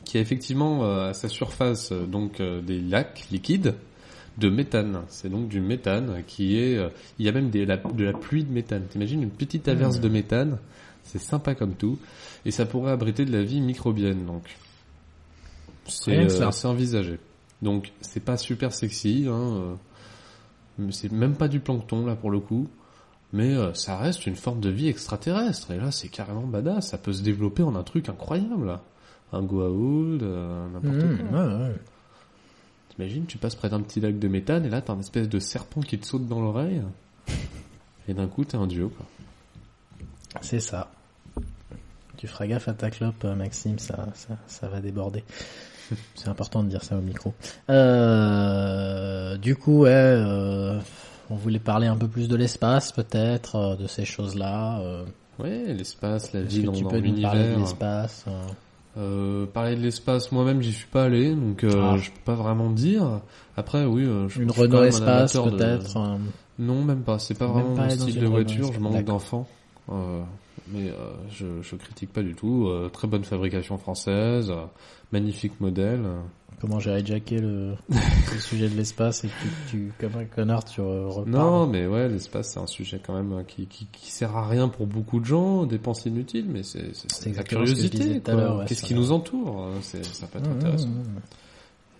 qui a effectivement euh, à sa surface euh, donc euh, des lacs liquides de méthane. C'est donc du méthane qui est, euh, il y a même des, la- de la pluie de méthane. T'imagines une petite averse de méthane, c'est sympa comme tout, et ça pourrait abriter de la vie microbienne donc. Euh, c'est envisagé. Donc c'est pas super sexy, hein, euh, c'est même pas du plancton là pour le coup, mais euh, ça reste une forme de vie extraterrestre. Et là c'est carrément badass, ça peut se développer en un truc incroyable là. Un Goa'uld, euh, n'importe Mmh, quoi. ouais, ouais. T'imagines, tu passes près d'un petit lac de méthane et là t'as un espèce de serpent qui te saute dans l'oreille. Et d'un coup t'es un duo quoi. C'est ça. Tu feras gaffe à ta clope, euh, Maxime, ça, ça, ça va déborder. C'est important de dire ça au micro. Euh, du coup, ouais, euh, on voulait parler un peu plus de l'espace, peut-être, de ces choses-là. Ouais, l'espace, la vie tu peux nous parler de l'univers. l'espace euh, parler de l'espace, moi-même, j'y suis pas allé, donc Ah. je peux pas vraiment dire. Après, oui, je Une Renault Espace, de- peut-être euh, Non, même pas. C'est pas Même vraiment pas mon style de voiture. Je manque d'enfants. Euh, mais euh, je, je critique pas du tout. Euh, très bonne fabrication française, euh, magnifique modèle. Comment j'ai hijacké le, le sujet de l'espace et que tu, tu, comme un connard, tu reparles. Non, mais ouais, l'espace c'est un sujet quand même euh, qui, qui, qui sert à rien pour beaucoup de gens, dépenses inutiles, mais c'est c'est- C'est c'est la curiosité. ouais, Qu'est-ce qui nous entoure C'est ça peut être Mmh, intéressant. mmh,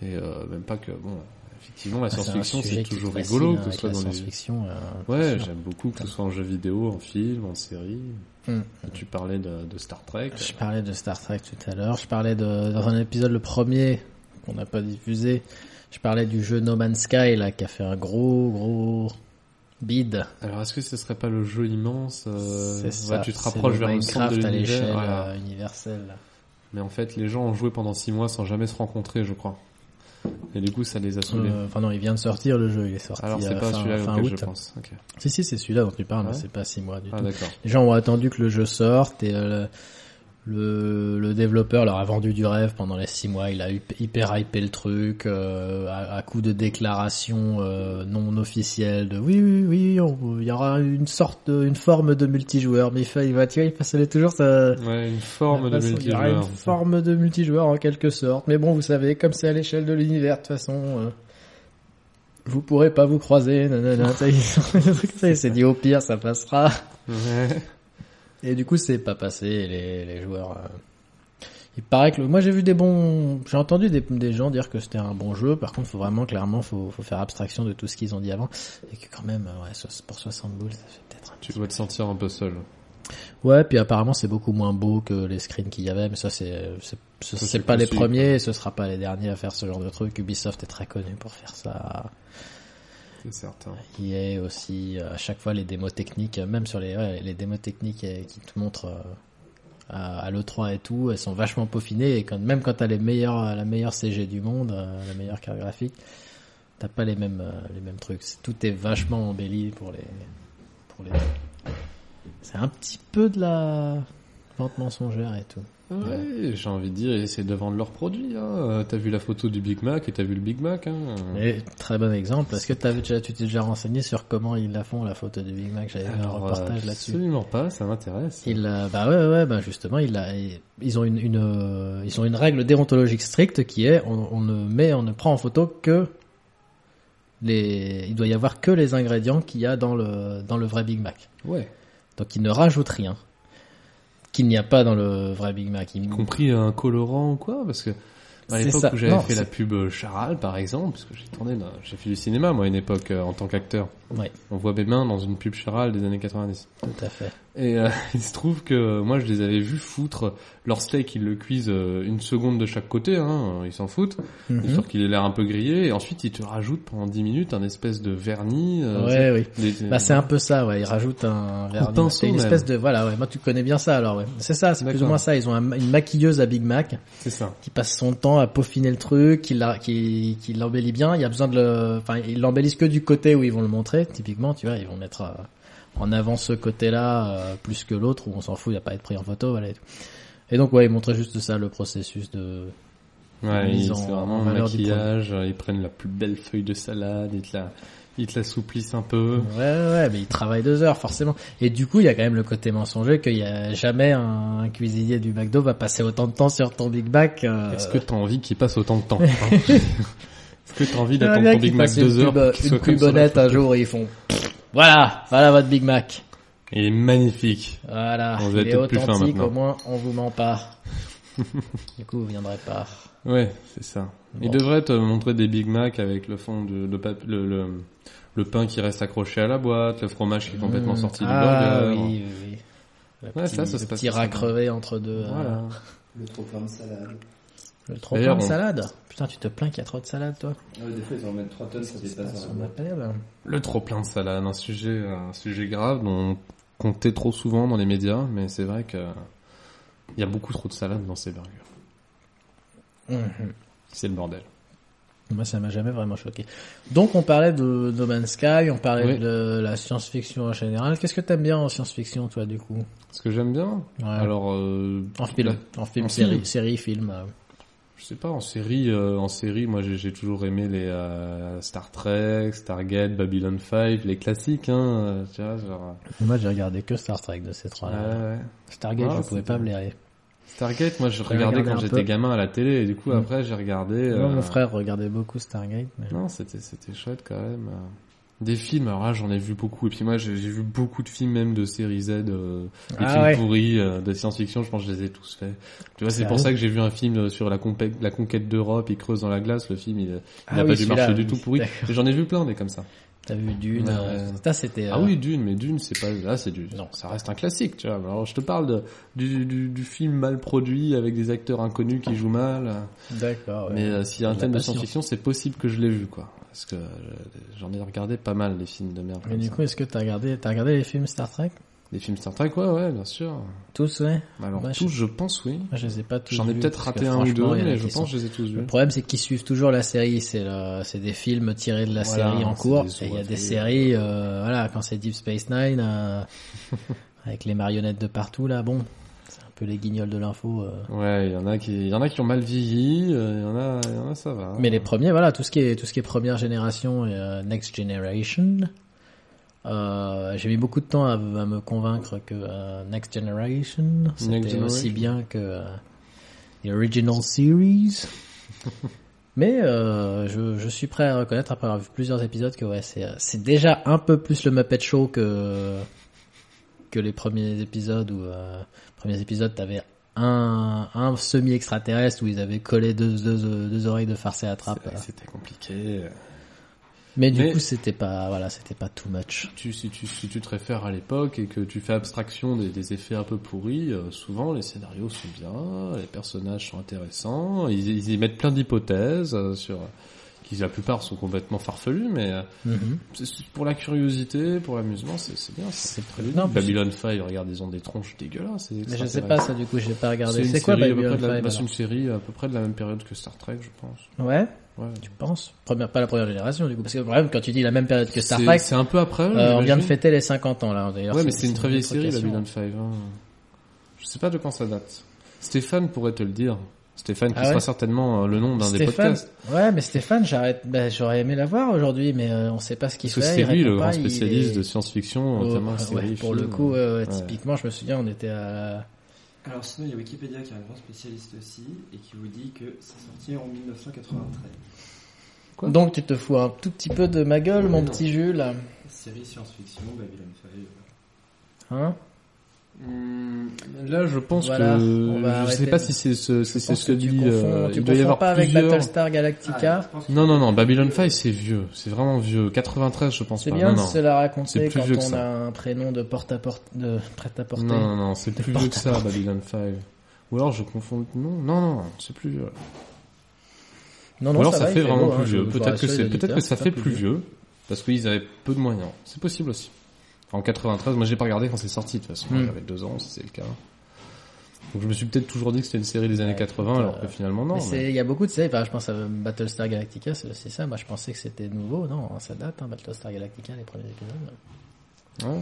mmh. Et euh, même pas que bon, effectivement la Ah, science-fiction c'est toujours rigolo hein, que ce soit dans les science-fiction. euh, Ouais, j'aime beaucoup que ce soit en jeu vidéo, en film, en série. Mm. Tu parlais de, de Star Trek. Je parlais de Star Trek tout à l'heure. Je parlais de, dans un épisode, le premier, qu'on n'a pas diffusé. Je parlais du jeu No Man's Sky, là, qui a fait un gros, gros bid. Alors est-ce que ce serait pas le jeu immense euh, c'est ouais, ça. Tu te rapproches vers le centre Minecraft de à l'échelle voilà. euh, universelle. Mais en fait, les gens ont joué pendant six mois sans jamais se rencontrer, je crois. Et du coup, ça les a saoulés. Euh, Enfin non, il vient de sortir le jeu, il est sorti Alors c'est euh, pas celui-là fin août. je pense. Si si, c'est celui-là dont tu parles, mais Ouais. c'est pas six mois du Ah tout. Les gens ont attendu que le jeu sorte et euh, le, le développeur leur a vendu du rêve pendant les six mois. Il a hyp- hyper hypé le truc euh, à, à coup de déclarations euh, non officielles de oui oui oui on- il y aura une sorte de, une forme de multijoueur mais il il va tu vois il fallait toujours ça Ouais, une forme de il y aura une multijoueur. forme de multijoueur en quelque sorte mais bon vous savez comme c'est à l'échelle de l'univers de toute façon euh, vous pourrez pas vous croiser nanana ça, il s'est dit au pire ça passera Ouais. Et du coup, c'est pas passé. Les, les joueurs. euh, Il paraît que le- moi j'ai vu des bons, j'ai entendu des, des gens dire que c'était un bon jeu. Par contre, faut vraiment clairement, faut, faut faire abstraction de tout ce qu'ils ont dit avant et que quand même, ouais, pour 60 boules, ça fait peut-être un Tu dois te sentir un peu seul. Ouais, puis apparemment c'est beaucoup moins beau que les screens qu'il y avait, mais ça c'est, c'est, pas les premiers, et ce sera pas les derniers à faire ce genre de truc. Ubisoft est très connu pour faire ça. Certain. EA aussi, euh, à chaque fois les démos techniques, euh, même sur les, les démos techniques euh, qui te montrent à, à l'E3 et tout, elles sont vachement peaufinées et quand, même quand t'as les la meilleure CG du monde, la meilleure carte graphique, t'as pas les mêmes, les mêmes trucs. Tout est vachement embelli pour les, pour les. C'est un petit peu de la vente mensongère et tout. Ouais, j'ai envie de dire, ils essaient de vendre leurs produits. Hein. Euh, T'as vu la photo du Big Mac et t'as vu le Big Mac. Hein. Et très bon exemple. Est-ce que t'avais déjà, tu t'es déjà renseigné sur comment ils la font la photo du Big Mac J'avais un reportage là-dessus. Absolument pas, ça m'intéresse. Il a- bah ouais ouais bah justement il a ils ont une, une euh, ils ont une règle déontologique stricte qui est on, on ne met on ne prend en photo que les il doit y avoir que les ingrédients qu'il y a dans le dans le vrai Big Mac. Ouais. Donc ils ne rajoutent rien qu'il n'y a pas dans le vrai Big Mac. Y compris un colorant ou quoi Parce que à l'époque où j'avais fait la pub euh, Charal, par exemple, parce que j'ai tourné, j'ai fait du cinéma moi à une époque euh, en tant qu'acteur. Ouais, On voit mes mains dans une pub Charal des années 90. tout à fait. Et euh, il se trouve que euh, moi je les avais vus foutre leur steak, ils le cuisent euh, une seconde de chaque côté, hein, ils s'en foutent, Mhm. histoire qu'il ait l'air un peu grillé, et ensuite ils te rajoutent pendant 10 minutes un espèce de vernis. euh, Ouais oui. des- Bah c'est un peu ça, ouais. Ils rajoutent un vernis. C'est une espèce de voilà, ouais. Moi tu connais bien ça alors, ouais. C'est ça, c'est plus ou moins ça. Ils ont un- une maquilleuse à Big Mac. c'est ça. qui passe son temps à peaufiner le truc, qui l'a- qui, qui l'embellit bien. Il y a besoin de le, enfin, ils l'embellissent que du côté où ils vont le montrer. Typiquement, tu vois, ils vont mettre euh, en avant ce côté-là euh, plus que l'autre où on s'en fout, il a pas à être pris en photo, voilà. Et, tout. et donc ouais, ils montraient juste ça, le processus de. Ouais, mise ils- en- c'est en vraiment un maquillage, euh, ils prennent la plus belle feuille de salade, ils te la, ils te l'assouplissent un peu. Ouais, ouais, mais ils travaillent deux heures forcément. Et du coup, il y a quand même le côté mensonger qu'il y a jamais un, un cuisinier du McDo va passer autant de temps sur ton Big Mac. euh, Est-ce que t'as envie qu'il passe autant de temps hein que t'as envie d'attendre ton Big Mac deux heures pub, pour qu'il une soit comme un jour et ils font voilà, voilà votre Big Mac. Il est magnifique. Voilà, On va il est plus fin authentique, maintenant. au moins on vous ment pas. du coup, vous viendrez pas. Ouais, c'est ça. Il devrait te montrer des Big Mac avec le fond de le, pap- le, le, le pain qui reste accroché à la boîte, le fromage qui est complètement Mmh. sorti ah, du burger. oui, oui, oui. Le Ouais, petit, ça, ça le se passe petit rat crevé entre deux. euh, Voilà. Le trop plein de salade. Le trop plein de salade. Putain, tu te plains qu'il y a trop de salade, toi Ah ouais, des fois, ils en mettent 3 tonnes, ça C'est dépasse. Le trop plein de salade, un sujet, un sujet grave dont on comptait trop souvent dans les médias, mais c'est vrai que il y a beaucoup trop de salade dans ces burgers. Mhm. C'est le bordel. Moi, ça m'a jamais vraiment choqué. Donc, on parlait de No Man's Sky, on parlait Oui. de la science-fiction en général. Qu'est-ce que t'aimes bien en science-fiction, toi, du coup? Ce que j'aime bien, Ouais. alors, euh, En film, la- en film, en série, film. série, film. euh. Je sais pas, en série, euh, en série, moi j'ai toujours aimé les euh, Star Trek, Stargate, Babylon 5, les classiques, hein, euh, tu vois, genre. Moi, j'ai regardé que Star Trek de ces trois-là. Ouais. Stargate, Ah, je pouvais pas blairer. Stargate, moi je regardais quand j'étais gamin à la télé, et du coup après j'ai regardé. Moi, mon frère regardait beaucoup Stargate. Mais... Non, c'était c'était chouette quand même. Euh. Des films, alors là j'en ai vu beaucoup, et puis moi j'ai vu beaucoup de films même de série Z, euh, des Ah films ouais. pourris euh, de science-fiction, je pense que je les ai tous faits. Tu vois, c'est pour ça que j'ai vu un film euh, sur la, la conquête d'Europe, il creuse dans la glace, le film il, Ah n'a oui, pas dû marcher du tout pourri. J'en ai vu plein des comme ça. T'as vu Dune euh. Ça, c'était... Ah euh, oui, Dune, mais Dune, c'est pas, là, c'est du, Non. ça reste un classique, tu vois. Alors, je te parle de, du, du, du film mal produit avec des acteurs inconnus qui jouent mal. D'accord. ouais. Mais euh, s'il y a un thème de science-fiction, c'est possible que je l'ai vu, quoi. Parce que euh, j'en ai regardé pas mal, les films de merde. Mais du ça. coup, est-ce que t'as regardé, t'as regardé les films Star Trek? Les films Star Trek, ouais, ouais, bien sûr. Tous, ouais. Alors, Ouais, tous, je pense, oui. Moi, je les ai pas tous J'en ai peut-être raté un ou deux, mais je pense sont- que je les ai tous vus. Le problème, c'est qu'ils suivent toujours la série. C'est le- c'est des films tirés de la Voilà, série en cours. Et il y a des séries, euh, voilà, quand c'est Deep Space Nine, euh, avec les marionnettes de partout, là, bon, peu les guignols de l'info. euh. Ouais, il y en a qui, il y en a qui ont mal vieilli, euh, il y en a, il y en a, ça va. Mais les premiers, voilà, tout ce qui est tout ce qui est première génération et euh, next generation. Euh, j'ai mis beaucoup de temps à, à me convaincre que euh, Next Generation c'était aussi bien que euh, the original series. Mais je, je suis prêt à reconnaître après avoir vu plusieurs épisodes que ouais c'est c'est déjà un peu plus le Muppet Show que que les premiers épisodes où premiers épisodes t'avais un un semi extraterrestre où ils avaient collé deux deux, deux oreilles de farce et attrape. C'était compliqué. Mais du Mais- coup, c'était pas, voilà, c'était pas too much. Tu, si, tu, si tu te réfères à l'époque et que tu fais abstraction des, des effets un peu pourris, euh, souvent les scénarios sont bien, les personnages sont intéressants, ils, ils y mettent plein d'hypothèses euh, sur qui la plupart sont complètement farfelues, mais c'est pour la curiosité, pour l'amusement, c'est bien. C'est très bien. Babylon 5, regarde, ils ont des tronches dégueulasses. Mais je sais pas ça, du coup, j'ai pas regardé. C'est quoi Babylon 5 bah, C'est une série à peu près de la même période que Star Trek, je pense. Ouais, Ouais. tu penses? Première, pas la première génération, du coup, parce que problème, quand tu dis la même période que Star Trek, C'est un peu après. euh, on vient de fêter les 50 ans là. D'ailleurs, Ouais, mais c'est une très vieille série. Babylon 5. Hein. Je sais pas de quand ça date. Stéphane pourrait te le dire. Stéphane qui Ah sera certainement euh, le nom d'un des podcasts. ouais, mais Stéphane, j'arrête, ben, j'aurais aimé la voir aujourd'hui, mais euh, on sait pas ce qu'il fait. c'est lui le pas, grand spécialiste est- de science-fiction, Oh, notamment ouais, série, pour le coup, euh, Ouais. typiquement, je me souviens, on était à, Alors sinon, il y a Wikipédia qui est un grand spécialiste aussi et qui vous dit que c'est sorti en 1993. Quoi? Donc tu te fous un tout petit peu de ma gueule, mon Non. petit Jules, Série science-fiction, Babylon 5. hein? Là, je pense Voilà, que je sais pas de- si c'est ce, c'est c'est que que tu dit. confonds, euh, tu il doit y confonds avoir pas avec plusieurs. Battlestar Galactica. Ah, Non, non, non. Babylon 5, c'est vieux. C'est vraiment vieux. 93, je pense C'est pas. bien non, de non. se la raconter C'est plus quand vieux que on ça. a un prénom de porte à porte, de prêt à porter. Non, non, non, c'est plus vieux que ça, Babylon 5. Ou alors je confonds. Non, non, non, c'est plus vieux. Non, Ou alors ça, va, fait vraiment beau, hein, plus je- vieux. Peut-être que c'est, peut-être que ça c'est fait plus vieux parce qu'ils avaient peu de moyens. C'est possible aussi. En 93, moi j'ai pas regardé quand c'est sorti de toute façon. Hmm. J'avais deux ans, si c'est le cas. Donc je me suis peut-être toujours dit que c'était une série des années Ouais, 80 alors que euh, finalement non. Mais mais- il y a beaucoup de séries, enfin, je pense à Battlestar Galactica, c'est aussi ça. Moi, je pensais que c'était nouveau. Non, ça date, hein, Battlestar Galactica, les premiers épisodes. Ouais.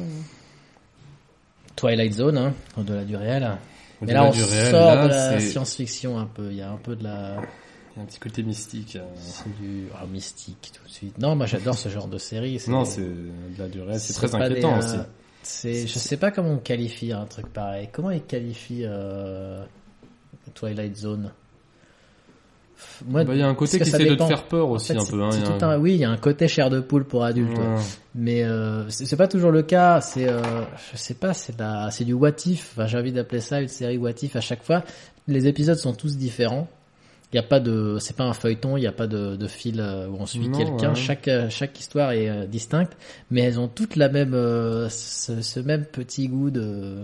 Twilight Zone, hein, au-delà du réel. Mais Au-delà là, on sort là, de la science-fiction un peu. Il y a un peu de la, Il y a un petit côté mystique. euh. c'est du ah, mystique tout de suite. Non, moi, j'adore ce genre de série. Non, c'est au-delà du réel. C'est très inquiétant des, aussi. euh, C'est, je sais pas comment on qualifie un truc pareil. Comment ils qualifient euh, Twilight Zone? Bah, Il y a un côté qui essaie de te dépend. faire peur En aussi fait, un peu. Hein, c'est il y a tout un- oui, il y a un côté chair de poule pour adultes. Ouais. Mais euh, c'est c'est pas toujours le cas. C'est, euh, je sais pas, c'est la, c'est du what if. Enfin, j'ai envie d'appeler ça une série what if à chaque fois. Les épisodes sont tous différents. Il y a pas de, c'est pas un feuilleton. Il n'y a pas de, de fil euh, où on suit quelqu'un. ouais. Chaque euh, chaque histoire est euh, distincte, mais elles ont toutes la même, ce, ce même petit goût de.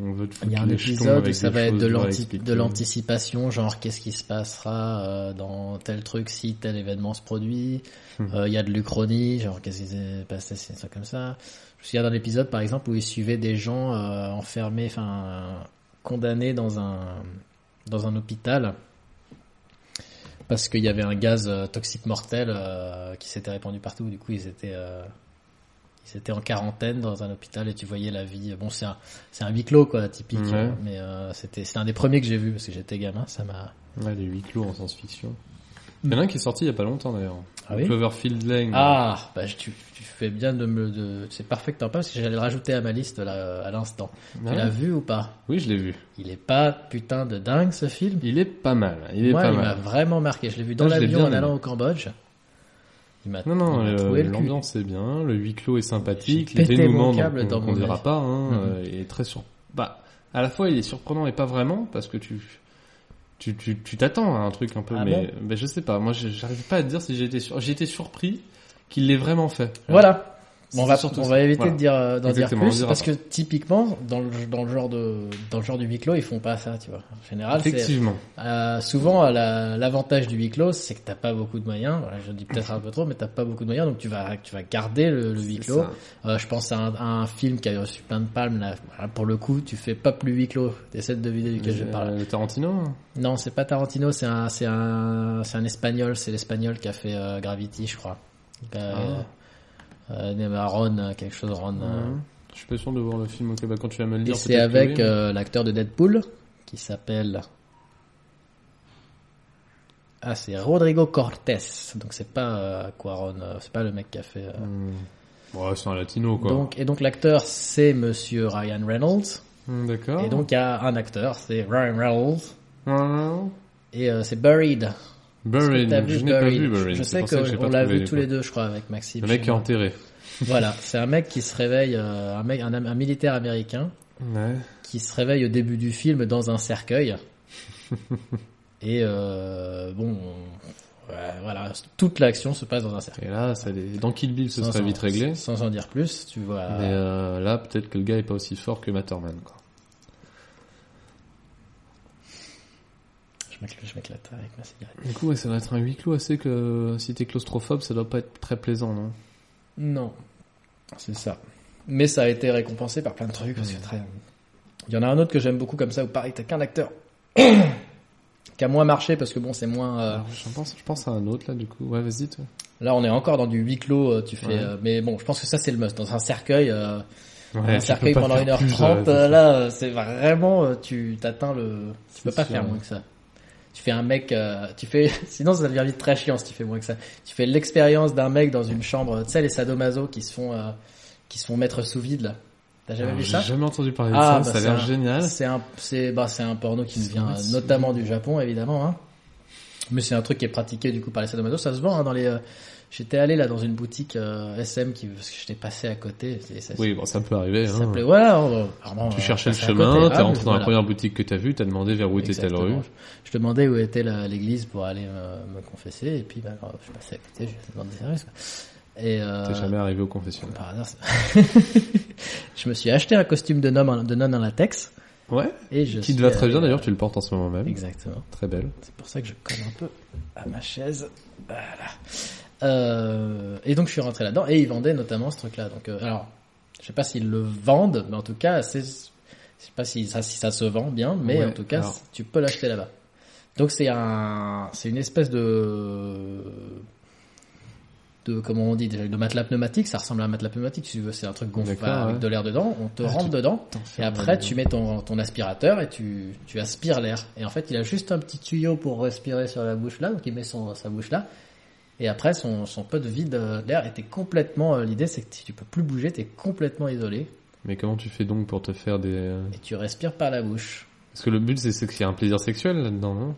On veut Il y a un épisode où ça va être de l'anticipation, genre qu'est-ce qui se passera dans tel truc si tel événement se produit. Euh, Hmm. Il y a de l'uchronie, genre qu'est-ce qui s'est passé, c'est ça comme ça. Je me souviens d'un épisode par exemple où ils suivaient des gens euh, enfermés, enfin condamnés dans un dans un hôpital parce qu'il y avait un gaz euh, toxique mortel euh, qui s'était répandu partout. Du coup, ils étaient, euh, ils étaient en quarantaine dans un hôpital et tu voyais la vie. Bon, c'est un, c'est un huis clos quoi, typique. Mais euh, c'était, c'est un des premiers que j'ai vu parce que j'étais gamin. Ça m'a. Ouais, les huis clos en science-fiction. Il y en a un qui est sorti il y a pas longtemps d'ailleurs. Ah oui Cloverfield Lane. Ah, bah tu, tu fais bien de me, de, c'est parfait que t'en parles parce que j'allais le rajouter à ma liste là à l'instant. Ah Tu l'as vu ou pas? Oui, je l'ai vu. Il est pas putain de dingue ce film? Il est pas mal. Il est Moi, pas il m'a vraiment marqué. Je l'ai vu dans l'avion en allant au Cambodge. Il Non, non, euh, l'ambiance est bien, le huis clos est sympathique, J'ai le pété dénouement, mon câble donc, dans on, mon on dira œil. pas, hein, Mhm. euh, il est très sur... Bah, à la fois il est surprenant et pas vraiment, parce que tu... Tu, tu, tu t'attends à un truc un peu, Ah mais, je sais pas, moi j'arrive pas à te dire si j'ai été, sur... j'ai été surpris qu'il l'ait vraiment fait. Voilà. Bon, on va, C'était surtout on ça. va éviter Voilà. de dire, euh, d'en dire plus parce pas. que typiquement dans le, dans le genre de dans le genre du huis clos ils font pas ça tu vois. En général c'est Effectivement. euh, souvent la- l'avantage du huis clos c'est que t'as pas beaucoup de moyens. Voilà, je dis peut-être un peu trop mais t'as pas beaucoup de moyens donc tu vas tu vas garder le, le huis clos. Euh, je pense à un, à un film qui a reçu plein de palmes là. Voilà, pour le coup tu fais pas plus huis clos. T'essaies de deviner duquel je parle. Euh, Tarantino hein. Non, c'est pas Tarantino, c'est un, c'est un, c'est un espagnol, c'est l'espagnol qui a fait euh, Gravity, je crois. Euh, euh, Ron, euh, quelque chose, Ron. euh. Je suis pas sûr de voir le film, ok, bah quand tu vas me le Et dire. c'est peut-être que avec mais- euh, l'acteur de Deadpool qui s'appelle. Ah, c'est Rodrigo Cortés. Donc c'est pas euh, Quaron, euh, c'est pas le mec qui a fait. Hmm. Ouais, c'est un latino quoi. Donc et donc l'acteur c'est Monsieur Ryan Reynolds. Hmm, D'accord. Et donc il y a un acteur, c'est Ryan Reynolds. Hmm. Et c'est Buried. Que Buried, vu je n'ai pas vu Buried. Je sais qu'on l'a vu tous les deux, je crois, avec Maxime. Le mec est enterré. Voilà, c'est un mec qui se réveille, euh, un mec, un, un militaire américain Ouais. qui se réveille au début du film dans un cercueil. Et euh, bon, ouais, voilà, toute l'action se passe dans un cercueil. Et là, ça, dans Kill Bill, ce Sans serait en- vite réglé. Sans en dire plus, tu vois. Mais euh, là, peut-être que le gars est pas aussi fort que Matterman, quoi. Je m'éclate avec ma cigarette. Du coup, ouais, ça doit être un huis clos assez que si t'es claustrophobe, ça doit pas être très plaisant, non? Non, c'est ça. Mais ça a été récompensé par plein de trucs. parce que très- Il y en a un autre que j'aime beaucoup comme ça, où pareil, t'as qu'un acteur qui a moins marché parce que bon, c'est moins. euh, Alors, je pense, je pense à un autre là, du coup. Ouais, vas-y, toi. Là, on est encore dans du huis clos. euh, Tu fais, Ouais. euh, mais bon, je pense que ça c'est le must. Dans un cercueil, euh, Ouais, un cercueil pendant faire 1h30, plus, ouais, euh, là, euh, c'est vraiment, euh, tu t'atteins le. Tu peux pas sûr, faire moins que ça. Tu fais un mec, euh, tu fais, sinon ça devient vite très chiant si tu fais moins que ça. Tu fais l'expérience d'un mec dans une chambre, tu sais les sadomaso qui se font, euh, qui se font mettre sous vide là. T'as jamais Alors, vu J'ai ça? jamais entendu parler de Ah, ça, bah, ça a l'air c'est un- génial. C'est un, c'est, bah, c'est un porno qui nous vient euh, notamment du Japon, évidemment, hein. Mais c'est un truc qui est pratiqué, du coup, par les sadomaso. Ça se vend, hein, dans les, euh, j'étais allé, là, dans une boutique, euh, SM qui, parce que j'étais passé à côté. ça, Oui, bon, ça peut arriver. ça Hein. voilà, on- vraiment, Tu euh, cherchais le chemin, t'es Ah, rentré dans la première boutique que t'as vue, t'as demandé vers où était telle Exactement. rue. Je, je demandais où était la- l'église pour aller me, me confesser, et puis, bah, alors, je passais à côté, je demandais des services, quoi. Et, euh, T'es jamais arrivé au confessionnal. par hasard, je me suis acheté un costume de nonne, en- de nonne en latex, Ouais. et je Qui te va très bien d'ailleurs, tu le portes en ce moment même. Exactement. Très belle. C'est pour ça que je colle un peu à ma chaise. Voilà. Euh, et donc je suis rentré là-dedans et ils vendaient notamment ce truc-là. Donc euh, alors, je sais pas s'ils le vendent, mais en tout cas, c'est, je sais pas si ça, si ça se vend bien, mais Ouais, en tout cas, alors. tu peux l'acheter là-bas. Donc c'est un, c'est une espèce de de comment on dit déjà de matelas pneumatique ça ressemble à un matelas pneumatique si tu veux c'est un truc gonflable avec ouais. de l'air dedans on te Ah, rentre dedans et après, tu mets ton, ton aspirateur et tu, tu aspires l'air. Et en fait, il a juste un petit tuyau pour respirer sur la bouche là, donc il met son, sa bouche là. Et après, son, son de vide euh, d'air était complètement. euh, L'idée, c'est que si tu peux plus bouger, t'es complètement isolé Mais comment tu fais donc pour te faire des... euh, et tu respires par la bouche. Parce que le but c'est c'est qu'il y a un plaisir sexuel là-dedans, non?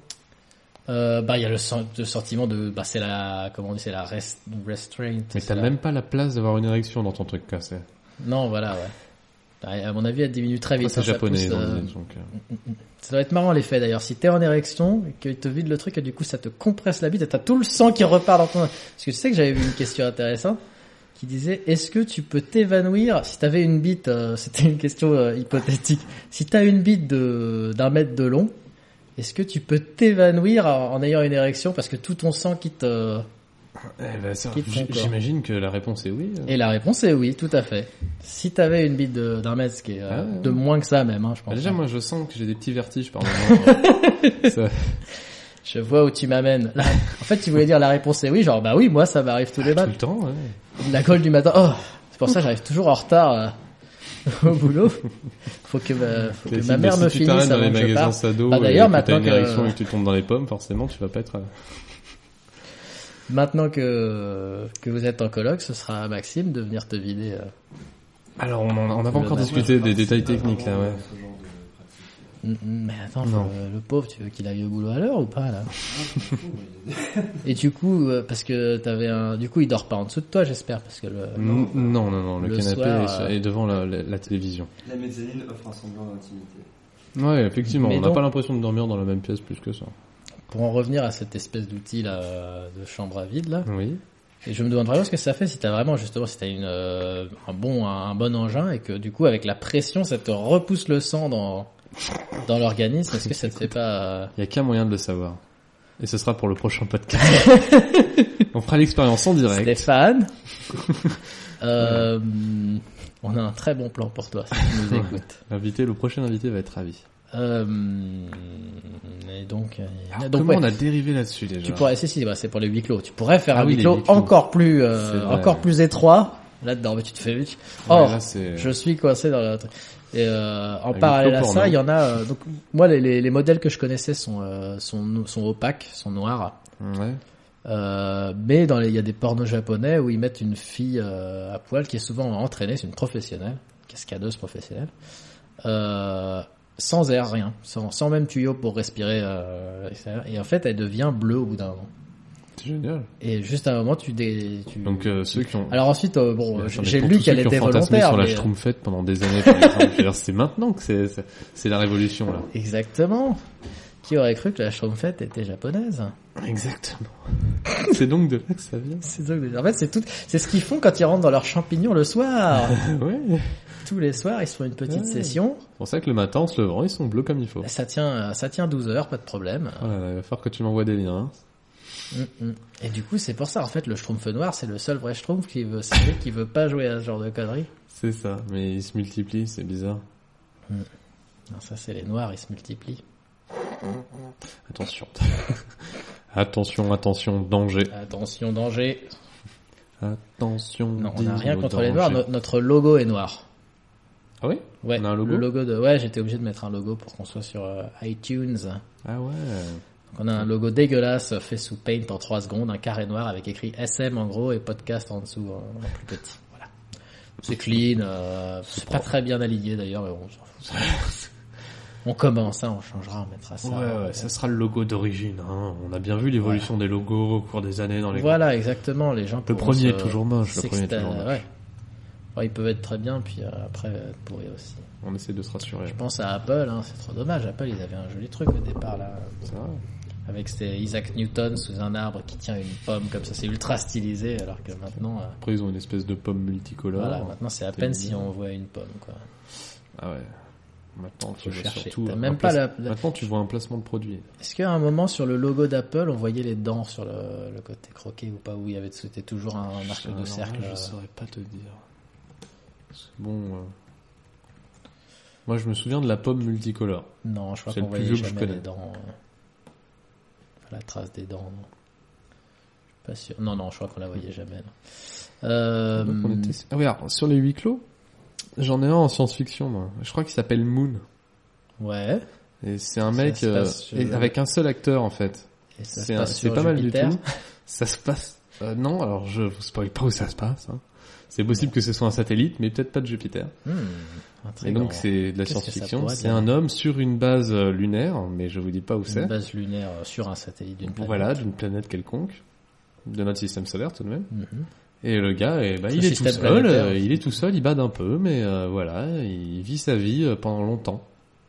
Euh, bah, il y a le, sen- le sentiment de, bah, c'est la, comment on dit, c'est la rest, restraint. Mais c'est t'as la- même pas la place d'avoir une érection dans ton truc cassé. Non, voilà, ouais. À mon avis, elle diminue très vite. c'est hein, ça japonais, pousse, euh, donc, euh, Ça doit être marrant l'effet d'ailleurs. Si t'es en érection et qu'ils te vident le truc et du coup ça te compresse la bite et t'as tout le sang qui repart dans ton... Parce que tu sais que j'avais vu une question intéressante qui disait est-ce que tu peux t'évanouir si t'avais une bite, euh, c'était une question euh, hypothétique, si t'as une bite de d'un mètre de long, est-ce que tu peux t'évanouir en, en ayant une érection parce que tout ton sang quitte... euh, Eh ben, ça, J'imagine que la réponse est oui. Et la réponse est oui, tout à fait. Si t'avais une bite d'un mètre, ce qui est euh, Ah de moins que ça même, hein, je pense. Bah, déjà, moi, je sens que j'ai des petits vertiges par moment. Ça- Je vois où tu m'amènes. Là, En fait, tu voulais dire la réponse est oui, genre bah oui, moi ça m'arrive tous les Tout matins. le temps, ouais. La colle du matin. Oh, c'est pour ça que j'arrive toujours en retard euh, au boulot. Faut que faut que ma mère si me finisse t'arrêtes dans avant les que je magasins parte. Sado Bah, d'ailleurs, que t'as une maintenant que- érection et que tu tombes dans les pommes, forcément, tu vas pas être... Maintenant que que vous êtes en coloc, ce sera à Maxime de venir te vider. euh. Alors, on n'a pas encore discuté des détails techniques, là, ouais. Mm, mm, Mais attends, euh, le pauvre, tu veux qu'il aille au boulot à l'heure ou pas là Ah, Et du coup, euh, parce que t'avais un, du coup, il dort pas en dessous de toi, j'espère, parce que le. Non, non, non, non, le, Le canapé soir, est, devant la, la- la télévision. La mezzanine offre un semblant d'intimité. Ouais, effectivement, Mais on n'a donc- pas l'impression de dormir dans la même pièce plus que ça. Pour en revenir à cette espèce d'outil là euh, de chambre à vide là, Oui. et je me demande vraiment ce que ça fait si t'as vraiment justement si t'as une euh, un bon un bon engin et que du coup avec la pression ça te repousse le sang dans dans l'organisme. Est-ce que ça te fait pas euh, Il y a qu'un moyen de le savoir. Et ce sera pour le prochain podcast. on fera l'expérience en direct. Stéphane euh, On a un très bon plan pour toi si tu nous écoutes. L'invité, le prochain invité va être ravi. Euh, et donc, euh, Alors, donc comment ouais, on a dérivé là-dessus déjà tu pourrais, si, si, bah, c'est pour les huis clos. Tu pourrais faire Ah un oui, huis clos encore plus, euh, encore plus étroit. Là-dedans, mais tu te fais vite. Ouais, Or, là, je suis coincé dans le truc. Et euh, en parallèle à ça, il y en a. donc moi, les, les, les modèles que je connaissais sont sont sont opaques, sont noirs. Ouais. Euh, mais dans il y a des pornos japonais où ils mettent une fille euh, à poil qui est souvent entraînée, c'est une professionnelle, cascadeuse professionnelle, euh, sans air, rien, sans, sans même tuyau pour respirer. Euh, et en fait, elle devient bleue au bout d'un moment. C'est génial. Et juste à un moment, tu dé, tu... Donc, euh, ceux qui ont... Alors ensuite, euh, bon, j'ai lu qu'elle était volontaire. sur la mais- Schtroumpfette pendant des années, c'est maintenant que c'est, la révolution, là. Exactement. Qui aurait cru que la Schtroumpfette était japonaise? Exactement. c'est donc de là que ça vient. C'est donc- En fait, c'est tout, c'est ce qu'ils font quand ils rentrent dans leurs champignons le soir. ouais. Tous les soirs, ils se font une petite Ouais. session. C'est pour ça que le matin, en se levant, ils sont bleus comme il faut. Ça tient, ça tient 12 heures, pas de problème. Là, il va falloir que tu m'envoies des liens. hein. Mm, mm. Et du coup, c'est pour ça, en fait, le Schtroumpf noir, c'est le seul vrai Schtroumpf qui veut, c'est lui qui veut pas jouer à ce genre de conneries. C'est ça. Mais ils se multiplient, c'est bizarre. Non, ça, c'est les noirs, ils se multiplient. Attention. attention, attention, danger. Attention, danger. Attention. Non, on n'a rien contre les noirs, no- notre logo est noir. Ah oui Ouais, On a un logo le logo de, ouais, j'étais obligé de mettre un logo pour qu'on soit sur euh, iTunes. Ah ouais. Donc, on a un logo dégueulasse fait sous Paint en 3 secondes, un carré noir avec écrit SM en gros et podcast en dessous en, en plus petit. Voilà. C'est clean, euh, c'est pas très bien aligné d'ailleurs, mais bon, on commence, hein, on changera, on mettra ça. Ouais, ouais, ça sera le logo d'origine. Hein. On a bien vu l'évolution des logos au cours des années dans les Voilà, exactement, les gens Le premier se- est toujours moche, le premier est toujours moche. ouais. Ils peuvent être très bien, puis euh, après être pourris aussi. On essaie de se rassurer. Je pense à Apple, hein, c'est trop dommage. Apple, ils avaient un joli truc au départ là, C'est vrai. avec ces Isaac Newton sous un arbre qui tient une pomme comme ça, c'est ultra stylisé, alors que maintenant, euh, Après, ils ont une espèce de pomme multicolore. voilà, maintenant c'est à peine si on voit une pomme quoi. Ah ouais. Maintenant, tu vois surtout. Même pas la- Maintenant, tu vois un placement de produit. Est-ce qu'à un moment sur le logo d'Apple, on voyait les dents sur le, le côté croqué ou pas où il y avait c'était toujours un, arc de cercle. Je euh, saurais pas te dire. C'est Bon. euh, Moi, je me souviens de la pomme multicolore. Non, je crois C'est qu'on le plus voyait vieux que je jamais les connais. dents. euh, La trace des dents. Non. Pas sûr. Non, non, je crois qu'on la voyait jamais. non. Euh, Donc, on était... Ah oui, alors, sur les huis clos, j'en ai un en science-fiction, moi. Je crois qu'il s'appelle Moon. Ouais. Et c'est un Ça mec se euh, passe sur et le- avec un seul acteur, en fait. Et ça se C'est un- passe c'est sur pas mal du tout. Ça se passe. euh, non, alors je vous spoil pas où ça se passe. hein. C'est possible que ce soit un satellite, mais peut-être pas de Jupiter. Hmm, Et donc c'est de la science-fiction. C'est un homme sur une base euh, lunaire, mais je vous dis pas où une c'est. base lunaire euh, sur un satellite d'une planète. Voilà, d'une planète quelconque, de notre système solaire tout de même. Mhm. Et le gars, eh ben, il est tout seul. euh, il est tout seul, il bade un peu, mais euh, voilà, il vit sa vie pendant longtemps.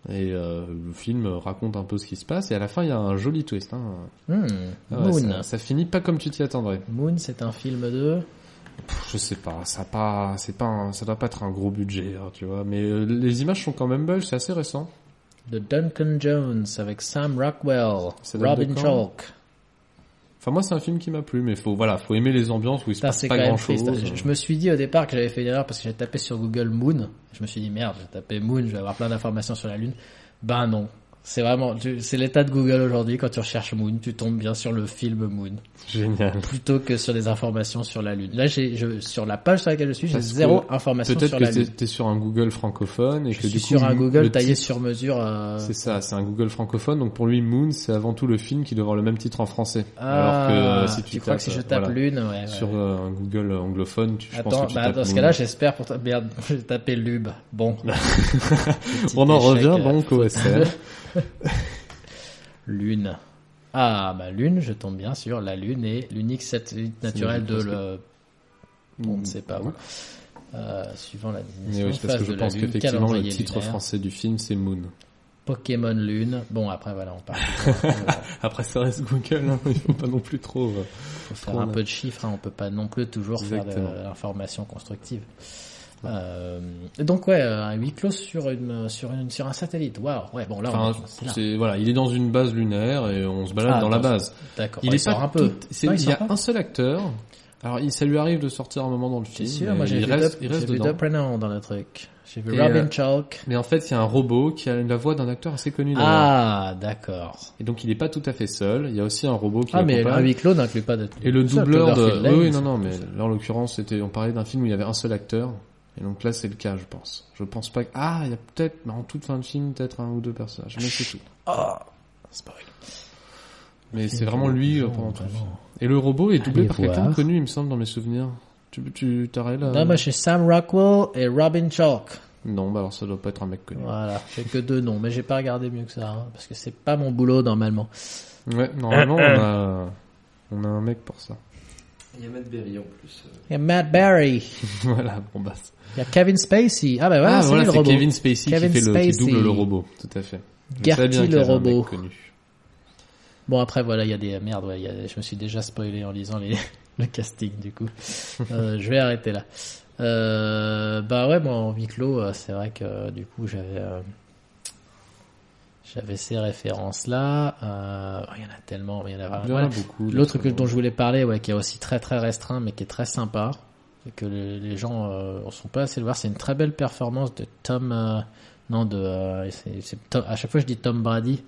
Et euh, le film raconte un peu ce qui se passe. Et à la fin, il y a un joli twist. Hein. Hmm, Ah ouais, Moon. ça, ça finit pas comme tu t'y attendrais. Moon, c'est un film de. Pff, Je sais pas, ça pas, c'est pas, un- ça doit pas être un gros budget, hein, tu vois. Mais euh, les images sont quand même belles, c'est assez récent. de Duncan Jones avec Sam Rockwell, Robin Chalk. Enfin moi c'est un film qui m'a plu, mais faut voilà, faut aimer les ambiances où il se passe pas grand chose. triste. Je, je me suis dit au départ que j'avais fait une erreur parce que j'ai tapé sur Google Moon. Je me suis dit merde, j'ai tapé Moon, je vais avoir plein d'informations sur la Lune. Ben non. C'est vraiment, c'est l'état de Google aujourd'hui. Quand tu recherches Moon, tu tombes bien sur le film Moon, Génial. plutôt que sur des informations sur la Lune. Là, j'ai, je, sur la page sur laquelle je suis, j'ai que zéro information Peut-être sur que la Lune. t'es sur un Google francophone et Je que suis du coup sur un Google le taillé titre- sur mesure. euh, C'est ça, c'est un Google francophone. Donc pour lui, Moon, c'est avant tout le film qui doit avoir le même titre en français. Ah, Alors que euh, si tu, tu crois tapes, que si je euh, tape voilà, Lune, ouais, ouais. sur euh, un Google anglophone, tu, je pense Attends, que tu bah, tapes dans ce cas-là, j'espère pour ta merde, j'ai tapé Lube. Bon. On en revient donc au SR. Lune. Ah, bah Lune, je tombe bien sur la Lune est l'unique satellite naturel de le... On ne sait pas où. Euh, suivant la Mais désignation, oui, parce que je pense qu'effectivement le titre lunaire, français du film c'est Moon. Pokémon Lune. Bon, après, voilà, on parle. Après ça reste Google, hein, il faut pas non plus trop. euh, faut faire Trop un peu de chiffres, hein, on peut pas non plus toujours faire de l'information constructive. Euh, donc ouais, euh, un huis clos sur une sur une sur un satellite. Waouh, ouais, bon là, Enfin, on, c'est là. c'est voilà, il est dans une base lunaire et on se balade Ah, dans la base. D'accord. Il ouais, est sort pas un peu. tout- c'est- Non, il y a pas. un seul acteur. Alors, il, ça lui arrive de sortir un moment dans le C'est film. sûr, mais moi j'ai il vu, reste, il reste j'ai vu dedans. Dup dans le truc. J'ai vu Et, Robin euh, Chalk. Mais en fait, il y a un robot qui a la voix d'un acteur assez connu. Ah, d'accord. Et donc, il est pas tout à fait seul. Il y a aussi un robot qui Ah, mais un l'accompagne. huis clos n'inclut pas de. Et le doubleur de... Oui, non, non, mais là, en l'occurrence, c'était, on parlait d'un film où il y avait un seul acteur. Et donc là, c'est le cas, je pense. Je pense pas que... Ah, il y a peut-être, mais en toute fin de film, peut-être un ou deux personnages. Mais c'est tout. Ah, spoil. Mais c'est vraiment lui euh, pendant tout le film. Et le robot est doublé Allez par quelqu'un de connu, il me semble, dans mes souvenirs. Tu, tu, t'arrêtes là? Non, moi j'ai Sam Rockwell et Robin Chalk. Non, bah alors ça doit pas être un mec connu. Voilà, j'ai que deux noms, mais j'ai pas regardé mieux que ça, hein, parce que c'est pas mon boulot normalement. Ouais, normalement, on a, on a un mec pour ça. Il y a Matt Berry en plus. euh, Il y a Matt Berry, voilà, bon bah. il y a Kevin Spacey. Ah bah voilà, ah, c'est voilà. Kevin Spacey Kevin qui fait le, qui double le robot. Tout à fait. Gertie le robot. connu. Bon après voilà, il y a des merdes, ouais, il y a- je me suis déjà spoilé en lisant les, le casting du coup. Euh, je vais arrêter là. Euh, bah ouais, moi en huis clos, c'est vrai que du coup j'avais euh, j'avais ces références là. Euh, oh, il y en a tellement, il y en a vraiment. Voilà. beaucoup. L'autre que, dont je voulais parler, ouais, qui est aussi très très restreint, mais qui est très sympa, et que les, les gens euh, sont pas assez le voir, c'est une très belle performance de Tom. euh, non, de. Tom- à chaque fois je dis Tom Brady.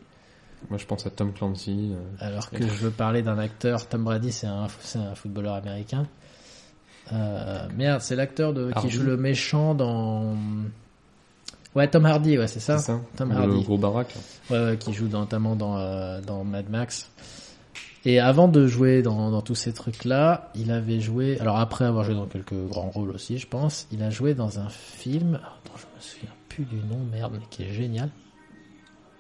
Moi, je pense à Tom Clancy. alors que je veux parler d'un acteur. Tom Brady, c'est un, footballeur américain. Merde, c'est l'acteur de qui joue le méchant dans. Ouais, Tom Hardy, ouais, c'est ça. Ça Tom Le Hardy. gros baraque. là. Ouais, ouais, qui joue notamment dans, euh, dans Mad Max. Et avant de jouer dans, dans tous ces trucs-là, il avait joué, alors après avoir joué dans quelques grands rôles aussi, je pense, il a joué dans un film, dont je me souviens plus du nom, merde, mais qui est génial.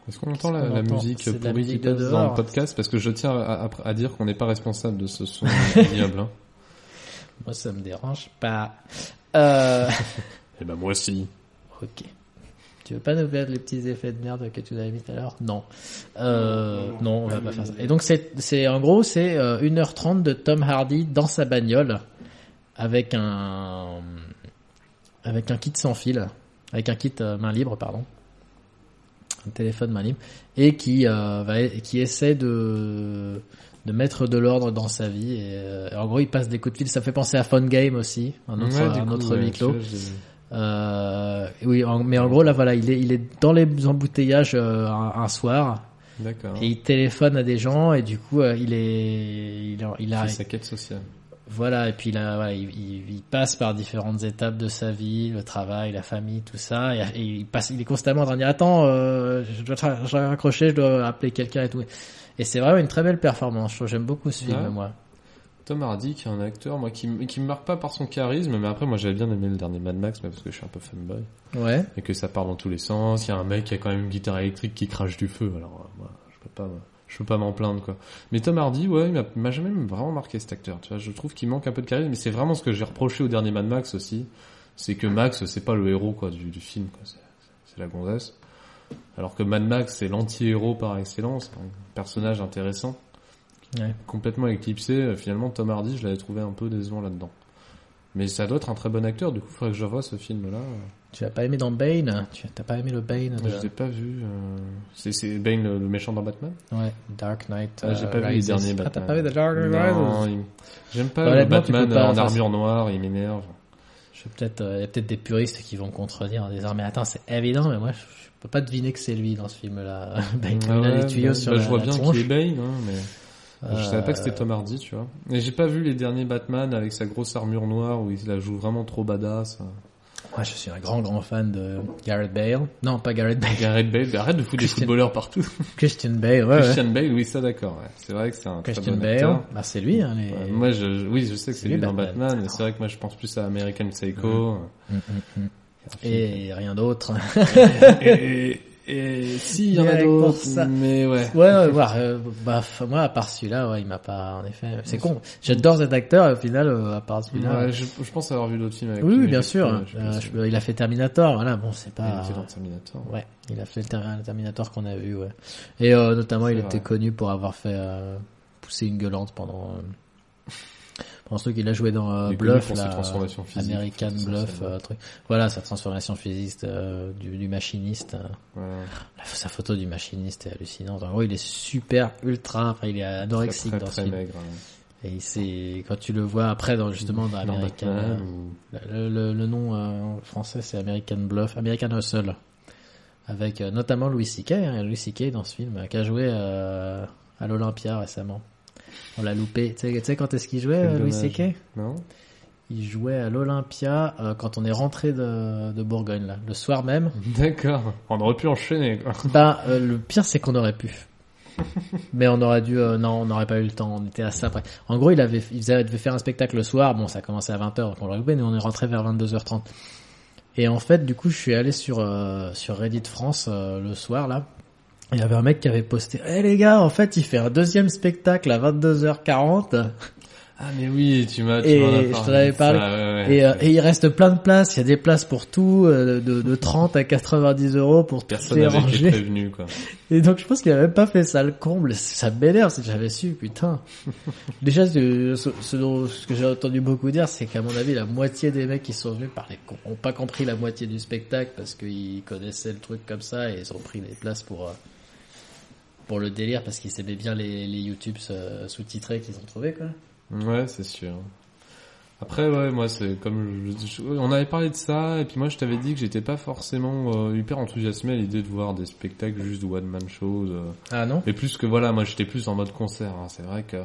Est-ce qu'on entend la, qu'on la entend musique de la pourrie musique de dans le podcast? Parce que je tiens à, à- à dire qu'on n'est pas responsable de ce son ignoble. Hein. Moi, ça me dérange pas. Euh, Eh ben moi aussi. ok. Tu veux pas nous faire les petits effets de merde que tu nous avais mis tout à l'heure? Non. Euh, non, on va pas faire ça. Et donc c'est, c'est en gros c'est euh, 1h30 de Tom Hardy dans sa bagnole avec un avec un kit sans fil, avec un kit euh, main libre pardon, un téléphone main libre et qui euh, va qui essaie de de mettre de l'ordre dans sa vie et euh, en gros il passe des coups de fil. Ça fait penser à Phone Game aussi, un autre Ouais, un coup, autre ouais, huis clos. Euh, oui, en- mais en gros là voilà, il est il est dans les embouteillages euh, un, un soir D'accord. et il téléphone à des gens et du coup euh, il est il, a- il a sa quête sociale. voilà et puis là voilà, il, passe par différentes étapes de sa vie, le travail, la famille, tout ça et, et il passe il est constamment en train de dire attends euh, je dois je dois raccrocher, je dois appeler quelqu'un et tout. Et c'est vraiment une très belle performance. J'aime beaucoup ce film Ouais. moi. Tom Hardy, qui est un acteur, moi, qui, qui me marque pas par son charisme, mais après, moi, j'avais bien aimé le dernier Mad Max, mais parce que je suis un peu fanboy. Ouais. Et que ça part dans tous les sens. Il y a un mec qui a quand même une guitare électrique qui crache du feu. Alors, euh, moi, je peux pas, je peux pas m'en plaindre, quoi. Mais Tom Hardy, ouais, il m'a- m'a jamais vraiment marqué cet acteur. Tu vois, je trouve qu'il manque un peu de charisme, mais c'est vraiment ce que j'ai reproché au dernier Mad Max aussi. C'est que Max, c'est pas le héros, quoi, du, du film, quoi. C'est- C'est la gonzesse. Alors que Mad Max, c'est l'anti-héros par excellence. Un personnage intéressant. Ouais. Complètement éclipsé. Euh, Finalement, Tom Hardy, je l'avais trouvé un peu décevant là-dedans. Mais ça doit être un très bon acteur, du coup, il faudrait que je revoie ce film-là. Tu as pas aimé dans Bane? Tu t'as pas aimé le Bane de... Je l'ai pas vu. euh, C'est c'est Bane le, le méchant dans Batman? Ouais, Dark Knight. Ah, J'ai euh, pas vu les derniers Ah, Batman. t'as pas vu The Dark Knight Non, il- J'aime pas Bah, le tu Batman pas, en enfin, armure noire, il m'énerve. Je euh, il y a peut-être des puristes qui vont contredire en disant mais attends c'est évident mais moi je, je peux pas deviner que c'est lui dans ce film-là. Ben, il Ah a ouais, les tuyaux bah, sur bah, la, je vois la bien qu'il est Bane, hein, mais je savais pas que c'était Tom Hardy, tu vois. Et j'ai pas vu les derniers Batman avec sa grosse armure noire où il la joue vraiment trop badass. Moi je suis un grand grand fan de Gareth Bale. Non pas Gareth Bale, Gareth Bale, arrête de foutre des footballeurs partout. Christian Bale. Ouais. Christian Bale, oui, ça d'accord. Ouais. C'est vrai que c'est un très Christian bon Bale. acteur. Bah c'est lui. Hein, les... Ouais, moi, je, je- oui, je sais que C'est lui, dans Batman. C'est vrai que moi je pense plus à American Psycho. Mm, mm, mm. Et rien d'autre. Et, et, si, il y en a d'autres, mais ouais. Ouais, ouais, ouais, euh, bah, moi, à part celui-là, ouais, il m'a pas, en effet, c'est con. J'adore cet acteur, et au final, euh, à part celui-là. Ouais, je, je pense avoir vu d'autres films avec oui, lui, bien sûr. je pas Euh, je- il a fait Terminator, voilà, bon, c'est Il pas. était dans Terminator. Ouais, il a fait le Ter- Terminator qu'on a vu, ouais. Et euh, notamment, il C'est était vrai. connu pour avoir fait euh, pousser une gueulante pendant. Euh, pendant ce truc, il a joué dans euh, Bluff, pour là, American Bluff, euh, truc. Voilà, sa transformation physique euh, du, du machiniste. La- Sa photo du machiniste est hallucinante. En gros, il est super, ultra, enfin, il est anorexique très, dans très, ce film. très maigre. hein. Et c'est quand tu le vois après, dans, justement, dans Dans American, euh, ou- le, le- le nom euh, en français c'est American Bluff, American Hustle, avec euh, notamment Louis C.K. Hein, Louis C.K. dans ce film, qui a joué à l'Olympia récemment. On l'a loupé. Tu sais, tu sais quand est-ce qu'il jouait, Louis. C.K. Non Il jouait à l'Olympia euh, quand on est rentré de, de Bourgogne, là, le soir même. D'accord. On aurait pu enchaîner, quoi. Ben, euh, le pire, c'est qu'on aurait pu. Mais on aurait dû, euh, non, on n'aurait pas eu le temps, on était à ça après. En gros, il avait, il faisait, il devait faire un spectacle le soir, bon, ça commençait à 20h, donc on l'aurait loupé, mais on est rentré vers 22h30. Et en fait, du coup, je suis allé sur, euh, sur Reddit France, euh, le soir, là. Il y avait un mec qui avait posté, eh les gars, en fait, il fait un deuxième spectacle à 22h40. Ah, mais oui, tu m'as, tu Et je parlé avais parlé. ça, ouais, ouais. Et, euh, et il reste plein de places, il y a des places pour tout, euh, de, de 30 à 90 euros pour tout Personne les ranger. prévenu, quoi. Et donc je pense qu'il a même pas fait ça le comble. Ça m'énerve si j'avais su, putain. Déjà, ce, que j'ai entendu beaucoup dire, c'est qu'à mon avis, la moitié des mecs qui sont venus parlaient, ont pas compris la moitié du spectacle parce qu'ils connaissaient le truc comme ça et ils ont pris les places pour euh, pour le délire parce qu'ils aimaient bien les, les YouTube euh, sous-titrés qu'ils ont trouvé quoi. Ouais, c'est sûr. Après, ouais, moi, c'est comme je- je- on avait parlé de ça, et puis moi, je t'avais dit que j'étais pas forcément euh, hyper enthousiassé à l'idée de voir des spectacles juste de one man shows. euh. Ah non? Et plus que voilà, moi, j'étais plus en mode concert. hein, c'est vrai que.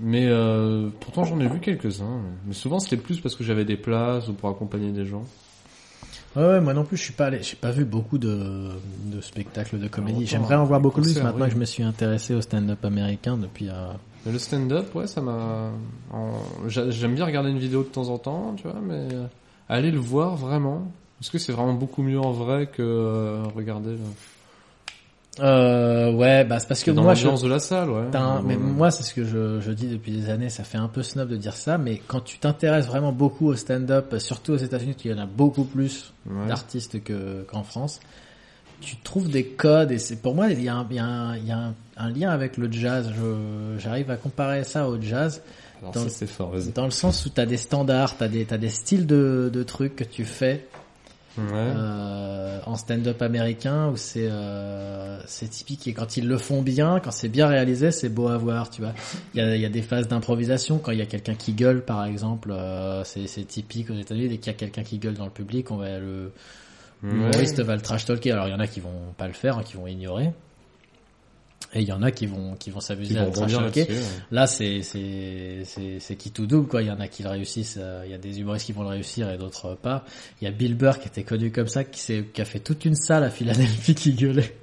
Mais euh, pourtant, j'en ai vu quelques-uns. Mais souvent, c'était plus parce que j'avais des places ou pour accompagner des gens. Ouais, ouais, moi non plus, je suis pas allé, j'ai pas vu beaucoup de, de spectacles de comédie. J'aimerais en voir beaucoup plus maintenant que je me suis intéressé au stand-up américain depuis. Euh... Le stand-up, ouais, ça m'a. en- J'aime bien regarder une vidéo de temps en temps, tu vois, mais euh, aller le voir vraiment. Est-ce que c'est vraiment beaucoup mieux en vrai que euh, regarder le... Euh, ouais, bah c'est parce que dans moi je, l'ambiance de la salle, ouais. Un- mais moi, c'est ce que je, je dis depuis des années. Ça fait un peu snob de dire ça, mais quand tu t'intéresses vraiment beaucoup au stand-up, surtout aux États-Unis, il y en a beaucoup plus Ouais. d'artistes que qu'en France. Tu trouves des codes et c'est pour moi il y a un, il y a un, il y a un, un lien avec le jazz. J'arrive à comparer ça au jazz Alors dans ça, le- fort, dans le sens où t'as des standards, t'as des t'as des styles de, de trucs que tu fais Ouais. euh, en stand-up américain où c'est euh, c'est typique et quand ils le font bien, quand c'est bien réalisé, c'est beau à voir, tu vois. Il y a, il y a des phases d'improvisation quand il y a quelqu'un qui gueule par exemple, euh, c'est c'est typique aux États-Unis dès qu'il y a quelqu'un qui gueule dans le public, on va le l'humoriste va le trash talker. Alors il y en a qui vont pas le faire, hein, qui vont ignorer. Et il y en a qui vont qui vont s'amuser à vont le trash rebondir talker. là-dessus, ouais. Là, c'est c'est c'est c'est qui tout double quoi. Il y en a qui le réussissent. euh, Il y a des humoristes qui vont le réussir et d'autres pas. Il y a Bill Burr qui était connu comme ça, qui s'est qui a fait toute une salle à Philadelphie qui gueulait.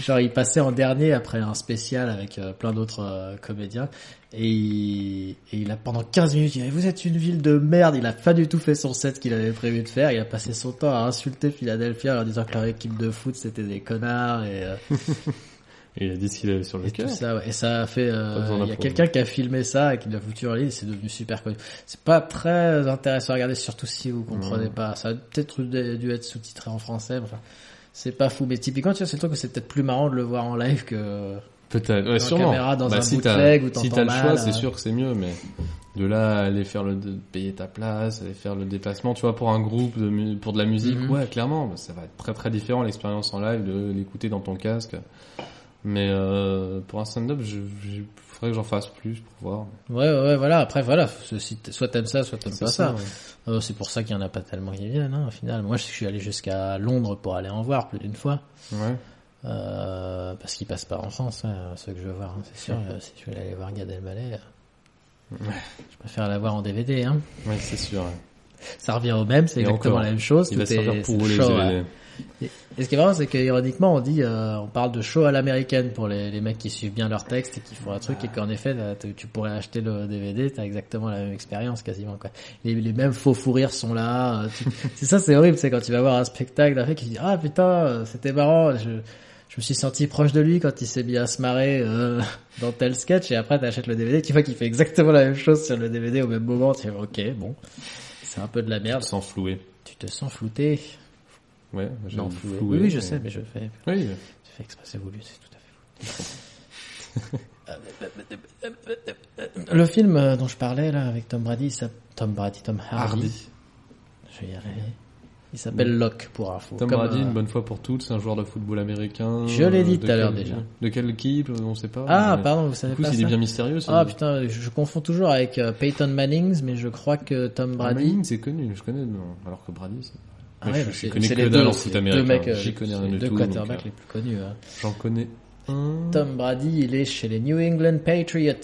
Genre, il passait en dernier après un spécial avec euh, plein d'autres euh, comédiens et il, et il a pendant 15 minutes, il a dit, vous êtes une ville de merde. Il a pas du tout fait son set qu'il avait prévu de faire. Il a passé son temps à insulter Philadelphie en leur disant que leur équipe de foot c'était des connards et euh, Et il a dit ce qu'il avait sur le et tout cœur. ça, ouais. Et ça a fait, euh, il y a quelqu'un qui a filmé ça et qui l'a foutu en ligne c'est devenu super connu. C'est pas très intéressant à regarder, surtout si vous comprenez pas. Ça a peut-être dû être sous-titré en français, enfin. C'est pas fou, mais typiquement, tu vois, c'est le truc que c'est peut-être plus marrant de le voir en live que Peut-être, ouais, en sûrement. caméra dans Bah, un si bootleg où si t'as le choix, euh. c'est sûr que c'est mieux, mais de là à aller faire le, de payer ta place, aller faire le déplacement, tu vois, pour un groupe, de, pour de la musique, Mhm. ouais, clairement, bah, ça va être très très différent l'expérience en live de l'écouter dans ton casque. Mais euh, pour un stand-up, je, je faudrait que j'en fasse plus pour voir. Ouais, ouais, voilà. Après, voilà. Si soit t'aimes ça, soit t'aimes pas ça. ouais. Euh, c'est pour ça qu'il y en a pas tellement qui viennent, hein, au final. Moi, je suis allé jusqu'à Londres pour aller en voir plus d'une fois. Ouais. Euh, parce qu'ils passent pas en France, hein, ceux que je veux voir, hein, c'est sûr. Euh, si je vais aller voir Gad Elmaleh, euh, je préfère l'avoir en DVD. Hein. Ouais, c'est sûr. ouais. Ça revient au même, c'est exactement encore, la même chose. Il va tout se est- faire c'est pour le les DVD. Et ce qui est marrant, c'est que ironiquement, on dit, euh, on parle de show à l'américaine pour les, les mecs qui suivent bien leur texte et qui font un truc, et qu'en effet, là, tu tu pourrais acheter le DVD, t'as exactement la même expérience quasiment. Quoi. Les, les mêmes faux fous rires sont là. euh, tu- c'est ça, c'est horrible, c'est quand tu vas voir un spectacle d'un mec qui dit ah putain, euh, c'était marrant. Je, je me suis senti proche de lui quand il s'est mis à se marrer euh, dans tel sketch, et après t'achètes le DVD, tu vois qu'il fait exactement la même chose sur le DVD au même moment. Tu fais ok, bon, c'est un peu de la merde. Sans flouer. Tu te sens flouté. Ouais, j'ai Non, floué. oui, oui, je mais- sais, mais je fais Oui, c'est fait exprès, c'est voulu, c'est tout à fait voulu. Le film euh, dont je parlais là avec Tom Brady, ça... Tom Brady, Tom Hardy, Hardy. je vais y arriver. Il s'appelle Locke pour info. Tom Brady, euh, une bonne fois pour toutes, c'est un joueur de football américain. Je l'ai dit De tout à l'heure déjà. De quelle équipe On sait pas. Ah, mais- pardon, vous savez Du coup, pas il est bien mystérieux. ça. Ah putain, je, je confonds toujours avec euh, Peyton Mannings, mais je crois que Tom Ah, Brady. Manning, c'est connu, je connais, non. Alors que Brady, c'est... Ah ouais, je- connais que les deux, foot les américain. Deux mecs, euh, J'y connais rien les du deux tout, quarterbacks euh, les plus connus. hein. J'en connais un. Tom Brady, il est chez les New England Patriots.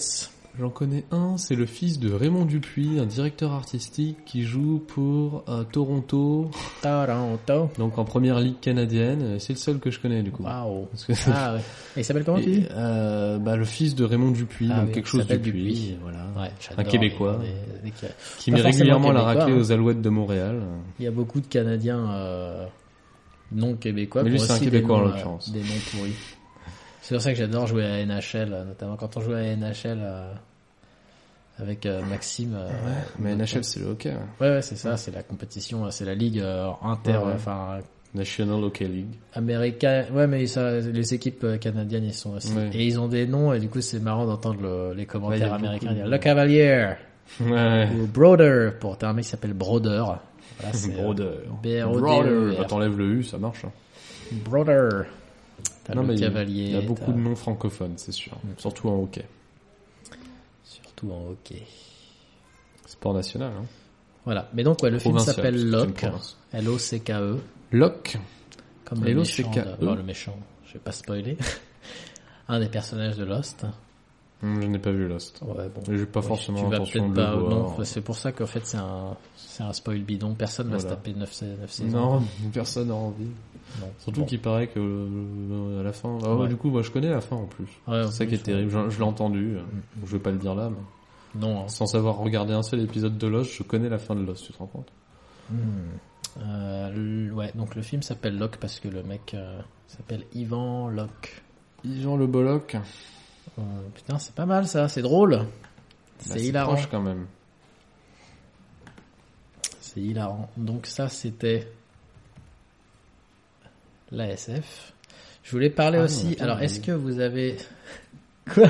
J'en connais un, c'est le fils de Raymond Dupuis, un directeur artistique qui joue pour euh, Toronto, Toronto. donc en première ligue canadienne. C'est le seul que je connais du coup. Waouh. Ah ouais. Et il s'appelle comment euh, bah, le fils de Raymond Dupuis, Ah donc oui, quelque chose Dupuis, Dupuis. voilà. Ouais, Un Québécois. les- les- les- qui met régulièrement la raclée hein. aux Alouettes de Montréal. Il y a beaucoup de Canadiens euh, non québécois. Mais lui, c'est un Québécois, en noms, euh, l'occurrence. Des noms pourris. C'est pour ça que j'adore jouer à NHL, notamment quand on joue à NHL avec euh, Maxime. euh, Mais notre- NHL, c'est le hockey. hein. Ouais, ouais, c'est ça, c'est la compétition, euh, c'est la ligue inter, Ouais, ouais. enfin National Hockey League. américaine. Ouais, mais ça, les équipes canadiennes, ils sont aussi. Ouais. Et ils ont des noms, et du coup, c'est marrant d'entendre le- les Ouais, commentaires a américains dire Le Cavalier Ouais. ou Broder. Pour t'as un mec qui s'appelle Broder. Voilà, Broder. B-R-O-D-E-R. Bah, t'enlèves le U, ça marche. hein. Broder. T'as le mais Cavalier. Il y a beaucoup de noms francophones, c'est sûr. Surtout en hockey. Surtout en hockey. Sport national. Hein. Voilà. Mais donc, ouais, le film s'appelle une Locke. province. L-O-C-K-E. Locke. Comme le méchant. L-O-C-K-E. de- Non, le méchant. Je vais pas spoiler. un des personnages de Lost. Hum, Je n'ai pas vu Lost. Ouais, bon. J'ai pas forcément tu vas intention peut-être de pas, le non, voir. c'est pour ça qu'en fait c'est un, c'est un spoil bidon. Personne va se taper 9, saisons. Non, personne n'a envie. Non. Surtout Bon. qu'il paraît que euh, à la fin. Ah ouais, Ouais. du coup, moi je connais la fin en plus. Ouais, c'est ça qui est terrible. Je, je l'ai entendu. euh, Mm. Je vais pas le dire là, mais Non. hein. sans avoir regardé un seul épisode de Lost, je connais la fin de Lost. Tu te rends compte? Hmm. Euh, ouais, donc le film s'appelle Locke parce que le mec euh, s'appelle Ivan Locke. Yvan Le Bolloc. Euh, putain, c'est pas mal ça, c'est drôle. Bah, C'est hilarant. quand même. C'est hilarant. Donc ça, c'était l'ASF. Je voulais parler Ah, aussi. Alors, est-ce que vous avez quoi?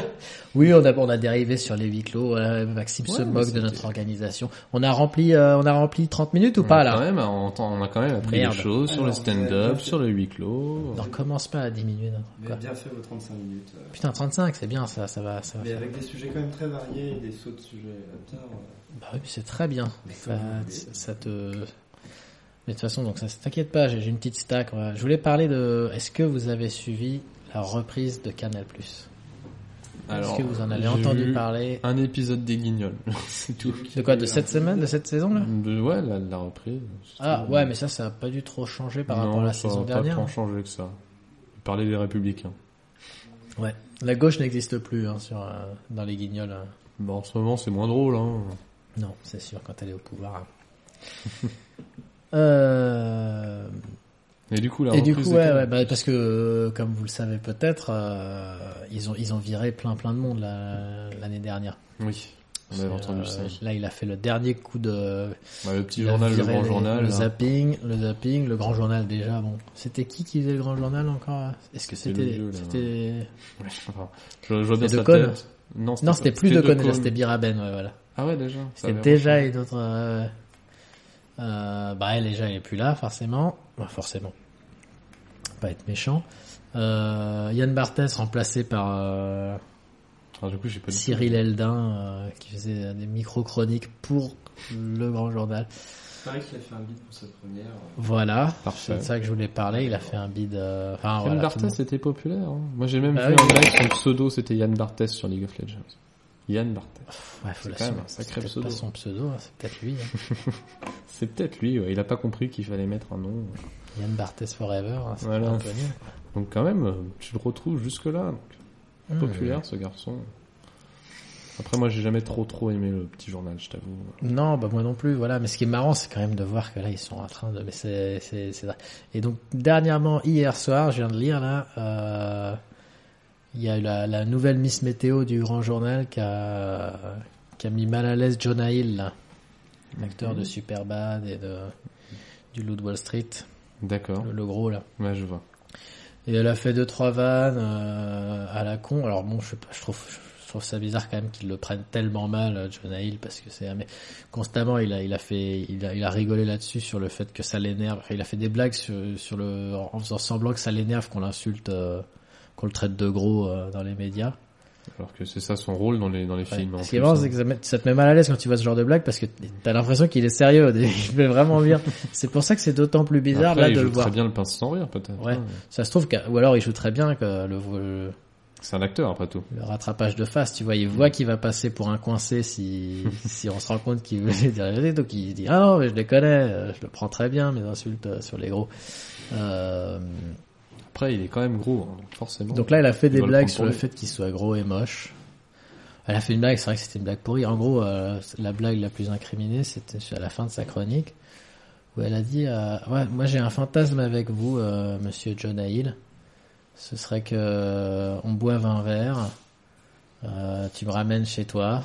Oui, on a on a dérivé sur les huis clos. Voilà, Maxime se Ouais, mais moque de notre organisation. On a rempli, euh, on a rempli 30 minutes ou pas Quand là? même, on, on a quand même appris Merde. des choses sur le Alors, stand-up, fait. sur le huis clos. Non, commence pas à 10 minutes. hein. Vous avez bien fait vos 35 minutes. euh, Putain, 35, c'est bien ça, ça va, ça va. Mais faire. avec des sujets quand même très variés et des sauts de sujets euh, Bah oui, c'est très bien. Ça te. Mais de toute façon, donc ça, t'inquiète pas, j'ai une petite stack. Je voulais parler de. Est-ce que vous avez suivi la reprise de Canal? Est-ce que vous en avez entendu parler? Un épisode des Guignols, c'est tout. De quoi De cette semaine, de cette saison là? De, ouais, la, la reprise. Ah ouais, mais ça, ça a pas dû trop changer par non, rapport à la ça saison a pas dernière. tant changé que ça. Parler des Républicains. Ouais. La gauche n'existe plus hein, sur euh, dans les Guignols. hein. Bon, en ce moment, c'est moins drôle, hein. Non, c'est sûr quand elle est au pouvoir. hein. euh... Et du coup, la Et du coup, de ouais, ouais, bah, parce que euh, comme vous le savez peut-être, euh, ils ont ils ont viré plein plein de monde la- l'année dernière. Oui, on avait entendu euh, ça. Là, il a fait le dernier coup de Bah, le petit journal, le grand les- journal. le là. zapping, le zapping, le grand journal déjà. Bon, c'était qui qui faisait le grand journal encore Est-ce que C'était c'était Ouais, je, je vois bien sa tête. Non, c'était plus de Decaune. Decaune, c'était Biraben, ouais, voilà. Ah ouais, déjà. C'était déjà une autre. Euh, bah elle déjà elle est plus là forcément, Bah, forcément. Pas être méchant. Euh, Yann Barthès remplacé par euh, du coup, pas tout- Cyril Eldin euh, qui faisait des micro-chroniques pour le Grand Journal. C'est pareil qu'il a fait un beat pour sa première. Voilà, c'est de ça que je voulais parler. Il a fait un bid. euh, Enfin, Yann voilà, Barthès c'était populaire. hein. Moi, j'ai même Bah vu oui. un mec, son pseudo, c'était Yann Barthès sur League of Legends. Yann Barthès. Ouais, faut C'est quand même un sacré c'est pseudo. pas son pseudo, hein, c'est peut-être lui. hein. C'est peut-être lui, ouais. il a pas compris qu'il fallait mettre un nom. Yann Barthès Forever, hein, c'est Voilà. un peu nul. Donc quand même, tu le retrouves jusque-là. Populaire ce garçon. Après moi j'ai jamais trop trop aimé le petit journal, je t'avoue. Non, bah moi non plus, voilà. Mais ce qui est marrant, c'est quand même de voir que là, ils sont en train de... Mais c'est, c'est, c'est... Et donc, dernièrement, hier soir, je viens de lire, là, euh, il y a eu la, la nouvelle Miss Météo du Grand Journal qui a, qui a mis mal à l'aise Jonah Hill, là, l'acteur de Superbad et de, du Loup de Wall Street, D'accord, le, le gros, là. ouais je vois. Et elle a fait deux trois vannes euh, à la con. Alors bon, je sais pas, je trouve je trouve ça bizarre quand même qu'ils le prennent tellement mal euh, Jonah Hill parce que c'est mais constamment il a il a fait il a il a rigolé là-dessus sur le fait que ça l'énerve. Enfin, Il a fait des blagues sur sur le en faisant semblant que ça l'énerve qu'on l'insulte euh, qu'on le traite de gros euh, dans les médias. Alors que c'est ça son rôle dans les dans les Ouais. films. en Ce qui est marrant, hein. c'est que ça, met- ça te met mal à l'aise quand tu vois ce genre de blague parce que t'as l'impression qu'il est sérieux. Il fait vraiment bien. C'est pour ça que c'est d'autant plus bizarre Après, là il de joue le voir. très bien le pince sans rire peut-être. Ouais. hein. Ça se trouve ou alors il joue très bien que le, le, C'est un acteur après tout. le rattrapage de face, tu vois, il voit qu'il va passer pour un coincé si, si on se rend compte qu'il veut dire donc il dit ah non mais je les connais, euh, je le prends très bien mes insultes euh, sur les gros. Euh, Après il est quand même gros, hein, donc forcément. donc là elle a fait des le blagues sur le lui. fait qu'il soit gros et moche. Elle a fait une blague, c'est vrai que c'était une blague pourrie. En gros, euh, la blague la plus incriminée, c'était à la fin de sa chronique où elle a dit euh, ouais, moi j'ai un fantasme avec vous, euh, Monsieur Jonah Hill. Ce serait que on boive un verre, tu me ramènes chez toi,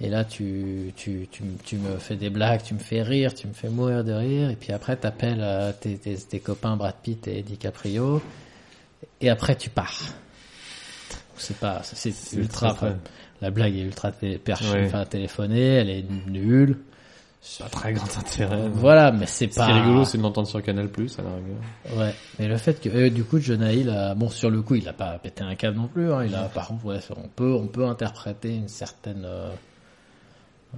et là tu, tu, tu, tu me fais des blagues, tu me fais rire, tu me fais mourir de rire, et puis après t'appelles euh, tes, tes, tes copains Brad Pitt et DiCaprio, et après tu pars. C'est pas, c'est ultra. très, très- enfin, la blague est ultra télé- perchée, Ouais. enfin téléphonée, elle est nulle. Pas très grand intérêt. Voilà, mais c'est Ce pas. qui est rigolo c'est de l'entendre sur Canal Plus à la rigueur. Ouais, mais le fait que euh, du coup Jonah Hill a bon sur le coup il a pas pété un câble non plus. Hein, il a par contre ouais, on peut on peut interpréter une certaine euh,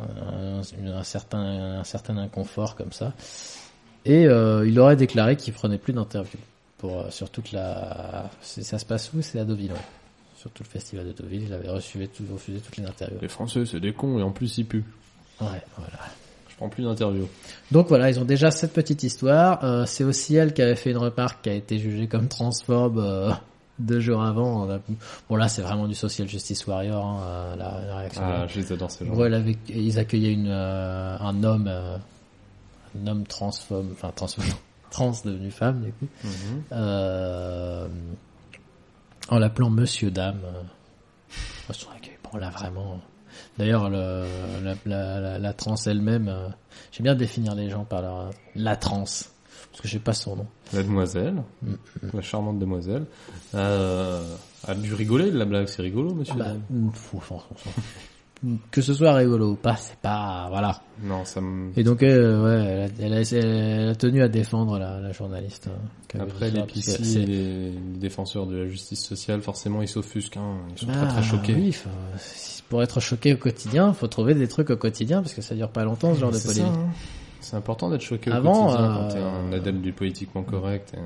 un, une- un certain un certain inconfort comme ça. Et euh, il aurait déclaré qu'il prenait plus d'interviews pour euh, sur toute la ça se passe où? C'est à Deauville. Ouais. Sur tout le festival de Deauville, il avait reçu tout, refusé toutes les interviews. Les Français c'est des cons et en plus ils puent. Ouais, voilà. Je prends plus d'interviews. Donc voilà, ils ont déjà cette petite histoire. Euh, c'est aussi elle qui avait fait une remarque qui a été jugée comme transphobe euh, deux jours avant. On a- Bon là, c'est vraiment du social justice warrior, hein, euh, la, la réaction. Ah ces gens. En gros, elle avait, ils accueillaient une, euh, un homme, euh, un homme transphobe, enfin transphobe, trans devenu femme du coup, Mhm. euh, en l'appelant Monsieur Dame. euh. Moi, je trouvais que bon là vraiment. D'ailleurs, le, la, la, la, la trans elle-même, euh, j'aime bien définir les gens par leur la trans parce que je sais pas son nom. La demoiselle, Mm, la charmante demoiselle, euh, a dû rigoler de la blague, c'est rigolo, monsieur. Bah, Dame. mm, que ce soit rigolo ou pas, c'est pas voilà. Non, ça me... Et donc, euh, ouais, elle a, elle, a, elle a tenu à défendre la, la journaliste. hein, Après, les défenseurs de la justice sociale, forcément, ils s'offusquent, hein. Ils sont Bah, très très choqués. Oui, pour être choqué au quotidien, faut trouver des trucs au quotidien parce que ça dure pas longtemps ce genre de ça, polémique. hein. C'est important d'être choqué Avant, au quotidien euh, quand t'es un adepte du politiquement correct. et-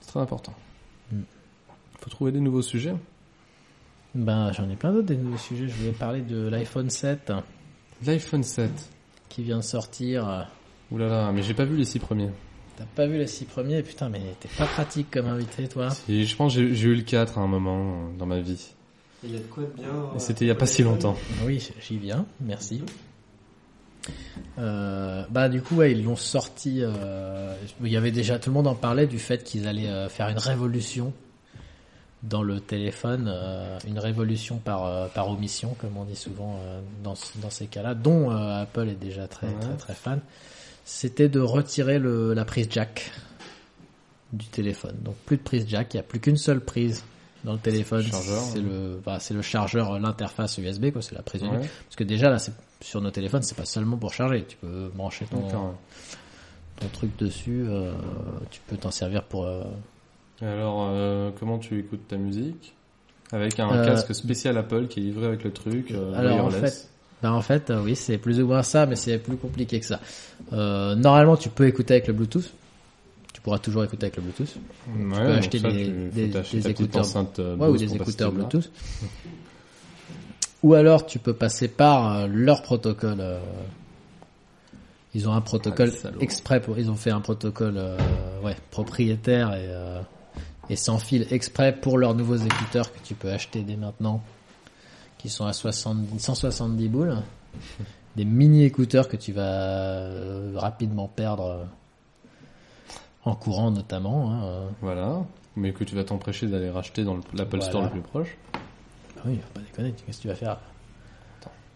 C'est très important. Mm. Faut trouver des nouveaux sujets. Ben, j'en ai plein d'autres des nouveaux sujets. Je voulais parler de l'iPhone 7 L'iPhone 7. qui vient de sortir. Ouh là là, mais j'ai pas vu les six premiers. T'as pas vu les six premiers? Putain, mais t'es pas pratique comme invité, toi. Si, je pense que j'ai eu le 4 à un moment euh, dans ma vie. Et il y a de quoi de bien. Euh, c'était il y a pas si longtemps. Oui, j'y viens, merci. Euh, bah du coup ouais, ils l'ont sorti. euh, il y avait déjà tout le monde en parlait du fait qu'ils allaient euh, faire une révolution dans le téléphone, une révolution par par omission comme on dit souvent dans dans ces cas-là, dont Apple est déjà très Ouais. très très fan. C'était de retirer le, la prise jack du téléphone. Donc plus de prise jack, il y a plus qu'une seule prise dans le téléphone. C'est le bah, c'est le chargeur, l'interface USB quoi, c'est la prise. Ouais. Parce que déjà là, c'est sur nos téléphones, c'est pas seulement pour charger. Tu peux brancher ton, truc dessus. euh, tu peux t'en servir pour euh, Alors, euh, comment tu écoutes ta musique? Avec un Euh, casque spécial Apple qui est livré avec le truc. euh, Alors, en fait, Ben en fait, oui, c'est plus ou moins ça, mais c'est plus compliqué que ça. Euh, normalement, tu peux écouter avec le Bluetooth. Tu pourras toujours écouter avec le Bluetooth. Ouais, peux acheter ça, des- tu- des- écouteurs. enceinte, euh, Ouais, ou des écouteurs. Bluetooth. Ou alors, tu peux passer par euh, leur protocole. euh, Ils ont un protocole Ah, exprès pour. Ils ont fait un protocole, euh, ouais, propriétaire et et sans fil exprès pour leurs nouveaux écouteurs que tu peux acheter dès maintenant, qui sont à 70, 170 boules. Des mini écouteurs que tu vas rapidement perdre en courant notamment. hein. Voilà. Mais que tu vas t'empêcher d'aller racheter dans le- l'Apple Voilà. Store le plus proche. Ah oui, faut pas déconner, qu'est-ce que tu vas faire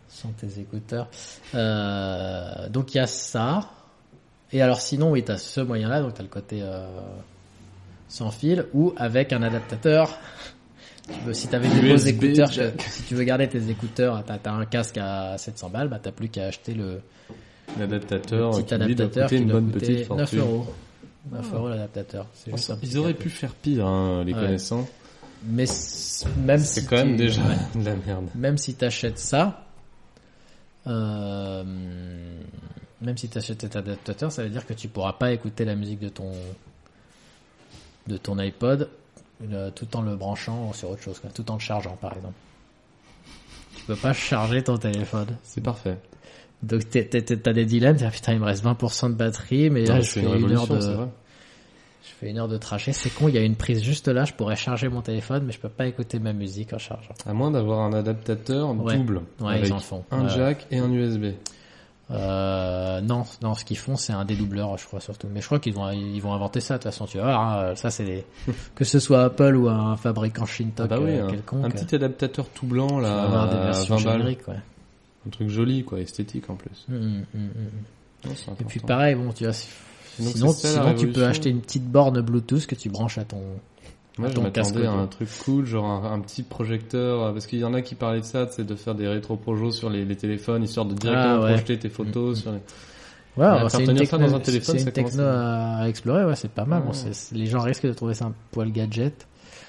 sans tes écouteurs? Euh, Donc il y a ça. Et alors sinon, oui, tu as ce moyen-là, donc tu as le côté euh, sans fil ou avec un adaptateur. Tu veux, si tu avais des beaux écouteurs, si tu veux garder tes écouteurs, tu as, un casque à 700 balles, bah, tu plus qu'à acheter le, L'adaptateur qui petit lui doit adaptateur coûter qui une bonne coûter petite 9 fortune. euros. 9 euros l'adaptateur. C'est juste un petit Ils auraient pu faire pire, hein, les Ouais. connaissants. Mais même C'est si quand même déjà de la merde. même si tu achètes ça, euh, même si tu achètes cet adaptateur, ça veut dire que tu pourras pas écouter la musique de ton de ton iPod tout en le branchant sur autre chose, tout en le chargeant par exemple. Tu peux pas charger ton téléphone. C'est parfait. Donc t'as des dilemmes, ah, putain il me reste 20% de batterie, mais là je fais, une une heure de, une heure de trajet, c'est con, il y a une prise juste là, je pourrais charger mon téléphone, mais je peux pas écouter ma musique en chargeant. À moins d'avoir un adaptateur Ouais. double. Ouais, avec ils en font. un jack et un USB. Euh, non, non, ce qu'ils font, c'est un dédoubleur, je crois surtout. Mais je crois qu'ils vont, ils vont inventer ça. De toute façon, tu voir. hein, ça, c'est les... que ce soit Apple ou un fabricant Shintok Ah bah oui, euh, un, quelconque. un petit adaptateur tout blanc là, avoir des à versions 20 balles. ouais. Un truc joli quoi, esthétique en plus. Hum, hum, hum. Non, Et puis pareil, bon, tu vois, Donc, sinon, ça, sinon tu peux acheter une petite borne Bluetooth que tu branches à ton. Moi, je ton m'attendais à un truc cool, genre un, un petit projecteur, euh, parce qu'il y en a qui parlaient de ça, c'est de faire des rétro-projos sur les, les téléphones, histoire de directement Ah, ouais. projeter tes photos sur les... Ouais, c'est une techno, dans un téléphone, c'est une techno à explorer, ouais, c'est pas mal. Bon, les gens risquent de trouver ça un poil gadget.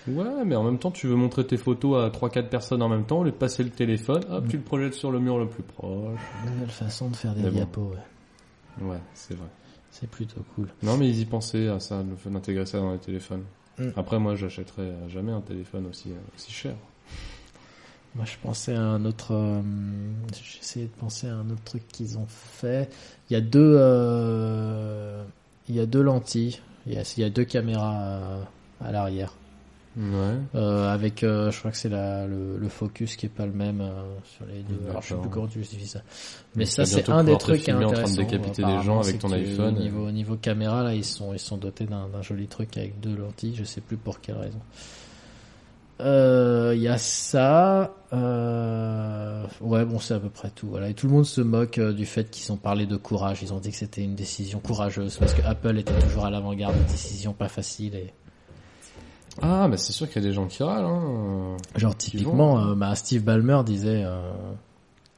Ouais, mais en même temps, tu veux montrer tes photos à 3-4 personnes en même temps, de passer le téléphone, hop, Mm. tu le projettes sur le mur le plus proche. Nouvelle façon de faire des Mais bon. diapos, ouais. Ouais, c'est vrai. C'est plutôt cool. Non, mais ils y pensaient à ça, le fait d'intégrer ça dans les téléphones. Mm. Après, moi, j'achèterais jamais un téléphone aussi, euh, aussi cher. Moi, je pensais à un autre. euh, J'essayais de penser à un autre truc qu'ils ont fait. Il y a deux. euh, Il y a deux lentilles. Il y a, il y a deux caméras à l'arrière. Ouais. Euh, avec, euh, je crois que c'est la- le, le focus qui est pas le même euh, sur les deux. Alors, je sais plus comment tu justifies ça. Mais Donc, ça, c'est un des pouvoir te trucs filmer en train de intéressants. décapiter des gens avec ton iPhone. Au niveau, au niveau caméra, là, ils sont, ils sont dotés d'un joli truc avec deux lentilles. Je sais plus pour quelle raison. Euh, Il y a ça. Euh... Ouais, bon, c'est à peu près tout. Voilà. Et tout le monde se moque euh, du fait qu'ils ont parlé de courage. Ils ont dit que c'était une décision courageuse parce que Apple était toujours à l'avant-garde de décisions pas faciles. Et... Ah, bah c'est sûr qu'il y a des gens qui râlent, hein. Genre typiquement, euh, bah, Steve Ballmer disait euh,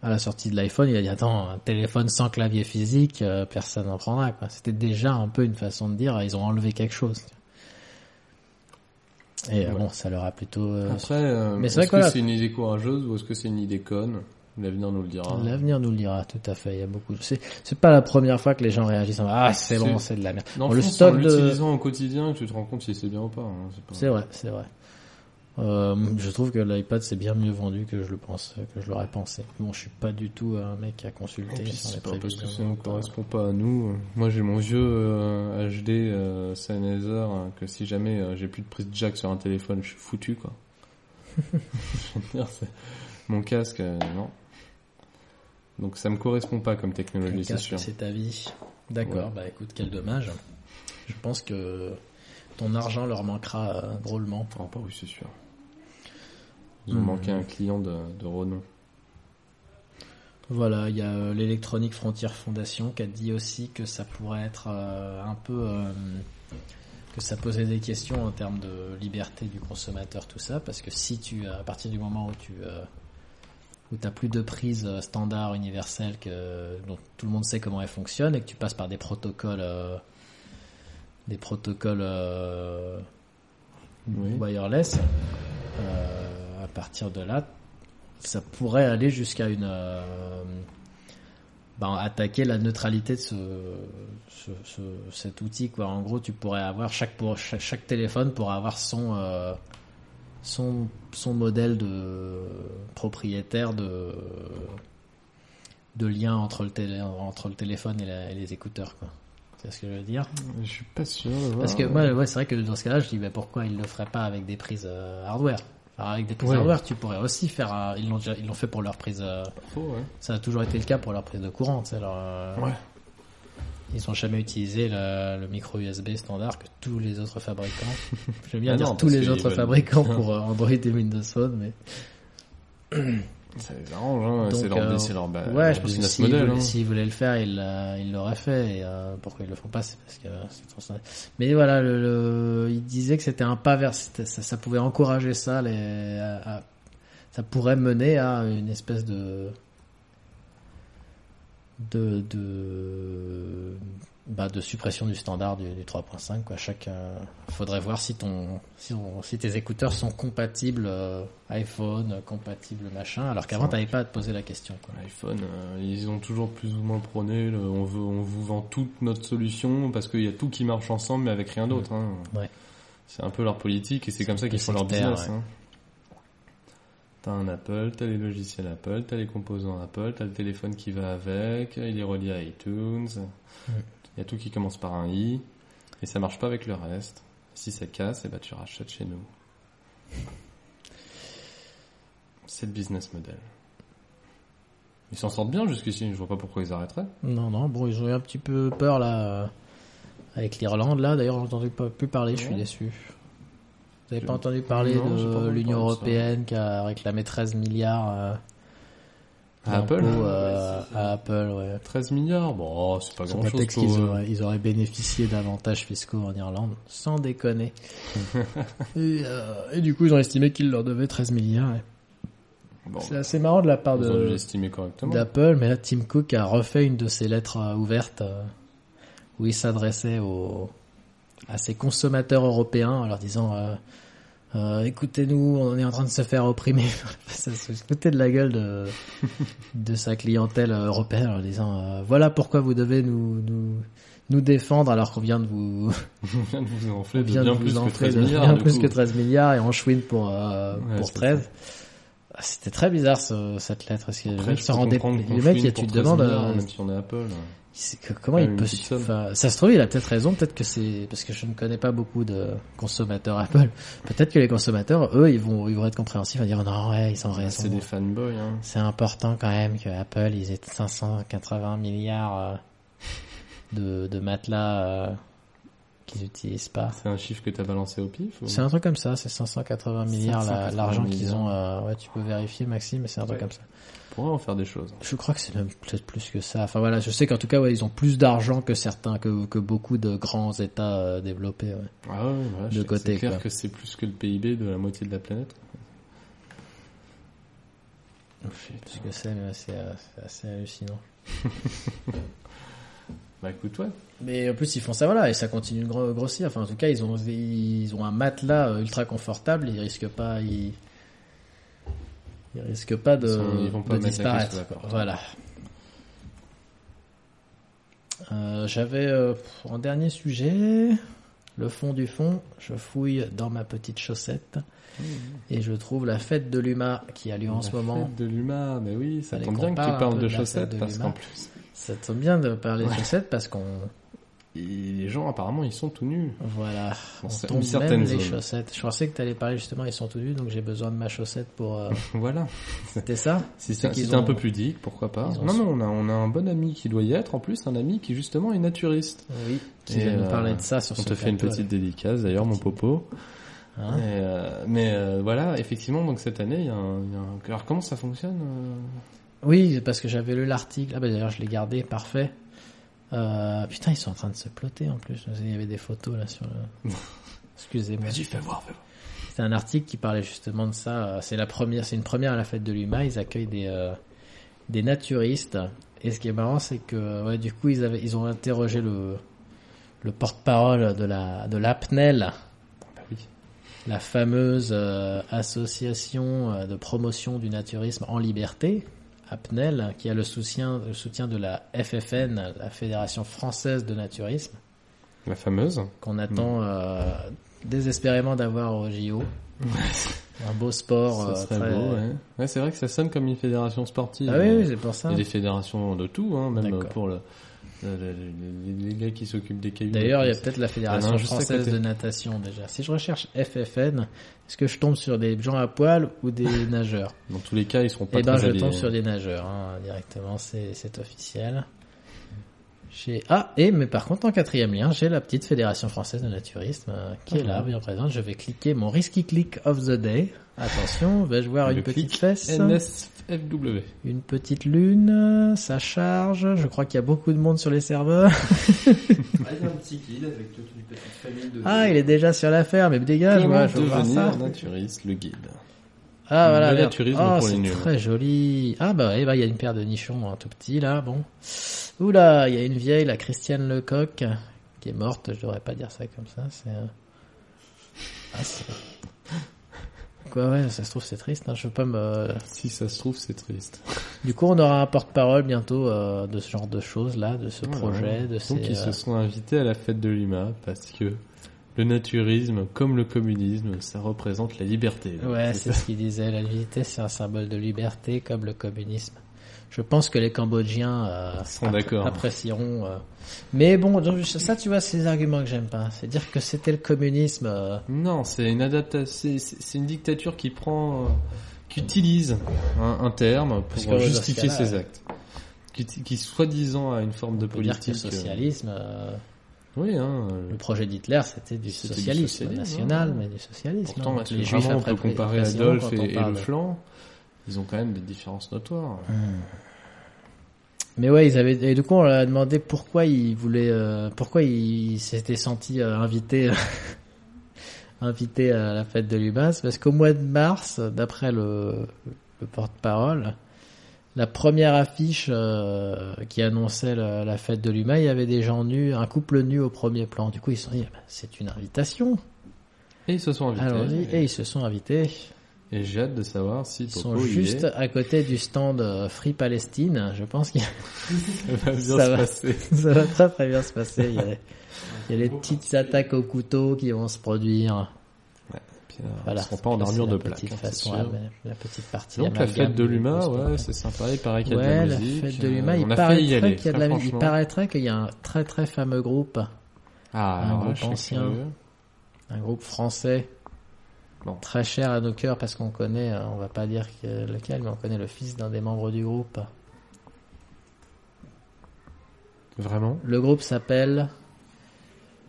à la sortie de l'iPhone, il a dit attends, un téléphone sans clavier physique, euh, personne n'en prendra. quoi. C'était déjà un peu une façon de dire ils ont enlevé quelque chose. Et Ouais. bon, ça leur a plutôt. Après, Mais est-ce c'est vrai que que voilà. c'est une idée courageuse ou est-ce que c'est une idée conne? L'avenir nous le dira. L'avenir nous le dira, tout à fait. Il y a beaucoup. C'est c'est pas la première fois que les gens réagissent. en Ah, c'est bon, C'est- de la merde. Dans Bon, le fond, stock en de- l'utilisant au quotidien, tu te rends compte si c'est bien ou pas. hein, c'est pas- vrai, c'est vrai. Euh, je trouve que l'iPad c'est bien mieux vendu que je le pense, que je l'aurais pensé. Bon, je suis pas du tout un mec à consulter puis, sur les c'est pas parce que ça ne correspond pas à nous. Moi, j'ai mon vieux euh, HD euh, Sennheiser hein, que si jamais euh, j'ai plus de prise jack sur un téléphone, je suis foutu quoi. Mon casque, euh, non. Donc ça me correspond pas comme technologie, c'est sûr. c'est ta vie. D'accord, Ouais. bah écoute, quel dommage. Je pense que ton argent leur manquera euh, drôlement. Ah bah oui, c'est sûr. Ils ont Hmm. manqué un client de, de renom. Voilà, il y a euh, l'Electronic Frontier Foundation qui a dit aussi que ça pourrait être euh, un peu euh, que ça posait des questions en termes de liberté du consommateur, tout ça, parce que si tu, à partir du moment où tu euh, où t'as plus de prise euh, standard universelle que dont tout le monde sait comment elle fonctionne et que tu passes par des protocoles euh, des protocoles euh, Oui. wireless, euh, à partir de là, ça pourrait aller jusqu'à une euh, ben, attaquer la neutralité de ce, ce, ce- cet outil quoi. En gros, tu pourrais avoir chaque pour chaque, chaque téléphone pourrait avoir son euh, son son modèle de propriétaire de de lien entre le télé, entre le téléphone et, la- et les écouteurs quoi. C'est ce que je veux dire? Je suis pas sûr voir. Parce que moi, ouais, c'est vrai que dans ce cas-là, je dis, mais pourquoi ils le feraient pas avec des prises euh, hardware? Avec des prises Ouais. hardware, tu pourrais aussi faire. euh, ils l'ont ils l'ont fait pour leur prise. euh, Faux, ouais. ça a toujours été le cas pour leur prise de courant. euh, Ouais. Ils ont jamais utilisé le, le micro USB standard que tous les autres fabricants. J'aime bien Ah dire non, tous les autres veulent- fabricants pour euh, Android et Windows Phone, mais Ça les arrange, hein. C'est leur, euh, leur, bah, ouais, je pense que s'ils voulaient, hein. s'ils voulaient le faire, ils euh, l'auraient fait. Et euh, pourquoi ils le font pas, c'est parce que. Mais voilà, le, le- il disait que c'était un pas vers, ça, ça pouvait encourager ça, les, à- à- ça pourrait mener à une espèce de de de bah, de suppression du standard du, du 3.5 quoi chaque euh, faudrait voir si ton si, on- si tes écouteurs sont compatibles euh, iPhone euh, compatibles machin alors qu'avant t'avais pas à te poser la question quoi iPhone, euh, ils ont toujours plus ou moins prôné, le- on, veut, on vous vend toute notre solution parce qu'il y a tout qui marche ensemble mais avec rien d'autre. Hein. Ouais. C'est un peu leur politique et c'est comme ça qu'ils font leur business. ouais. Hein. T'as un Apple, t'as les logiciels Apple, t'as les composants Apple, t'as le téléphone qui va avec, il est relié à iTunes, il y a tout qui commence par un i et ça marche pas avec le reste. Si ça casse, et bah tu rachètes chez nous. C'est le business model. Ils s'en sortent bien jusqu'ici, je vois pas pourquoi ils arrêteraient. non non bon ils ont eu un petit peu peur là avec l'Irlande là d'ailleurs j'ai entendu pas plus parler je suis déçu vous avez Je- pas entendu parler Non, de l'Union européenne qui a réclamé 13 milliards euh, À Apple euh, à Apple ouais 13 milliards, bon, oh, c'est pas grand chose pour qu'ils eux. auraient, ils auraient bénéficié d'avantages fiscaux en Irlande, sans déconner. et, euh, et du coup, ils ont estimé qu'ils leur devaient 13 milliards. ouais. Bon, C'est assez marrant de la part d'Apple, mais là, Tim Cook a refait une de ses lettres euh, ouvertes où il s'adressait aux, à ses consommateurs européens en leur disant euh, euh, écoutez-nous, on est en train de se faire opprimer. Ça se foutait de la gueule de, de sa clientèle européenne en leur disant euh, voilà pourquoi vous devez nous, nous, nous défendre alors qu'on vient de vous, On vient de vous enfler de bien de plus vous que enfler 13 de milliards. bien plus que 13 milliards et on chouine pour, euh, Ouais, pour c'est 13. Ah, C'était très bizarre ce, cette lettre parce que Après, mec je se peux rendait comprendre qu'on le mec fouine il- pour tu te 13 demandes euh, même si on est Apple. Comment il peut enfin, ça se trouve il a peut-être raison peut-être que c'est parce que je ne connais pas beaucoup de consommateurs Apple. Peut-être que les consommateurs eux ils vont ils vont être compréhensifs à dire non ouais ils ont raison. c'est des fanboys. Hein. c'est important quand même que Apple ils aient 580 milliards euh, de, de matelas euh, qu'ils utilisent pas. C'est un chiffre que t'as balancé au pif ou... c'est un truc comme ça c'est 580 milliards la- 580 l'argent qu'ils ont euh, ouais tu peux vérifier Maxime mais c'est un truc comme ça pourrait en faire des choses. Je crois que c'est même peut-être plus que ça. Enfin voilà, je sais qu'en tout cas, ouais, ils ont plus d'argent que certains, que, que beaucoup de grands États euh, développés. ouais. Ah ouais, voilà, De côté, C'est clair quoi. que c'est plus que le PIB de la moitié de la planète. Je sais plus ce que c'est, mais c'est euh, assez hallucinant. Bah écoute, ouais. Mais en plus, ils font ça, voilà, et ça continue de gro- grossir. Enfin, en tout cas, ils ont, ils ont un matelas euh, ultra confortable. Ils risquent pas, ils, ils risquent pas de, Ils vont pas la disparaître. la. Voilà. Euh, J'avais euh, en dernier sujet le fond du fond. Je fouille dans ma petite chaussette et je trouve la fête de l'UMA qui a lieu en La ce moment. fête de l'humain, mais oui, ça tombe bien que tu parles de la chaussettes de parce qu'en plus, Ça tombe bien de parler de chaussettes parce qu'on les gens apparemment ils sont tout nus. Voilà, Dans on tombe une certaine même les chaussettes. Je pensais que tu allais parler justement, ils sont tous nus, donc j'ai besoin de ma chaussette pour... euh, voilà. C'était ça? Si C'est si un peu pudique, pourquoi pas? ont Non, non, on a, on a un bon ami qui doit y être, en plus, un ami qui justement est naturiste. Oui, qui va nous euh, parler de ça sur On te fait une petite dédicace d'ailleurs, mon popo. Hein? Euh, mais euh, voilà, effectivement, donc cette année, il y, a un- il y a un... Alors comment ça fonctionne Oui, parce que j'avais lu l'article. Ah bah d'ailleurs, je l'ai gardé, parfait. Euh, putain, ils sont en train de se ploter en plus. Il y avait des photos là sur le... Excusez-moi. Vas-y, fais voir, fais voir. C'est un article qui parlait justement de ça. C'est la première, c'est une première à la fête de l'UMA. Ils accueillent des euh, des naturistes. Et ce qui est marrant, c'est que ouais, du coup, ils avaient, ils ont interrogé le le porte-parole de la de l'APNEL. Oui. la fameuse euh, association de promotion du naturisme en liberté, APNEL, qui a le soutien, le soutien de la FFN, la Fédération française de naturisme, La fameuse. qu'on attend euh, désespérément d'avoir au JO. Un beau sport. Ça euh, très- beau, ouais. Ouais, c'est vrai que ça sonne comme une fédération sportive. Ah oui, oui, c'est pour ça. Il y a des fédérations de tout, hein, même pour le- les, les gars qui s'occupent des cailloux. D'ailleurs, il y a peut-être la Fédération Ah non, française de natation déjà. Si je recherche FFN, est-ce que je tombe sur des gens à poil ou des nageurs? Dans tous les cas, ils seront pas Eh ben, très je tombe sur des nageurs hein, directement. C'est officiel. J'ai ah et mais par contre en quatrième lien, j'ai la petite Fédération française de naturisme euh, qui est là, bien présente. Je vais cliquer mon risky click of the day. Attention, vais-je voir Le une petite fesse, NSFW. une petite lune, ça charge. Je crois qu'il y a beaucoup de monde sur les serveurs. Ah, il y a un petit guide avec toute une petite famille de. Ah, il est déjà sur l'affaire, mais dégage, moi, je veux voir ça. devenir naturiste, le guide? Ah voilà, oh, pour les nuls. très joli. Ah bah ouais, bah il y a une paire de nichons un tout petit là, bon. Oula, il y a une vieille, la Christiane Lecoq, qui est morte, je devrais pas dire ça comme ça, c'est... euh, Ah c'est... Quoi ouais, ça se trouve c'est triste, hein. je veux pas me... Si ça se trouve, c'est triste. Du coup on aura un porte-parole bientôt euh, de ce genre de choses là, de ce projet, de ces... Donc ils euh, se sont invités à la fête de l'UMA parce que le naturisme, comme le communisme, ça représente la liberté. Ouais, c'est ce qu'il disait. La vitesse, c'est un symbole de liberté, comme le communisme. Je pense que les Cambodgiens euh, Sont d'accord. apprécieront. euh. Mais bon, donc, ça, tu vois, c'est des arguments que j'aime pas. C'est dire que c'était le communisme. euh, Non, c'est une adaptation, c'est- une dictature qui prend, euh, qui utilise un, un terme pour justifier ses actes. Qui, qui soi-disant a une forme de peut dire que politique. le euh, socialisme, euh, Oui, hein. euh, le projet d'Hitler, c'était du du socialisme socialisme, national, ouais. mais du socialisme. Pourtant, hein. les juifs on peut comparer Adolphe et, et le flanc. Ils ont quand même des différences notoires. Mais ouais, ils avaient et du coup on leur a demandé pourquoi ils voulaient euh, pourquoi ils s'étaient sentis euh, invités invités à la fête de l'UMAS parce qu'au mois de mars, d'après le, le porte-parole, la première affiche euh, qui annonçait la, la fête de l'UMA, il y avait des gens nus, un couple nu au premier plan. Du coup, ils se sont dit, Ah ben, c'est une invitation. Et ils se sont invités. Et et ils se sont invités. et j'ai hâte de savoir si Ils sont juste est. à côté du stand euh, Free Palestine. Je pense qu'il Ça va bien Ça se va. passer. Ça va très très bien se passer. Il y a, il y a les petites attaques au couteau qui vont se produire. Euh, Voilà. Ils seront pas en armure la de plaque. hein, façon, sûr. la, la petite partie. Donc la fête de l'humain, ouais, c'est sympa. Il paraît qu'il y a de Ouais, la la musique. fête de euh, l'humain. Il failli y paraîtrait qu'il y a de la, il paraîtrait qu'il y a un très très fameux groupe, Ah, un groupe ancien. un groupe français, Bon. très cher à nos cœurs parce qu'on connaît, euh, on va pas dire que- lequel, mais on connaît le fils d'un des membres du groupe. Vraiment? Le groupe s'appelle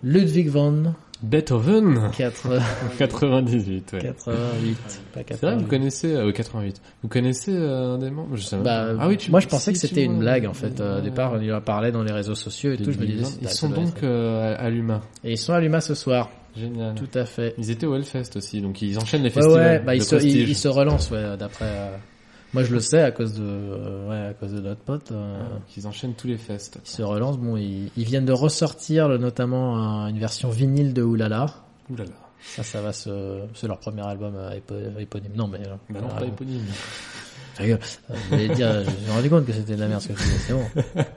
Ludwig von Beethoven 4... 98, ouais. 88, pas C'est vrai, vous 88. connaissez euh, 88. Vous connaissez euh, un des membres? Je sais Bah. Ah oui, tu- moi je pensais si, que c'était une vois, blague en fait. Euh, au ouais. départ, on en parlait dans les réseaux sociaux et tout. Je me disais, Ils ça sont donc euh, à, l'humain. Et ils sont à l'UMA ce soir, Génial. tout à fait. Ils étaient au Hellfest aussi, donc ils enchaînent les Ouais, festivals. ouais, bah de ils se, ils, ils se relancent, ouais, d'après. Moi je le sais à cause de, euh, ouais, à cause de notre pote. euh, Ouais, Ils enchaînent tous les fests. Ils se relancent. Bon, ils, ils viennent de ressortir le- notamment un- une version vinyle de Oulala. Là. Ça, ça va se, c'est leur premier album euh, épo- éponyme. Non, mais. euh, Bah non, pas éponyme. Je voulais dire, je me suis rendu compte que c'était de la merde ce que je disais. C'est bon.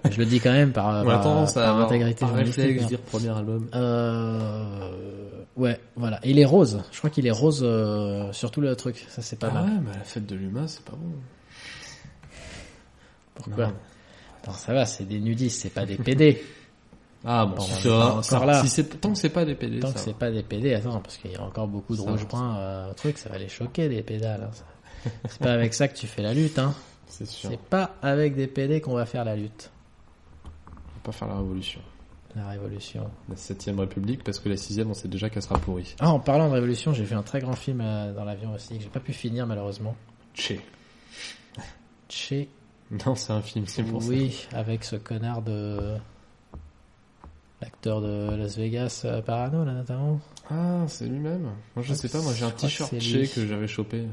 Mais je le dis quand même par, On a par, tendance par intégrité par réflexe hein. dire premier album. Euh, ouais, voilà. Et il est rose. Je crois qu'il est rose euh, sur tout le truc. Ça, c'est pas ah mal. ouais, mais la fête de l'humain, c'est pas bon. Pourquoi Non. Ça va, c'est des nudistes, c'est pas des PD. Ah bon, vrai, encore ça- là. si c'est tant que c'est pas des PD, Tant ça que va. c'est pas des PD, attends, parce qu'il y a encore beaucoup de Ça rouge va, brun, euh, truc, ça va les choquer les pédales. hein, ça. C'est pas avec ça que tu fais la lutte, hein. c'est sûr. C'est pas avec des PD qu'on va faire la lutte. On va pas faire la révolution. La révolution. La 7ème République, parce que la 6ème, on sait déjà qu'elle sera pourrie. Ah, en parlant de révolution, j'ai vu un très grand film euh, dans l'avion aussi, que j'ai pas pu finir malheureusement. Tché. Che, Non, c'est un film, c'est pour oui, avec ce connard de l'acteur de Las Vegas, euh, Parano, là notamment. ça. Ah, c'est lui-même. Moi, je sais pas, moi j'ai un t-shirt Tché lui. que j'avais chopé.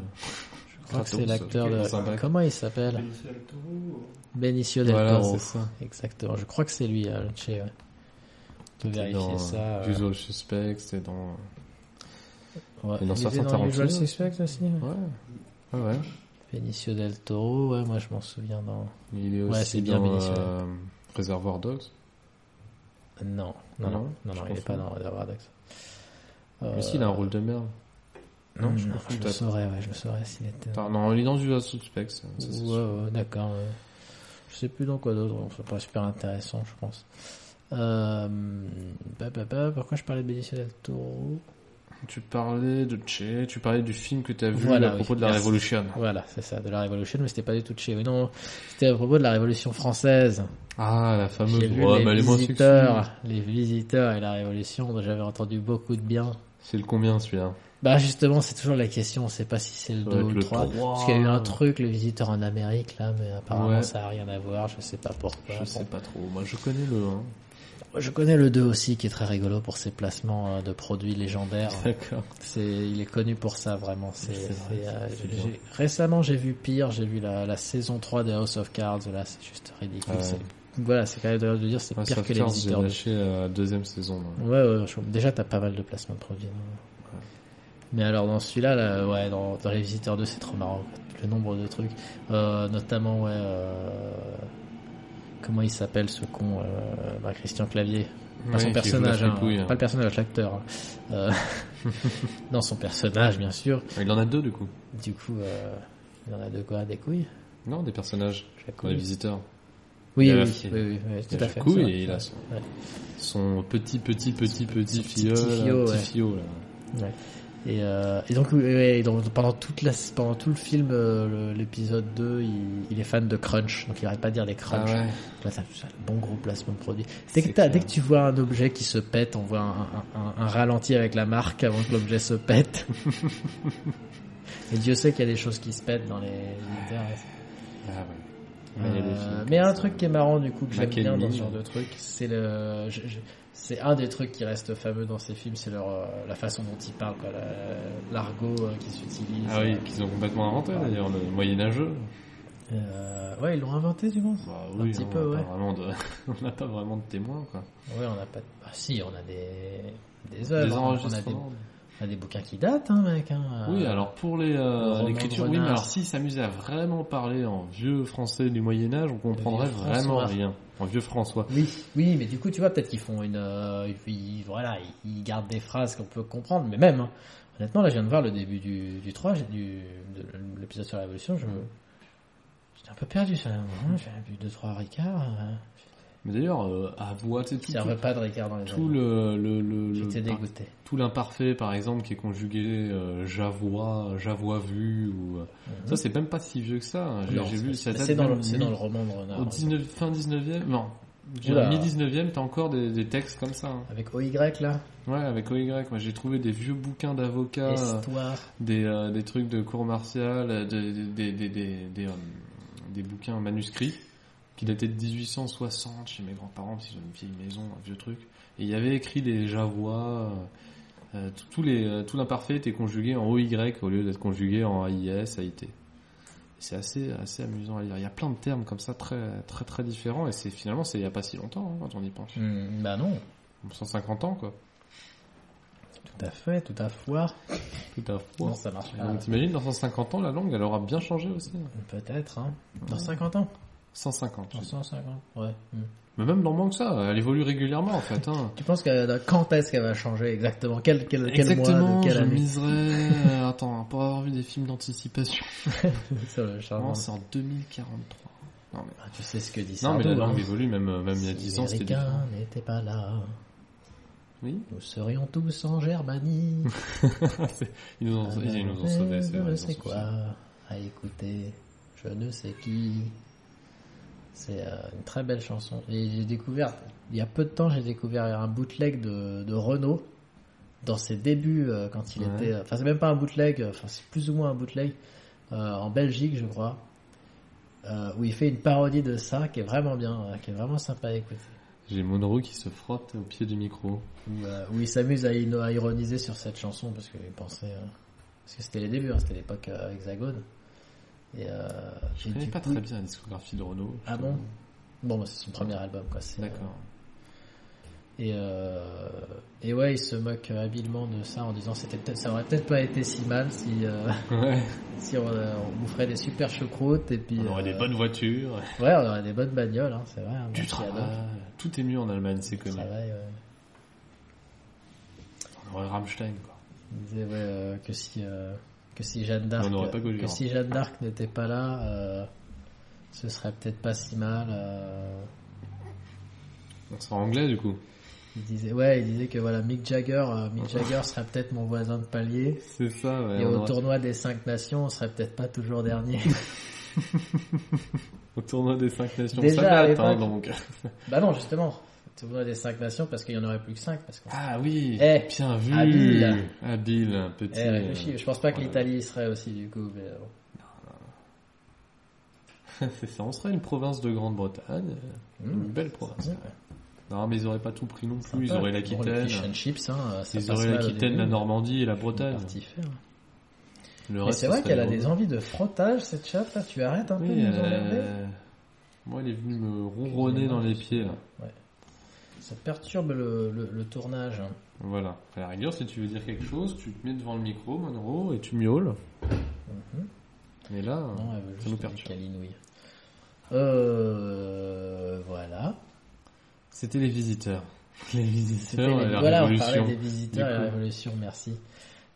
Je crois que c'est l'acteur de. Comment il s'appelle? Benicio del Toro. Benicio del Voilà, Toro. c'est ça. Exactement. Je crois que c'est lui, euh, le Che, ouais. Peut vérifier dans ça. euh. Usual Suspect, c'était dans Ouais. Et dans Il était dans Usual. Suspects aussi. ouais. Ouais. Ouais. Benicio del Toro, ouais, moi je m'en souviens dans. Il est aussi Ouais, c'est bien dans Benicio. euh, Reservoir Dogs. Non, non, Non, non, non, non il est confonds. pas dans Reservoir Dogs. Euh, Mais si, il a un rôle de merde. Non, je confonds je le saurais, ouais, je le saurais s'il était. Attends, non, il est dans Suspects. ça, c'est Ouais, ouais, d'accord. ouais. Je sais plus dans quoi d'autre, c'est pas super intéressant, je pense. Euh, bah, bah, bah, pourquoi je parlais de Benicio del Toro? Tu parlais de Che, tu parlais du film que tu as vu Voilà, à propos oui. de la Merci. Révolution. Voilà, c'est ça, de la Révolution, mais c'était pas du tout de chez. Oui, non, c'était à propos de la Révolution française. Ah, la fameuse. Vu Ouais, les sexy. visiteurs, les visiteurs et la Révolution, dont j'avais entendu beaucoup de bien. C'est le combien celui-là? Bah justement, c'est toujours la question, on sait pas si c'est le Ça 2 va ou le le 3. 3. Parce qu'il y a eu un truc, le visiteur en Amérique, là, mais apparemment Ouais. ça a rien à voir, je sais pas pourquoi. Je sais pas trop. Moi, je connais le 1. Je connais le 2 aussi, qui est très rigolo pour ses placements euh, de produits légendaires. D'accord. C'est, il est connu pour ça, vraiment. C'est, C'est vrai, c'est, euh, c'est j'ai- récemment, j'ai vu pire, j'ai vu la, la saison 3 de House of Cards, là, c'est juste ridicule. Ouais. Voilà, c'est quand même de dire, c'est pire que les Cards, j'ai visiteurs. de- lâché la deuxième saison. Ouais, ouais, je- déjà t'as pas mal de placements de produits. Mais alors dans celui-là, là, ouais, dans, dans les visiteurs 2, c'est trop marrant. Le nombre de trucs, Euh, notamment ouais, euh, comment il s'appelle ce con, euh, bah, Christian Clavier. Pas Ouais, son personnage, hein, hein. pas le personnage, l'acteur. Euh, non, son personnage, bien sûr. Il en a deux du coup. Du coup, euh, il en a de quoi Des couilles Non, des personnages. Dans couille. visiteurs. Oui, oui, oui, oui, oui, oui, tout à fait. et il a Ouais. son petit, petit, petit, petit petit filleul. petit fiot, là. Ouais. Et, euh, et donc, donc pendant toute la, pendant tout le film, euh, l'épisode 2, il, il est fan de crunch, donc il arrête pas de dire des Ah crunch. ouais. Là, ça, bon gros placement de produit. Dès que, dès que tu vois un objet qui se pète, on voit un, un- un- un ralenti avec la marque avant que l'objet se pète. et Dieu sait qu'il y a des choses qui se pètent dans les. Ah ouais. Euh, mais un truc qui est marrant du coup que j'aime bien dans ce genre de truc, c'est le, je- je- c'est un des trucs qui reste fameux dans ces films, c'est leur euh, la façon dont ils parlent, quoi, la- l'argot euh, qui s'utilise. Ah oui, qu'ils ont complètement inventé d'ailleurs, le moyenâgeux. Euh, ouais, ils l'ont inventé du moins. Bah Un petit on peu, n'a ouais. pas vraiment de, on n'a pas vraiment de témoins quoi. Ouais, on a pas. Ah si, on a des des Des œuvres, hein. on a des, a des bouquins qui datent, hein, mec. Hein. Oui, Euh, alors pour les le euh, l'écriture, oui, mais alors s'ils s'amusaient à vraiment parler en vieux français du Moyen Âge, on comprendrait vraiment rien. En vieux François. Oui, oui, mais du coup, tu vois, peut-être qu'ils font une, euh, ils, voilà, ils, gardent des phrases qu'on peut comprendre, mais même, hein, honnêtement, là, je viens de voir le début du, du 3, j'ai- du, de l'épisode sur la révolution, je me, j'étais un peu perdu, ça, j'ai vu deux, trois Ricard, euh, Mais d'ailleurs, euh, à voix, tu sais, tout, pas de Ricard dans les tout années. le, le, tout l'imparfait, par exemple, qui est conjugué euh, j'avois, j'avois vu, ou euh, ça c'est même pas si vieux que ça. hein. J'ai vu, ça date dans, le, mi- dans le roman de Renard. au ouais. 19, fin 19e, non, Oula. mi 19e, t'as encore des, des textes comme ça. hein. Avec OY, là, Ouais, avec OY, moi j'ai trouvé des vieux bouquins d'avocats, euh, des, euh, des trucs de cours martial, des, des, des, des, des, euh, des bouquins manuscrits qui dataient de 1860 chez mes grands-parents, parce qu'ils ont une vieille maison, un vieux truc. Et il y avait écrit des javois, euh, euh, tout- les, euh, tout l'imparfait était conjugué en OY au lieu d'être conjugué en AIS, AIT. C'est assez, assez amusant à lire. Il y a plein de termes comme ça très, très, très différents et c'est finalement, c'est il y a pas si longtemps, hein, quand on y pense. Hmm, bah non, 150 ans, quoi. tout à fait, tout à foire. Tout à. Non, ça marche pas. Donc t'imagines, dans 150 ans, la langue, elle aura bien changé aussi. Peut-être, hein. Dans 50 ans. 150. Dans 150, ouais. Hmm. Mais même dans moins que ça, elle évolue régulièrement en fait. Hein. Tu penses que euh, quand est-ce qu'elle va changer exactement? Quel, quel, quel Exactement, mois de quelle je miserais... Attends, pour avoir vu des films d'anticipation. C'est en 2043. Non mais, Ah, tu sais ce que dit non, mais Sardou, la langue hein. évolue, même, euh, même il y a Si 10 ans, c'était n'étaient pas là, Oui, nous serions tous en Germanie. C'est- ils nous ont, ils nous ont sauvés, c'est Je vrai. ne ils sais quoi, à écouter, je ne sais qui. C'est euh, une très belle chanson. Et j'ai découvert, il y a peu de temps, j'ai découvert un bootleg de, de Renault dans ses débuts euh, quand il Ouais. était. Enfin, c'est même pas un bootleg, euh, enfin, c'est plus ou moins un bootleg euh, en Belgique, je crois, euh, où il fait une parodie de ça qui est vraiment bien, qui est vraiment sympa à écouter. J'ai Monroe qui se frotte au pied du micro. Où, où il s'amuse à, à ironiser sur cette chanson parce qu'il pensait. parce que c'était les débuts, hein, c'était l'époque Hexagone. Et, euh, Je connais pas coup- très bien la discographie de Renault. Ah bon Bon, bah, c'est son premier album, quoi. c'est, D'accord. Et, euh, et ouais, il se moque habilement de ça en disant c'était ça aurait peut-être pas été si mal si, euh, Ouais. si on, euh, on boufferait des super choucroutes et puis On aurait euh, des bonnes voitures. ouais, on aurait des bonnes bagnoles, hein, c'est vrai. hein, Du à travail. Tout est mieux en Allemagne, c'est travail, ouais. On aurait Rammstein, quoi. Il disait ouais, euh, que si euh, que si Jeanne d'Arc que Gauguin. si Jeanne d'Arc n'était pas là, euh, ce serait peut-être pas si mal. euh. On sera anglais, du coup. il disait ouais, il disait que voilà Mick Jagger, euh, Mick Jagger serait peut-être mon voisin de palier. C'est ça, ouais. Et au tournoi des cinq nations, on serait peut-être pas toujours dernier. Au tournoi des 5 nations, Déjà, ça date, hein, donc. bah non, justement. Tournoi des cinq nations parce qu'il y en aurait plus que cinq parce qu'on Ah oui, Eh, bien vu. habile. Habile, petit. Eh, réfléchis, je pense pas que voilà. l'Italie y serait aussi du coup. Mais, euh. C'est ça, on serait une province de Grande-Bretagne. Une Mmh. belle province. Ouais. Non, mais ils auraient pas tout pris non plus. Ils auraient l'Aquitaine. hein, Ils auraient l'Aquitaine, début, la mais Normandie et la Bretagne. c'est ce vrai qu'elle a des envies de frottage, cette chatte là. Tu arrêtes un peu Oui, de nous euh, Moi, elle est venue me ronronner dans les pieds, là. Ça perturbe le, le, le tournage. hein. Voilà. À la rigueur, si tu veux dire quelque chose, tu te mets devant le micro, Monroe, et tu miaules. Mais là, Non, elle veut ça juste nous perturbe. Euh, voilà. C'était les visiteurs. Les visiteurs les- la voilà, on parlait des visiteurs et la révolution, merci.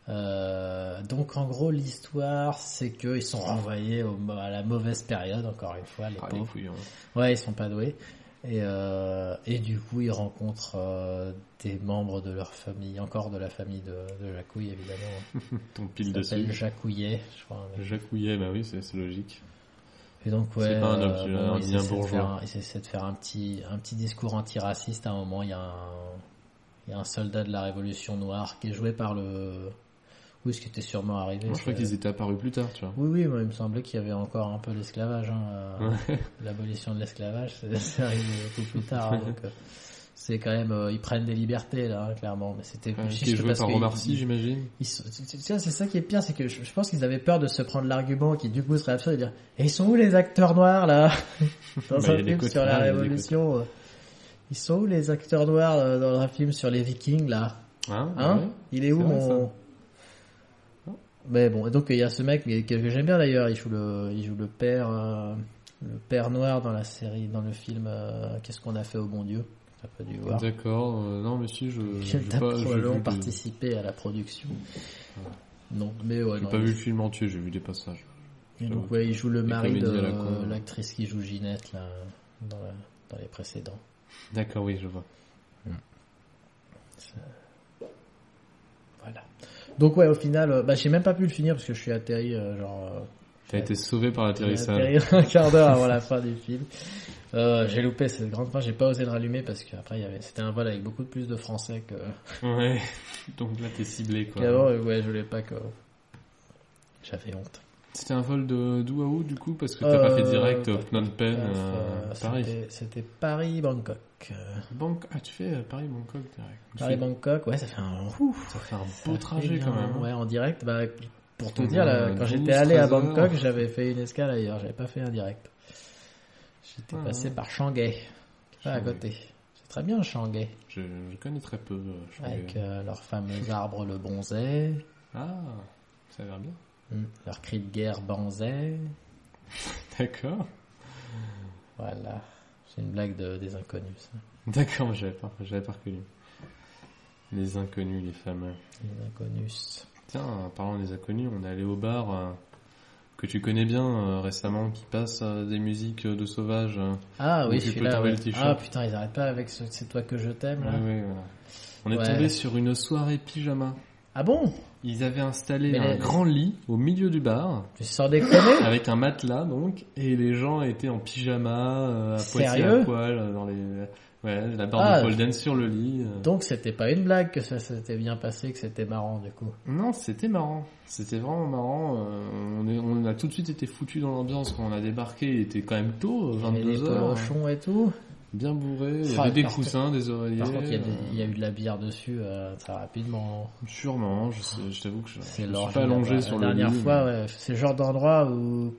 Euh, donc en gros l'histoire c'est qu'ils sont renvoyés au- à la mauvaise période encore une fois les Ah, les pauvres. couilles, hein. Ouais ils sont pas doués et euh, et du coup ils rencontrent euh, des membres de leur famille encore de la famille de, de Jacouille évidemment. Ton pile Il dessus. Jacouillet je crois. Jacouillet, bah oui, c'est logique. Et donc ouais, C'est pas un homme, euh, bon, un essaient de bourgeois. faire un- ils essaient de faire un petit, un petit discours antiraciste. À un moment, il y a un, il y a un soldat de la Révolution noire qui est joué par le, oui, ce qui était sûrement arrivé. Moi, je crois qu'ils étaient apparus plus tard, tu vois. Oui, oui, moi, il me semblait qu'il y avait encore un peu l'esclavage. Hein, euh, Ouais. L'abolition de l'esclavage, c'est arrivé tout plus tard. hein, donc, euh, c'est quand même, euh, ils prennent des libertés là, hein, clairement. Mais c'était Ouais, qui est joué par Sy, j'imagine. c'est ça qui est pire, c'est que je, je pense qu'ils avaient peur de se prendre l'argument qui du coup serait absurde de dire Et ils sont où les acteurs noirs là? Dans Bah, un film sur la Révolution. euh, Ils sont où les acteurs noirs euh, dans un film sur les Vikings là? Hein, Hein? ouais. Il est où vrai, mon Mais bon, et donc il y a ce mec mais que, j'aime bien d'ailleurs, il joue le il joue le père euh, le père noir dans la série dans le film euh, Qu'est-ce qu'on a fait au bon Dieu? T'as pas dû voir. D'accord, euh, non, mais si, je. J'ai probablement vu des- participé à la production. Non, mais ouais, J'ai pas vu le film entier, j'ai vu des passages. Et donc ouais, il joue le mari de l'actrice qui joue Ginette là dans, la- dans les précédents. D'accord, oui, je vois. Voilà. Donc ouais, au final, euh, bah j'ai même pas pu le finir parce que je suis atterri euh, genre. euh, T'as été sauvé par j'ai l'atterrissage. atterri un quart d'heure avant la fin du film. Euh, j'ai loupé cette grande fin, j'ai pas osé le rallumer parce qu'après y avait, c'était un vol avec beaucoup plus de français que Ouais. Donc là, t'es ciblé, quoi. qu'avant. et ouais, je voulais pas que. J'avais honte. C'était un vol de d'où à où, du coup? Parce que t'as pas fait Euh, direct euh, Phnom Penh, euh, euh, Paris. c'était- C'était Paris-Bangkok. Euh, Banque... Ah, tu fais euh, Paris-Bangkok direct. Paris-Bangkok, ouais, ça fait un. ouf, Ça fait un ça beau trajet quand même. hein. Ouais, en direct, bah, pour te Pendant, dire, là, quand 12, j'étais allé à 13 heures. Bangkok, j'avais fait une escale ailleurs, j'avais pas fait un direct. J'étais Ouais, passé ouais. par Shanghai, pas à Shanghai. côté. C'est très bien Shanghai, Je, je connais très peu. euh, je avec euh, leur fameux arbre le bonzai, Ah, ça a l'air bien. hmm, leur cri de guerre banzai. D'accord. Voilà, c'est une blague de, des inconnus, ça. D'accord, mais j'avais pas, j'avais pas reconnu. Les inconnus, les fameux. Les inconnus. Tiens, en parlant des inconnus, on est allé au bar euh, que tu connais bien euh, récemment, qui passe euh, des musiques de sauvages. euh. Ah oui, peux celui-là. t'enlever ouais. Ah putain, ils arrêtent pas avec ce C'est toi que je t'aime, là. Ouais, ouais, voilà. On est tombé sur une soirée pyjama. Ah bon? Ils avaient installé Mais un les- grand lit au milieu du bar, Tu sors déconner avec un matelas donc, et les gens étaient en pyjama, euh, à poitiers à poil, euh, dans les, ouais, la barre Ah, de pole dance sur le lit. euh. Donc c'était pas une blague que ça s'était bien passé, que c'était marrant du coup. Non, c'était marrant. C'était vraiment marrant. euh, on, est, on a tout de suite été foutu dans l'ambiance quand on a débarqué. Il était quand même tôt, Il y avait des 22 heures. polochons et tout. Bien bourré. Il y avait des coussins, des oreillers. Par contre, il y, a des- euh, il y a eu de la bière dessus euh, très rapidement. Sûrement, je, sais- je t'avoue que je, suis pas allongé sur la le dernière lit, fois, mais- ouais, c'est le genre d'endroit où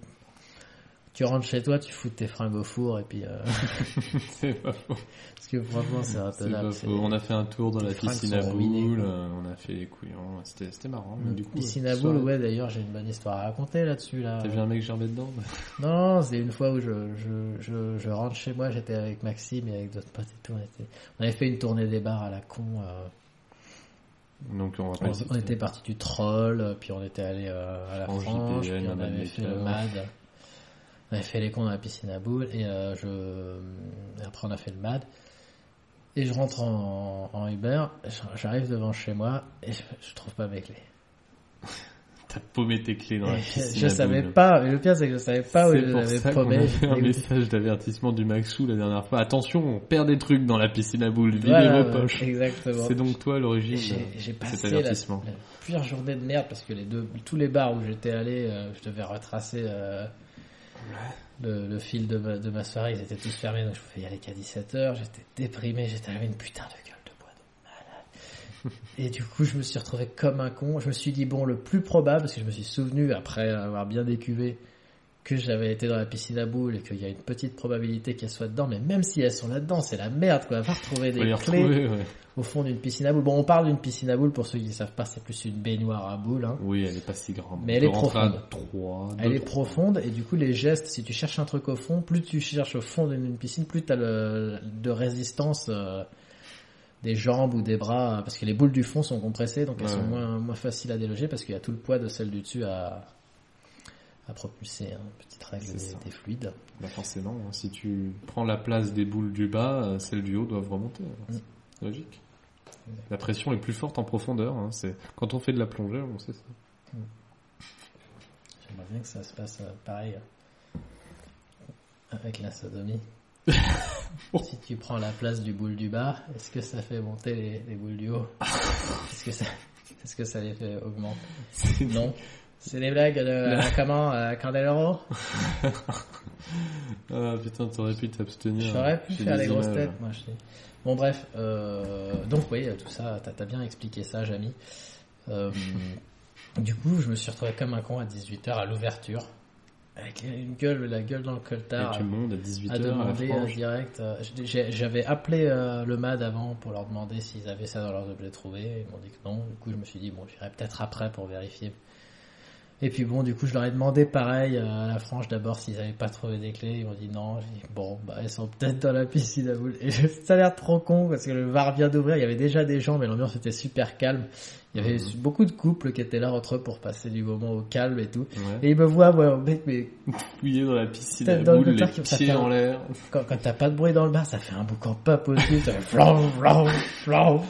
tu rentres chez toi, tu fous tes fringues au four et puis euh, C'est pas faux. parce que franchement c'est C'est intenable. pas c'est- faux. On a fait un tour dans les la piscine à boules, euh, on a fait les couillons, c'était marrant. mais du coup, Piscine à boules, ouais d'ailleurs j'ai une bonne histoire à raconter là-dessus là. T'as vu un mec gerber dedans Non, c'est une fois où je, je, je, je rentre chez moi, j'étais avec Maxime et avec d'autres potes et tout. On, était, on avait fait une tournée des bars à la con. euh, Donc on on, on était parti du troll, puis on était allé euh, à la JPN, puis on avait fait le. MAD. On avait fait les cons dans la piscine à boules et euh, je, et après on a fait le MAD. Et je rentre en, en Uber, j'arrive devant chez moi et je, je trouve pas mes clés. T'as paumé tes clés dans la piscine je à savais boules. pas, mais le pire c'est que je savais pas où je les avais fait un message d'avertissement du Maxou la dernière fois. Attention, on perd des trucs dans la piscine à boules, videz Voilà, vos poches. Exactement. C'est donc toi l'origine J'ai cet passé la, avertissement. la journée de merde parce que les deux, tous les bars où j'étais allé, euh, je devais retracer euh, le, fil de ma, soirée, ils étaient tous fermés, donc je pouvais y aller qu'à 17h. J'étais déprimé, j'étais avec une putain de gueule de bois de malade. Et du coup, je me suis retrouvé comme un con. Je me suis dit, bon, le plus probable, parce que je me suis souvenu, après avoir bien décuvé, que j'avais été dans la piscine à boules et qu'il y a une petite probabilité qu'elles soient dedans, mais même si elles sont là-dedans, c'est la merde, quoi. Va retrouver des clés ouais. au fond d'une piscine à boules. Bon, on parle d'une piscine à boules, pour ceux qui ne savent pas, c'est plus une baignoire à boules. Hein. Oui, elle est pas si grande. Mais On elle est profonde. trois, Elle deux, est profonde et du coup les gestes, si tu cherches un truc au fond, plus tu cherches au fond d'une piscine, plus tu as le, de résistance euh, des jambes ou des bras, parce que les boules du fond sont compressées, donc elles Ouais. sont moins, moins faciles à déloger parce qu'il y a tout le poids de celle du dessus à, à propulser. Hein. Petite règle des, fluides. Bah forcément, hein, si tu prends la place des boules du bas, euh, celles du haut doivent remonter. hein. Mm. C'est logique. La pression est plus forte en profondeur. hein, C'est quand on fait de la plongée, on sait ça. J'aimerais bien que ça se passe euh, pareil euh, avec la sodomie. si tu prends la place du boule du bas, est-ce que ça fait monter les, les boules du haut? Est-ce que ça, est-ce que ça les fait augmenter? Non. C'est des blagues de euh, comment euh, Candeloro? Ah putain, t'aurais pu t'abstenir. J'aurais pu faire des les grosses têtes, moi je dis. Bon bref, euh, donc oui, tout ça, t'as as bien expliqué ça, Jamy. Euh, du coup, je me suis retrouvé comme un con à 18h à l'ouverture, avec une gueule, la gueule dans le Et coltard. tu montes à 18h à demander direct. euh, j'ai- J'avais appelé le MAD avant pour leur demander s'ils avaient ça dans leurs objets trouvés. Ils m'ont dit que non. Du coup, je me suis dit, bon, j'irai peut-être après pour vérifier. Et puis bon, du coup, je leur ai demandé pareil euh, à la frange d'abord s'ils avaient pas trouvé des clés. Ils m'ont dit non. Dit, bon, bah, elles sont peut-être dans la piscine à boules. Et ça a l'air trop con parce que le bar vient d'ouvrir. Il y avait déjà des gens, mais l'ambiance était super calme. Il y avait Mhm. beaucoup de couples qui étaient là entre eux pour passer du moment au calme et tout. Ouais. Et ils me voient, ouais, mec, mais Fouillé dans la piscine à dans le boules, les pieds en l'air. quand, quand t'as pas de bruit dans le bar, ça fait un boucan pas possible. ça fait flan, flan, flan.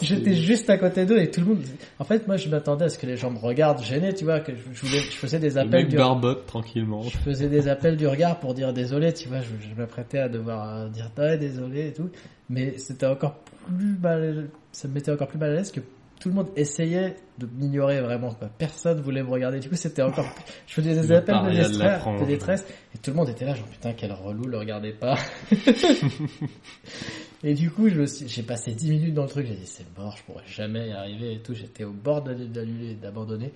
J'étais juste à côté d'eux et tout le monde. En fait, moi, je m'attendais à ce que les gens me regardent gênés, tu vois, que je, je voulais, je faisais des Le appels mec du, barbote tranquillement. je faisais des appels du regard pour dire désolé, tu vois, je, je m'apprêtais à devoir euh, dire désolé et tout. Mais c'était encore plus mal, ça me mettait encore plus mal à l'aise que tout le monde essayait de m'ignorer vraiment, quoi. Personne voulait me regarder. Du coup, c'était encore plus... Je faisais des Le appels de, détresse, frange. de détresse et tout le monde était là, genre putain, quel relou, le regardez pas. et du coup, je me suis... j'ai passé 10 minutes dans le truc, j'ai dit c'est mort, je pourrais jamais y arriver et tout. J'étais au bord d'annuler, d'abandonner.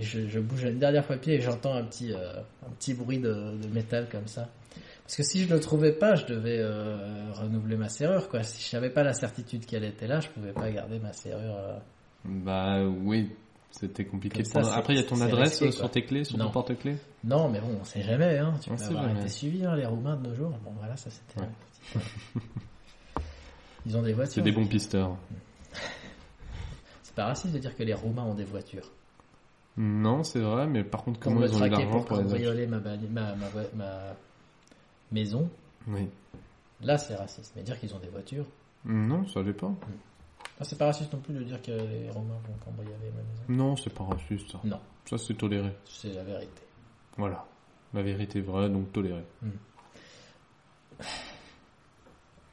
Et je, je bouge une dernière fois pied et j'entends un petit, euh, un petit bruit de, de métal comme ça. Parce que si je le trouvais pas, je devais euh, renouveler ma serrure, quoi. Si je n'avais pas la certitude qu'elle était là, je pouvais pas garder ma serrure. euh. Bah oui, c'était compliqué. Ça, Après, il y a ton adresse risqué, sur tes clés, sur Non. ton porte-clés. Non, mais bon, on sait jamais, hein. Tu On peux avoir jamais. été suivi, hein, les Roumains de nos jours. Bon, voilà, ça c'était. Ouais. Ils ont des voitures. C'est des bons pisteurs. C'est pas raciste de dire que les Roumains ont des voitures. Non, c'est vrai, mais par contre, comment me ils ont traquer l'argent pour pour cambrioler ma, ma, ma, ma maison, Oui. là c'est raciste. Mais dire qu'ils ont des voitures, Non, ça l'est pas. Ah, c'est pas raciste non plus de dire que les Romains vont cambrioler ma maison. Non, c'est pas raciste. ça. Non, Ça, c'est toléré. c'est la vérité. Voilà. La vérité est vraie, donc toléré.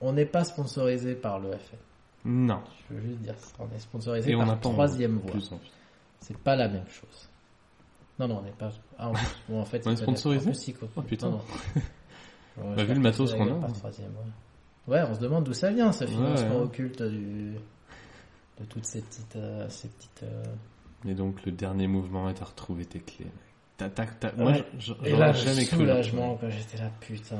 On n'est pas sponsorisé par le FN. Non. Je veux juste dire. On est sponsorisé Et on par pas troisième voie. C'est pas la même chose. Non, non, on n'est pas. Ah, en plus, bon, en fait, On est sponsorisé Oh, putain. Non, non. Bah, vu le matos qu'on a. Par troisième voie. Ouais, on se demande d'où ça vient, ce financement ouais. occulte du... de toutes ces petites. euh, ces petites euh, Et donc, le dernier mouvement est à retrouver tes clés. T'as- t'as- t'as- Moi, Et j'aurais là, jamais cru. soulagement, quand j'étais là, putain.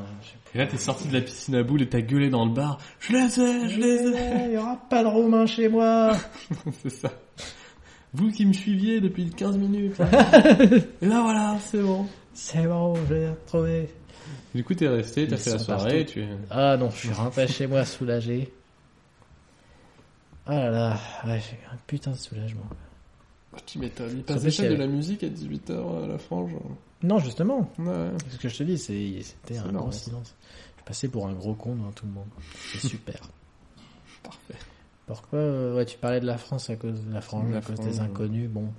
Et là, t'es sorti de la piscine à boules et t'as gueulé dans le bar. Je les ai, je les ai. Il y aura pas de Romain chez moi. C'est ça. Vous qui me suiviez depuis 15 minutes. hein. et là, voilà, c'est bon. C'est bon, je l'ai retrouvé. Du coup, t'es resté, t'as Ils fait la soirée, tu... Ah non, je suis rentré chez moi soulagé. Ah là là, ouais, j'ai eu un putain de soulagement. Oh, tu m'étonnes. Il passe déjà de la musique à 18h à la frange. Non, justement, Ouais. ce que je te dis, c'était un marrant, gros silence. Je passais pour un gros con devant tout le monde. C'est super. Parfait. Pourquoi euh, Ouais, tu parlais de la France à cause de la France, La à cause France, des inconnus. Bon,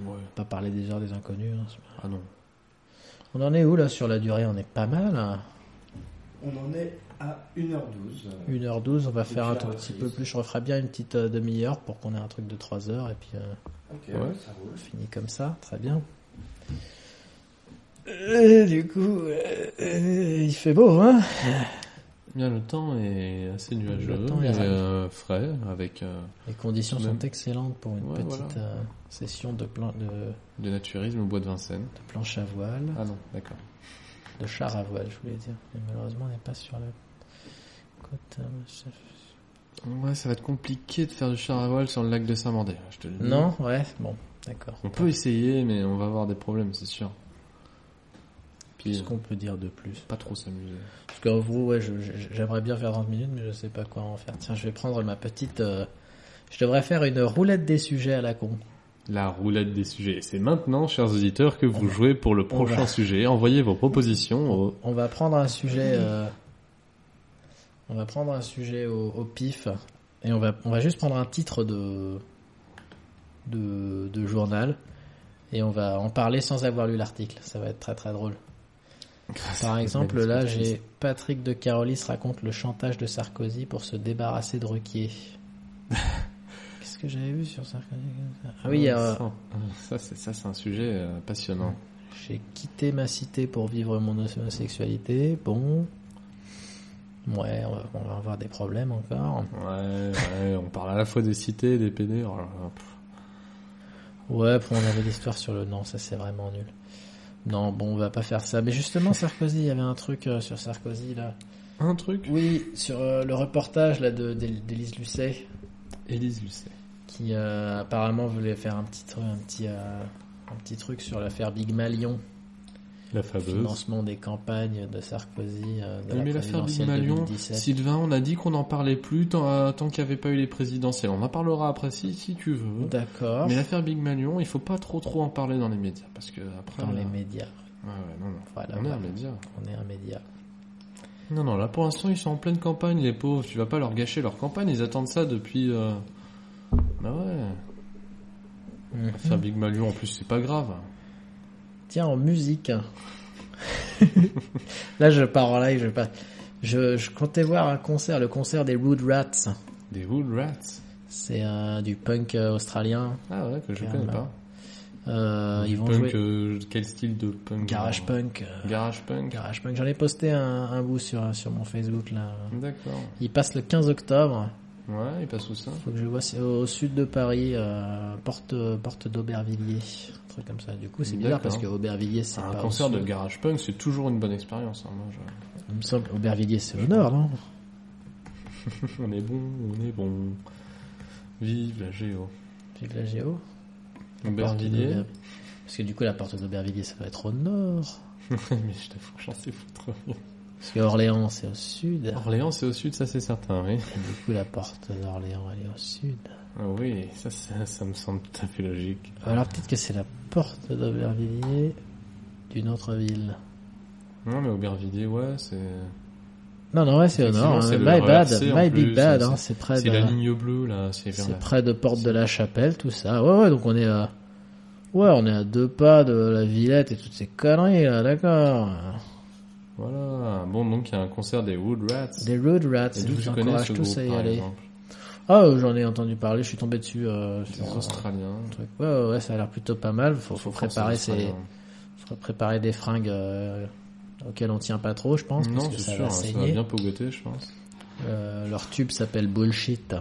Ouais. pas parler des heures des inconnus. hein, Ah non. On en est où là sur la durée? On est pas mal. hein. On en est à 1h12. 1h12, on va faire un tout petit peu plus. Je referai bien une petite euh, demi-heure pour qu'on ait un truc de 3 heures et puis euh, Ok, Ouais. ça roule. fini comme ça. Très bien. Euh, du coup, euh, il fait beau, hein? Bien, le temps est assez nuageux Le temps est et euh, frais, avec euh, Les conditions Même. sont excellentes pour une Ouais, petite voilà. euh, session de, plan- de, de naturisme au bois de Vincennes. de planche à voile, Ah non, d'accord. de char à voile, je voulais dire. Mais malheureusement, on n'est pas sur chef. Ouais, ça va être compliqué de faire du char à voile sur le lac de Saint-Mandé, je te le dis. Non, ouais, bon, d'accord. On peut essayer, mais on va avoir des problèmes, c'est sûr. Qu'est-ce qu'on peut dire de plus? pas trop s'amuser. Parce qu'en vous, ouais, j'aimerais bien faire 30 minutes, mais je sais pas quoi en faire. Tiens, je vais prendre ma petite. euh, Je devrais faire une roulette des sujets à la con. La roulette des sujets. Et c'est maintenant, chers auditeurs, que vous jouez pour le prochain va- sujet. Envoyez vos propositions au... On va prendre un sujet. euh, On va prendre un sujet au, au pif et on va on va juste prendre un titre de de, de journal et on va en parler sans avoir lu l'article. Ça va être très très drôle. Par exemple, là, j'ai Patrick de Carolis raconte le chantage de Sarkozy pour se débarrasser de Ruquier. Qu'est-ce que j'avais vu sur Sarkozy Ah oui, euh, Ça, ça, c'est, ça, c'est un sujet euh, passionnant. j'ai quitté ma cité pour vivre mon homosexualité. Bon. Ouais, on va, avoir des problèmes encore. Ouais, ouais, on parle à la fois des cités et des PD. oh. Ouais, on avait l'histoire sur le non, ça c'est vraiment nul. Non, bon, on va pas faire ça. Mais justement, Sarkozy, il y avait un truc euh, sur Sarkozy là. Un truc? Oui, sur euh, le reportage là d'Élise Lucet. Élise Lucet. qui euh, apparemment voulait faire un petit truc, un petit, un petit truc sur l'affaire Big Malion, La fameuse. financement des campagnes de Sarkozy euh, de Oui, la mais l'affaire Big présidentielle Malion, 2017. Sylvain, on a dit qu'on n'en parlait plus tant, euh, tant qu'il n'y avait pas eu les présidentielles. On en parlera après si, si tu veux. D'accord. Mais l'affaire Big Malion, il faut pas trop trop en parler dans les médias parce que après. Dans là- les médias. Ouais, ouais, non, non. Voilà, on est un média. On est un média. Non, non, là pour l'instant ils sont en pleine campagne, les pauvres. Tu vas pas leur gâcher leur campagne, ils attendent ça depuis. Euh... Bah ouais. Mhm. L'affaire Big Malion en plus, c'est pas grave. Tiens, en musique. Là, je pars en live. Je, pars... je, je comptais voir un concert, le concert des Rude Rats. Des Wood Rats? C'est euh, du punk euh, australien. Ah ouais, que je Carrément. connais pas. Euh, ils vont punk, jouer euh, quel style de punk? Garage punk. euh, Garage punk. Garage punk. J'en ai posté un, un bout sur, sur mon Facebook là. D'accord. Il passe le 15 octobre. Ouais, il passe où ça Faut que je vois, c'est au sud de Paris, euh, porte, porte d'Aubervilliers. Un truc comme ça. Du coup, c'est bizarre parce que Aubervilliers, c'est Un pas. au concert de sud. garage punk, c'est toujours une bonne expérience. hein, moi, je- Il me semble Aubervilliers, c'est au nord, non On est bon, on est bon. Vive la géo. Vive la Géo. Aubervilliers. D'Auber- Parce que du coup, la porte d'Aubervilliers, ça doit être au nord. mais je t'avoue j'en sais foutre. Parce que Orléans, c'est au sud. Orléans, c'est au sud, ça c'est certain, oui. Et du coup, la porte d'Orléans, elle est au sud. Ah oui, ça, ça, ça me semble tout à fait logique. Alors peut-être que c'est la porte d'Aubervilliers d'une autre ville. Non, mais Aubervilliers, ouais, c'est. Non, non, ouais, c'est au nord. c'est hein. My bad, my big bad. c'est- hein, C'est près C'est de. la ligne bleue, là, c'est vers C'est près de Porte de la Chapelle, tout ça. Ouais, ouais, donc on est à... Ouais, on est à deux pas de la Villette et toutes ces conneries, là, d'accord. Voilà. Bon, donc il y a un concert des Wood Rats. Des Road Rats, Et je d'où vous tu connais ce tous groupe, à y par aller. exemple Ah, euh, j'en ai entendu parler, je suis tombé dessus euh, sur Des un truc. Ouais, ouais, ouais, ça a l'air plutôt pas mal. Faut, faut préparer C'est ses... Australiens. faut préparer des fringues euh, auxquelles on tient pas trop, je pense, Non, c'est sûr, va ça va bien pogoter, je pense. Euh, leur tube s'appelle Bullshit.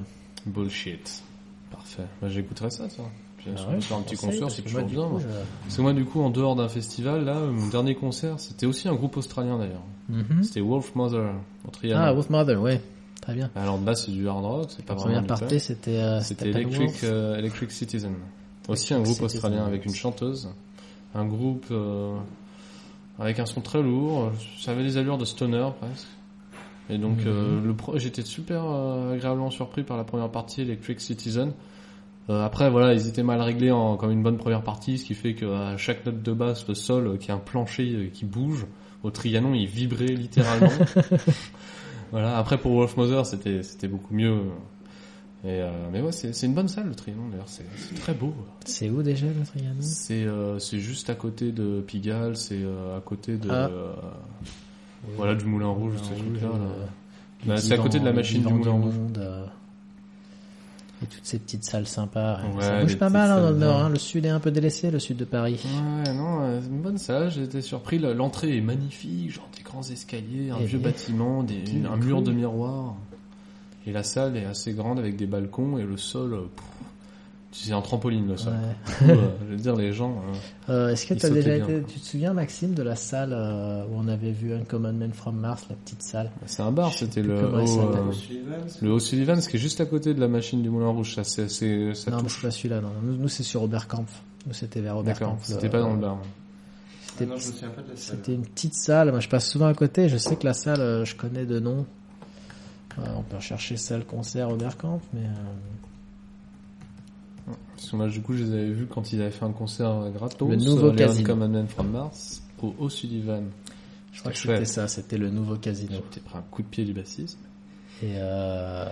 Bullshit. Parfait. Bah, j'écouterai ça, ça. Puis, Ah ouais, faire un petit concert, c'est toujours bien. coup, je- Parce que moi, du coup, en dehors d'un festival, là, mon dernier concert, c'était aussi un groupe australien d'ailleurs. Mhm. C'était Wolf Mother, Trianon. Ah, Wolf Mother, ouais. Très bien. Alors de base, c'est du hard rock, c'est pas La vraiment première du partie, c'était euh, C'était c'était Electric, euh, Citizen. Aussi un groupe Citizen, australien avec une chanteuse. Un groupe euh, avec un son très lourd. Ça avait des allures de stoner presque. Et donc euh, le pro- j'étais super euh, agréablement surpris par la première partie Electric Citizen. Euh, après voilà, ils étaient mal réglés en comme une bonne première partie, ce qui fait qu'à chaque note de basse, le sol euh, qui est un plancher euh, qui bouge, au Trianon il vibrait littéralement. voilà. Après pour Wolf Mother c'était c'était beaucoup mieux. Et euh, mais ouais, c'est une bonne salle le Trianon d'ailleurs, c'est très beau. C'est où déjà le Trianon? C'est euh, c'est juste à côté de Pigalle, c'est euh, à côté de Ah. voilà du Moulin Rouge, là. Bah, c'est à côté de la machine du Moulin Rouge. monde, et toutes ces petites salles sympas. Ouais, ça bouge pas mal hein, dans le nord. hein. Le sud est un peu délaissé, le sud de Paris. Ouais, non, euh, c'est une bonne salle, été surpris. Le- L'entrée est magnifique, genre des grands escaliers, un Eh vieux bâtiment, des, un mur de miroirs. Et la salle est assez grande avec des balcons et le sol, euh, pff, c'est en trampoline le sol. Ouais. Coup, euh, je veux dire, les gens, euh, Euh, Est-ce que tu as déjà bien, été, quoi. tu te souviens Maxime de la salle euh, où on avait vu Uncommon Man from Mars, la petite salle? C'est un bar, c'était le euh, le haut Sullivan, qui est juste à côté de la machine du Moulin Rouge. Ça, c'est, c'est- ça Non, mais touche. c'est pas celui-là. Non, nous, nous, c'est sur Oberkampf. Nous c'était vers D'accord, Oberkampf. c'était pas dans le bar. Ah non, je me souviens pas de la salle. C'était une petite salle. Moi, je passe souvent à côté. Je sais que la salle, je connais de nom. Euh, on peut rechercher salle concert Oberkampf, mais euh, Parce que moi, du coup, je les avais vus quand ils avaient fait un concert gratos. Le nouveau sur les casino. Uncommon Men from Mars, au haut Sullivan. je crois que C'était ça. C'était le nouveau casino. J'ai pris un coup de pied du bassiste. Et euh...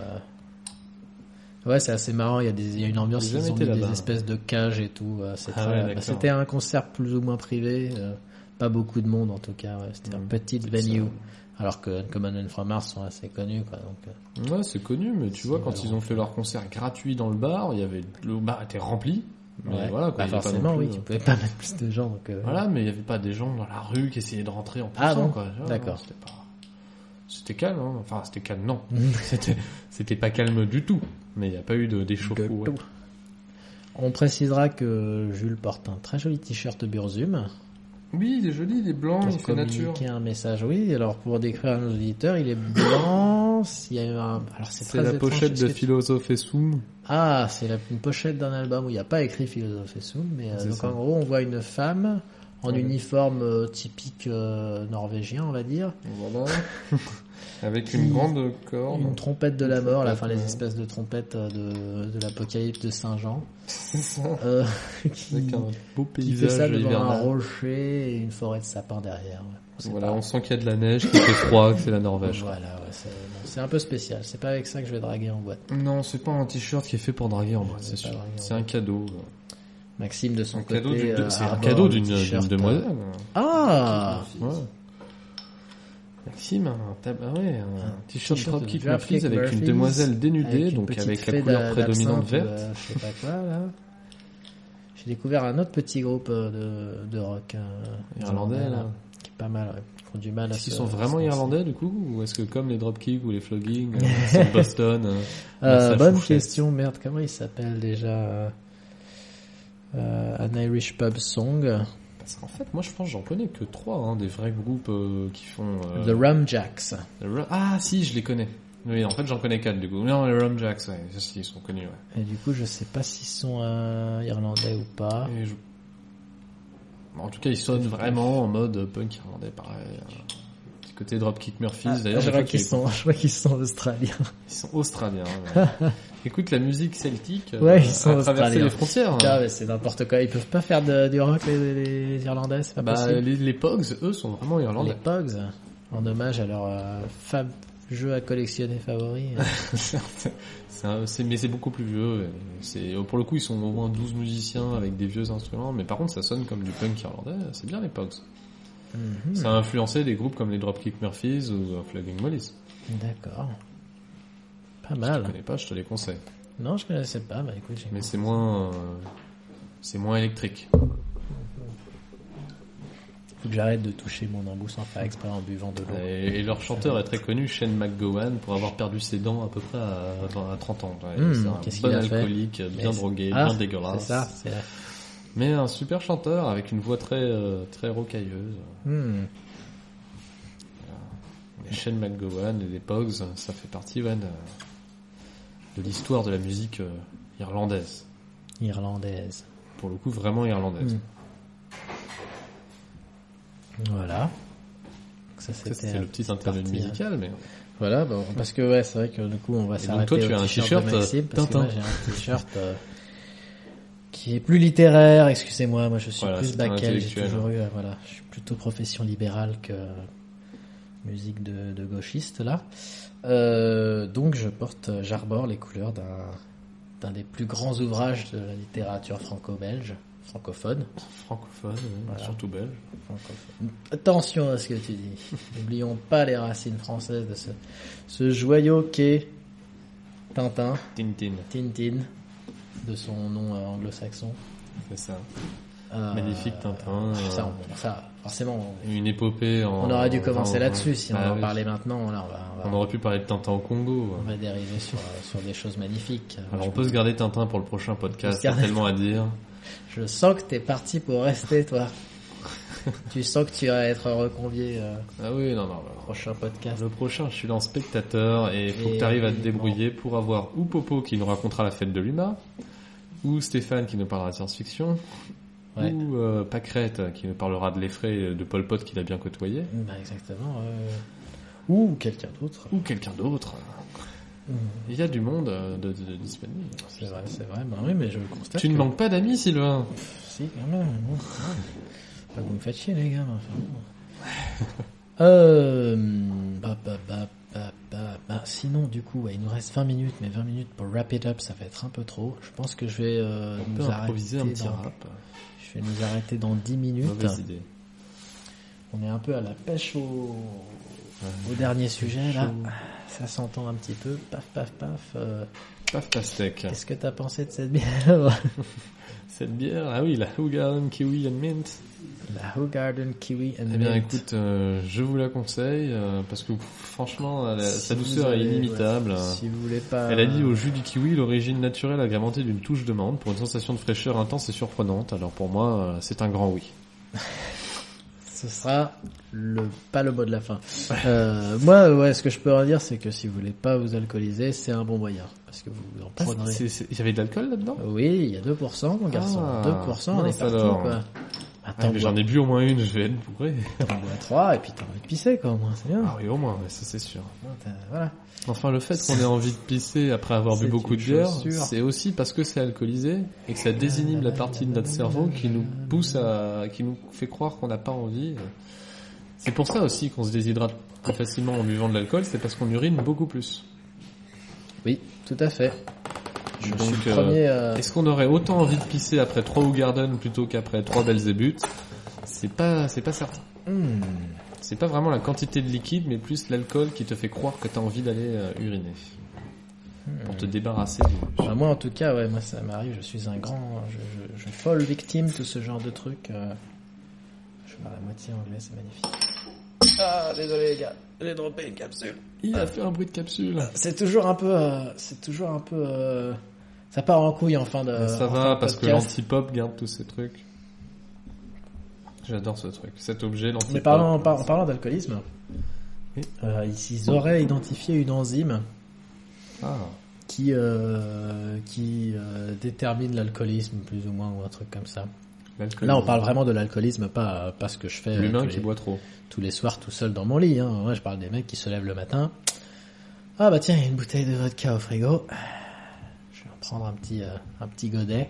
ouais, c'est assez marrant. Il y a des, il y a une ambiance. Ils ont mis des espèces de cages et tout. euh, Ah ouais, bah, c'était un concert plus ou moins privé. euh, pas beaucoup de monde en tout cas. ouais. C'était une petite C'est venue. ça. Alors que Uncommon from Mars sont assez connus, quoi. Donc, euh, Ouais, c'est connu, mais tu vois, quand ils ont fait leur concert gratuit dans le bar, il y avait, le bar était rempli. Mais ouais. voilà, quoi, Bah, pas forcément, plus, oui. Tu pouvais pas mettre plus de gens. Donc, euh, Voilà, mais il y avait pas des gens dans la rue qui essayaient de rentrer en Ah poussant, bon quoi. Vois, D'accord. C'était pas, c'était calme, hein. Enfin, c'était calme, non. c'était, c'était pas calme du tout. Mais il n'y a pas eu de, tout. On précisera que Jules porte un très joli t-shirt Burzum. Oui, il est joli, il est blanc, pour il fait nature. un message. Oui, alors pour décrire à nos auditeurs, il est blanc. Il y a un... Alors c'est C'est très la étrange, pochette de Philosophe et Soum. Ah, c'est la... une pochette d'un album où il n'y a pas écrit Philosophe et Soul, mais euh, donc ça. en gros on voit une femme en Ouais. uniforme euh, typique euh, norvégien, on va dire, Voilà. Avec une grande corde. une trompette de la mort, la fin les espèces de trompettes euh, de, de l'apocalypse de Saint Jean, ça. euh, qui, Avec un beau qui fait ça paysage devant un hivernal. rocher et une forêt de sapins derrière. C'est Voilà, pas- on sent qu'il y a de la neige, qu'il fait froid, que c'est la Norvège. Voilà, ouais, c'est bon, un peu spécial. C'est pas avec ça que je vais draguer en boîte. Non, c'est pas un t-shirt qui est fait pour draguer en boîte, c'est sûr. C'est un cadeau. Maxime de son Un côté, euh, c'est un cadeau d'une demoiselle. euh, Ah, Ouais. Maxime, un, tab- ah ouais, un t-shirt Dropkick Murphys avec une demoiselle dénudée, avec une donc avec la couleur prédominante verte. euh, je sais pas quoi là. J'ai découvert un autre petit groupe euh, de, de rock euh, Irlandais, là. qui est pas mal, ouais, qui ont du mal à Est-ce qu'ils se- sont vraiment irlandais du coup Ou est-ce que comme les Dropkick ou les Flogging, euh, ils sont de Boston euh, bonne fourchette. question, merde, comment il s'appelle déjà An Irish Pub Song, Qu'en fait, moi je pense que j'en connais que trois, hein, des vrais groupes euh, qui font... euh, The Rumjacks. The Ru- Ah si, je les connais. Oui, en fait j'en connais quatre du coup. Non, les Rumjacks, ouais, ils sont connus, ouais. Et du coup, je sais pas s'ils sont euh, irlandais ou pas. Je- en tout cas, ils sonnent vraiment en mode punk irlandais, pareil. Petit côté Dropkick Murphys, Ah, d'ailleurs. je crois qu'ils sont, je crois qu'ils sont australiens. ils sont australiens. ouais. Écoute, la musique celtique euh, Ouais, ils sont a traversé les frontières. Ah, c'est n'importe quoi. Ils peuvent pas faire de, du rock les, les, les Irlandais, c'est pas Bah, possible. les, les Pogs, eux, sont vraiment Les irlandais. Pogs, en hommage à leur euh, fab jeu à collectionner favori. C'est mais c'est beaucoup plus vieux. C'est, pour le coup, ils sont au moins 12 musiciens avec des vieux instruments. Mais par contre, ça sonne comme du punk irlandais. C'est bien les Pogs. Mhm. Ça a influencé des groupes comme les Dropkick Murphys ou euh, Flogging Mollies. D'accord. Pas Je mal. connais pas, je te les conseille. Non, je connaissais pas. Bah écoute, Mais c'est moins, euh, c'est moins électrique. Faut que j'arrête de toucher mon embout sans faire exprès en buvant de l'eau. Et, et leur chanteur est très connu, Shane McGowan, pour avoir perdu ses dents à peu près à, à 30 ans. Ouais, Hmm, c'est un bon alcoolique, bien drogué, Ah, bien dégueulasse. C'est ça, c'est. Mais un super chanteur avec une voix très euh, très rocailleuse. Hmm. Les Shane McGowan et les Pogs, ça fait partie ouais, de, de l'histoire de la musique euh, irlandaise. Irlandaise. Pour le coup, vraiment irlandaise. Hmm. Voilà. Ça, c'était le petit interlude hein. musical, mais Voilà, bon, parce que ouais, c'est vrai que du coup, on va Et donc, s'arrêter toi, tu as un t-shirt Tintin. j'ai un t-shirt euh, qui est plus littéraire. Excusez-moi, moi, je suis Voilà, plus baquel. J'ai toujours eu, euh, voilà, je suis plutôt profession libérale que musique de, de gauchiste là. Euh, donc, je porte, j'arbore les couleurs d'un des plus grands ouvrages de la littérature franco-belge, francophone. francophone, Voilà. surtout belge. francophone. Attention à ce que tu dis. N'oublions pas les racines françaises de ce, ce joyau qu'est Tintin, Tintin, Tintin, de son nom euh, anglo-saxon. c'est ça. Euh, Magnifique Tintin, euh, Ça, euh, on- ça, forcément, on, Une épopée en... on aurait dû commencer en- là-dessus. Si on Bah en oui. parlait maintenant, là, on va, on va, On aurait pu parler de Tintin au Congo. on va dériver sur, sur des choses magnifiques. Alors Je- on peut se garder Tintin pour le prochain podcast, il y a tellement à dire. Je sens que t'es parti pour rester, toi. tu sens que tu vas être reconvié euh, Ah oui, non, non, prochain podcast. Le prochain, je suis là en spectateur et il faut Et que tu arrives à te oui, débrouiller pour avoir ou Popo qui nous racontera la fête de l'humain, ou Stéphane qui nous parlera de science-fiction, Ouais. ou euh, Pâquerette qui nous parlera de l'effray de Pol Pot qu'il a bien côtoyé, Bah exactement. euh, Ou quelqu'un d'autre. ou quelqu'un d'autre. Mmh. Il y a du monde euh, de, de- de disponible. C'est vrai, c'est vrai. Bah oui, mais je constate. Tu ne que- manques pas d'amis, Sylvain Si, quand même. Bon, même. Pas que vous me faites chier, les gars. mais enfin, bon. euh, bah, bah, bah, bah, bah, sinon, du coup, ouais, il nous reste 20 minutes, mais 20 minutes pour wrap it up, ça va être un peu trop. Je pense que je vais euh, On nous arrêter. improviser un petit dans- rap. Je vais nous arrêter dans 10 minutes. Idée. On est un peu à la pêche au, au dernier sujet, là. Ça s'entend un petit peu. Paf, paf, paf. euh, Paf pastèque. Qu'est-ce que t'as pensé de cette bière? Cette bière, ah oui, la Hougarden Kiwi and Mint. La Hoegaarden Kiwi and Eh bien, Mint. écoute, euh, je vous la conseille euh, parce que franchement, Si sa douceur est inimitable. ouais, si vous voulez pas. Elle a dit au jus du kiwi l'origine naturelle agrémentée d'une touche de menthe pour une sensation de fraîcheur intense et surprenante. Alors pour moi, euh, c'est un grand oui. Ce sera le pas le mot de la fin. Moi, ouais, ce que je peux en dire, c'est que si vous voulez pas vous alcooliser, c'est un bon moyen parce que vous en prendrez. C'est- c'est- Il y avait de l'alcool là-dedans? Oui, il y a 2%, mon garçon. Ah, 2%, on est parti, alors. quoi. Ah, Attends, mais J'en ai bu au moins une, je vais être bourré. t'en bois 3 et puis t'as envie de pisser, quoi, au moins, c'est bien. Ah oui, au moins, ça c'est sûr. Voilà. Enfin, le fait qu'on ait envie de pisser après avoir bu beaucoup de bière, c'est aussi parce que c'est alcoolisé et que ça désinhibe la partie de notre cerveau qui nous pousse à, qui nous fait croire qu'on n'a pas envie. C'est pour ça aussi qu'on se déshydrate plus facilement en buvant de l'alcool, c'est parce qu'on urine beaucoup plus. Oui, tout à fait. Je Donc, suis le euh, premier. euh, Est-ce qu'on aurait autant envie de pisser après trois Garden plutôt qu'après trois Belzébuth C'est pas, c'est pas certain. hmm. C'est pas vraiment la quantité de liquide, mais plus l'alcool qui te fait croire que t'as envie d'aller euh, uriner. Pour te débarrasser. Bah, moi, en tout cas, ouais, moi, ça m'arrive. Je suis un grand, je, je, folle victime de ce genre de truc. euh. Je parle à moitié anglais, c'est magnifique. Ah, désolé les gars, j'ai droppé une capsule. Il a fait un bruit de capsule. C'est toujours un peu, euh, c'est toujours un peu, euh, ça part en couille en fin de. Mais ça en fin va de parce que l'anti-pop garde tous ces trucs. J'adore ce truc, cet objet, l'anti-pop. Mais parlant, en, par- en parlant d'alcoolisme, Oui. euh, ils, auraient identifié une enzyme Ah, qui, euh, qui euh, détermine l'alcoolisme plus ou moins ou un truc comme ça. Là, on parle vraiment de l'alcoolisme, pas, pas ce que je fais L'humain qui les, boit trop. tous les soirs tout seul dans mon lit. Hein. Moi, je parle des mecs qui se lèvent le matin. Ah bah tiens, il y a une bouteille de vodka au frigo. Prendre un petit, euh, un petit godet.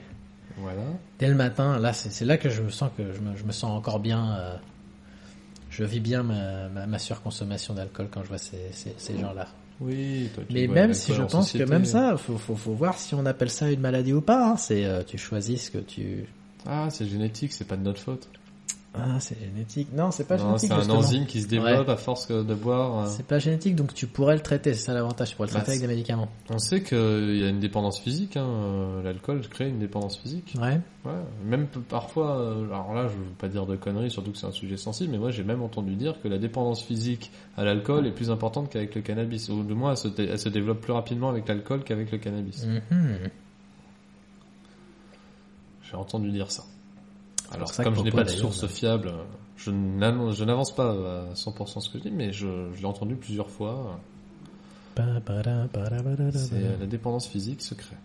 Voilà. Dès le matin, là, c'est là que je me sens que je me, je me sens encore bien. euh, je vis bien ma, ma, ma surconsommation d'alcool quand je vois ces, ces, ces gens-là. Oui, toi, tu Mais même si je pense que même ça, faut, faut, faut voir si on appelle ça une maladie ou pas. hein. C'est euh, tu choisis ce que tu. Ah, c'est génétique, c'est pas de notre faute. Ah, c'est génétique. Non, c'est pas Non, génétique. c'est un justement. enzyme qui se développe à force de boire. euh. C'est pas génétique, donc tu pourrais le traiter, c'est ça l'avantage, tu pourrais le Bah, traiter avec des médicaments. On sait qu'il y a une dépendance physique, hein. euh, l'alcool crée une dépendance physique. Ouais. Ouais, même parfois, euh, alors là je veux pas dire de conneries, surtout que c'est un sujet sensible, mais moi j'ai même entendu dire que la dépendance physique à l'alcool est plus importante qu'avec le cannabis, ou du moins elle se, dé- elle se développe plus rapidement avec l'alcool qu'avec le cannabis. Mhm. J'ai entendu dire ça. Alors ça comme je n'ai pas de source fiable, je n'avance pas à 100% ce que je dis, mais je, je l'ai entendu plusieurs fois. C'est euh, la dépendance physique se crée.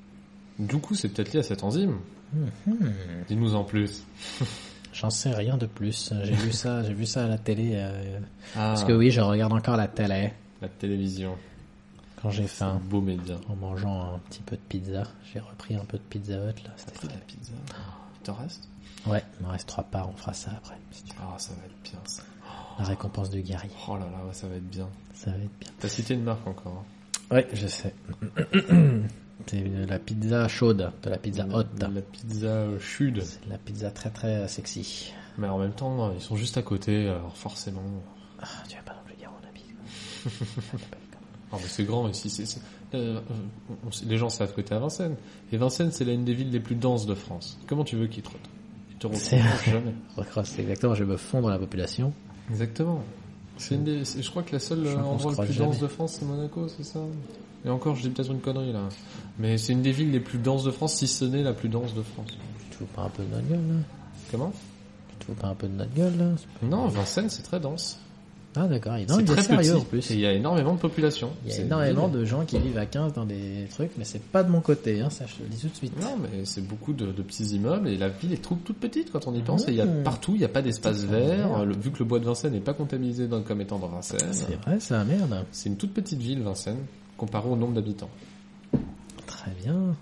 Du coup, c'est peut-être lié à cette enzyme. Mhm. Dis-nous en plus. J'en sais rien de plus. J'ai vu ça, j'ai vu ça à la télé. euh, Ah, Parce que oui, je regarde encore la télé la télévision, quand j'ai faim. beau média. En mangeant un petit peu de pizza. J'ai repris un peu de pizza hut là. C'était la pizza Il t'en reste? Ouais, il me reste trois parts, on fera ça après. si tu veux. Ah, ça va être bien ça. La récompense du guerrier. Oh là là, ouais, ça va être bien. Ça va être bien. T'as cité une marque encore. hein. Ouais, je sais. C'est de la pizza chaude, de la pizza La- haute. La pizza euh, chaude. C'est de la pizza très très sexy. Mais en même temps, euh, ils sont juste à côté, alors forcément. Ah, tu vas pas non plus dire mon ami. Ah, mais c'est grand ici. c'est- euh, les gens savent que t'es à Vincennes. Et Vincennes, c'est l'une des villes les plus denses de France. Comment tu veux qu'ils te te C'est retrouveront jamais. Recross, c'est exactement, je vais me fondre dans la population. Exactement. C'est une des, je crois que la seule euh, endroit le plus dense de France, c'est Monaco, c'est ça? Et encore, je dis peut-être une connerie là. Mais c'est une des villes les plus denses de France, si ce n'est la plus dense de France. Tu te fous pas un peu de notre gueule là? Comment? Tu te fous pas un peu de notre gueule là? Non, Vincennes, c'est très dense. Ah d'accord, il C'est est très sérieux petit. en plus. Et il y a énormément de population. Il y a C'est énormément de gens qui vivent à 15 dans des trucs, mais c'est pas de mon côté, hein, ça je le dis tout de suite. Non, mais c'est beaucoup de, de petits immeubles et la ville est trop, toute petite quand on y pense. Et il y a Mmh. partout, il n'y a pas d'espace C'est vert. Le- vu que le bois de Vincennes n'est pas comptabilisé dans- comme étant dans Vincennes, C'est vrai, ça, merde. c'est une toute petite ville, Vincennes, comparé au nombre d'habitants. Très bien.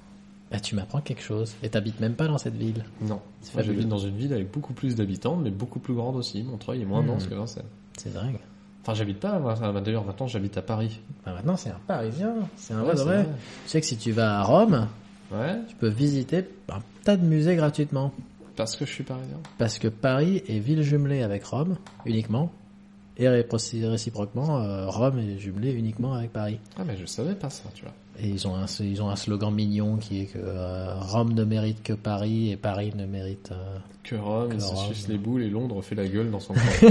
Bah, tu m'apprends quelque chose. Et t'habites même pas dans cette ville. Non, C'est moi j'habite dans une ville avec beaucoup plus d'habitants, mais beaucoup plus grande aussi. Montreuil est moins Mmh. dense que Vincennes. C'est dingue. Enfin, j'habite pas. Bah, d'ailleurs maintenant j'habite à Paris. Bah, maintenant, c'est un Parisien. C'est un Ouais, vrai. Tu sais que si tu vas à Rome, Ouais, tu peux visiter un tas de musées gratuitement. parce que je suis parisien. Parce que Paris est ville jumelée avec Rome, uniquement. Et réci- réciproquement, euh, Rome est jumelée uniquement avec Paris. Ah, mais je savais pas ça, tu vois. Et ils ont un, ils ont un slogan mignon qui est que euh, Rome ne mérite que Paris et Paris ne mérite... euh, Que Rome, Que se Rome. suce les boules et Londres fait la gueule dans son coin.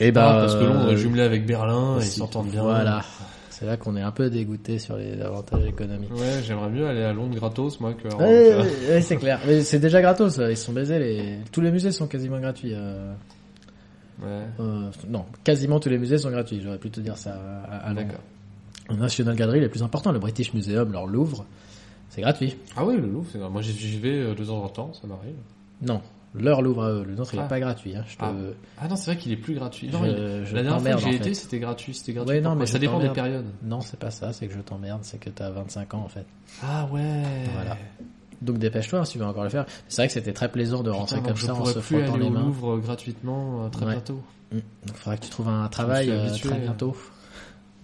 Et Ah, parce que Londres euh, est jumelé avec Berlin et ils aussi. s'entendent bien. Voilà. C'est là qu'on est un peu dégoûté sur les avantages économiques. Ouais, j'aimerais mieux aller à Londres gratos, moi, que Ouais, c'est clair. Mais c'est déjà gratos. Ils se sont baisés. Les... Tous les musées sont quasiment gratuits. euh, Ouais, euh, non, quasiment tous les musées sont gratuits. J'aurais plutôt dire ça à, à Londres. d'accord. Le National Gallery, les plus importants, le British Museum, leur Louvre, c'est gratuit. Ah oui, le Louvre, c'est moi j'y- vais euh, de temps en temps, ça m'arrive. Non, leur Louvre à eux. Le nôtre, il Ah. est pas gratuit. Hein. Je te... Ah. Ah non, c'est vrai qu'il est plus gratuit. Non, Je- je la dernière fois que j'ai en été, c'était gratuit, c'était gratuit. Ouais, non, mais ça je dépend des périodes. Non, c'est pas ça. C'est que je t'emmerde. C'est que t'as 25 ans en fait. Ah ouais. Voilà. Donc dépêche-toi hein, si tu veux encore le faire. C'est vrai que c'était très plaisant de rentrer comme je ça en se frottant les mains. Louvre euh, gratuitement euh, très Ouais. bientôt. Mm. Donc il faudra que tu trouves un travail euh, très bientôt.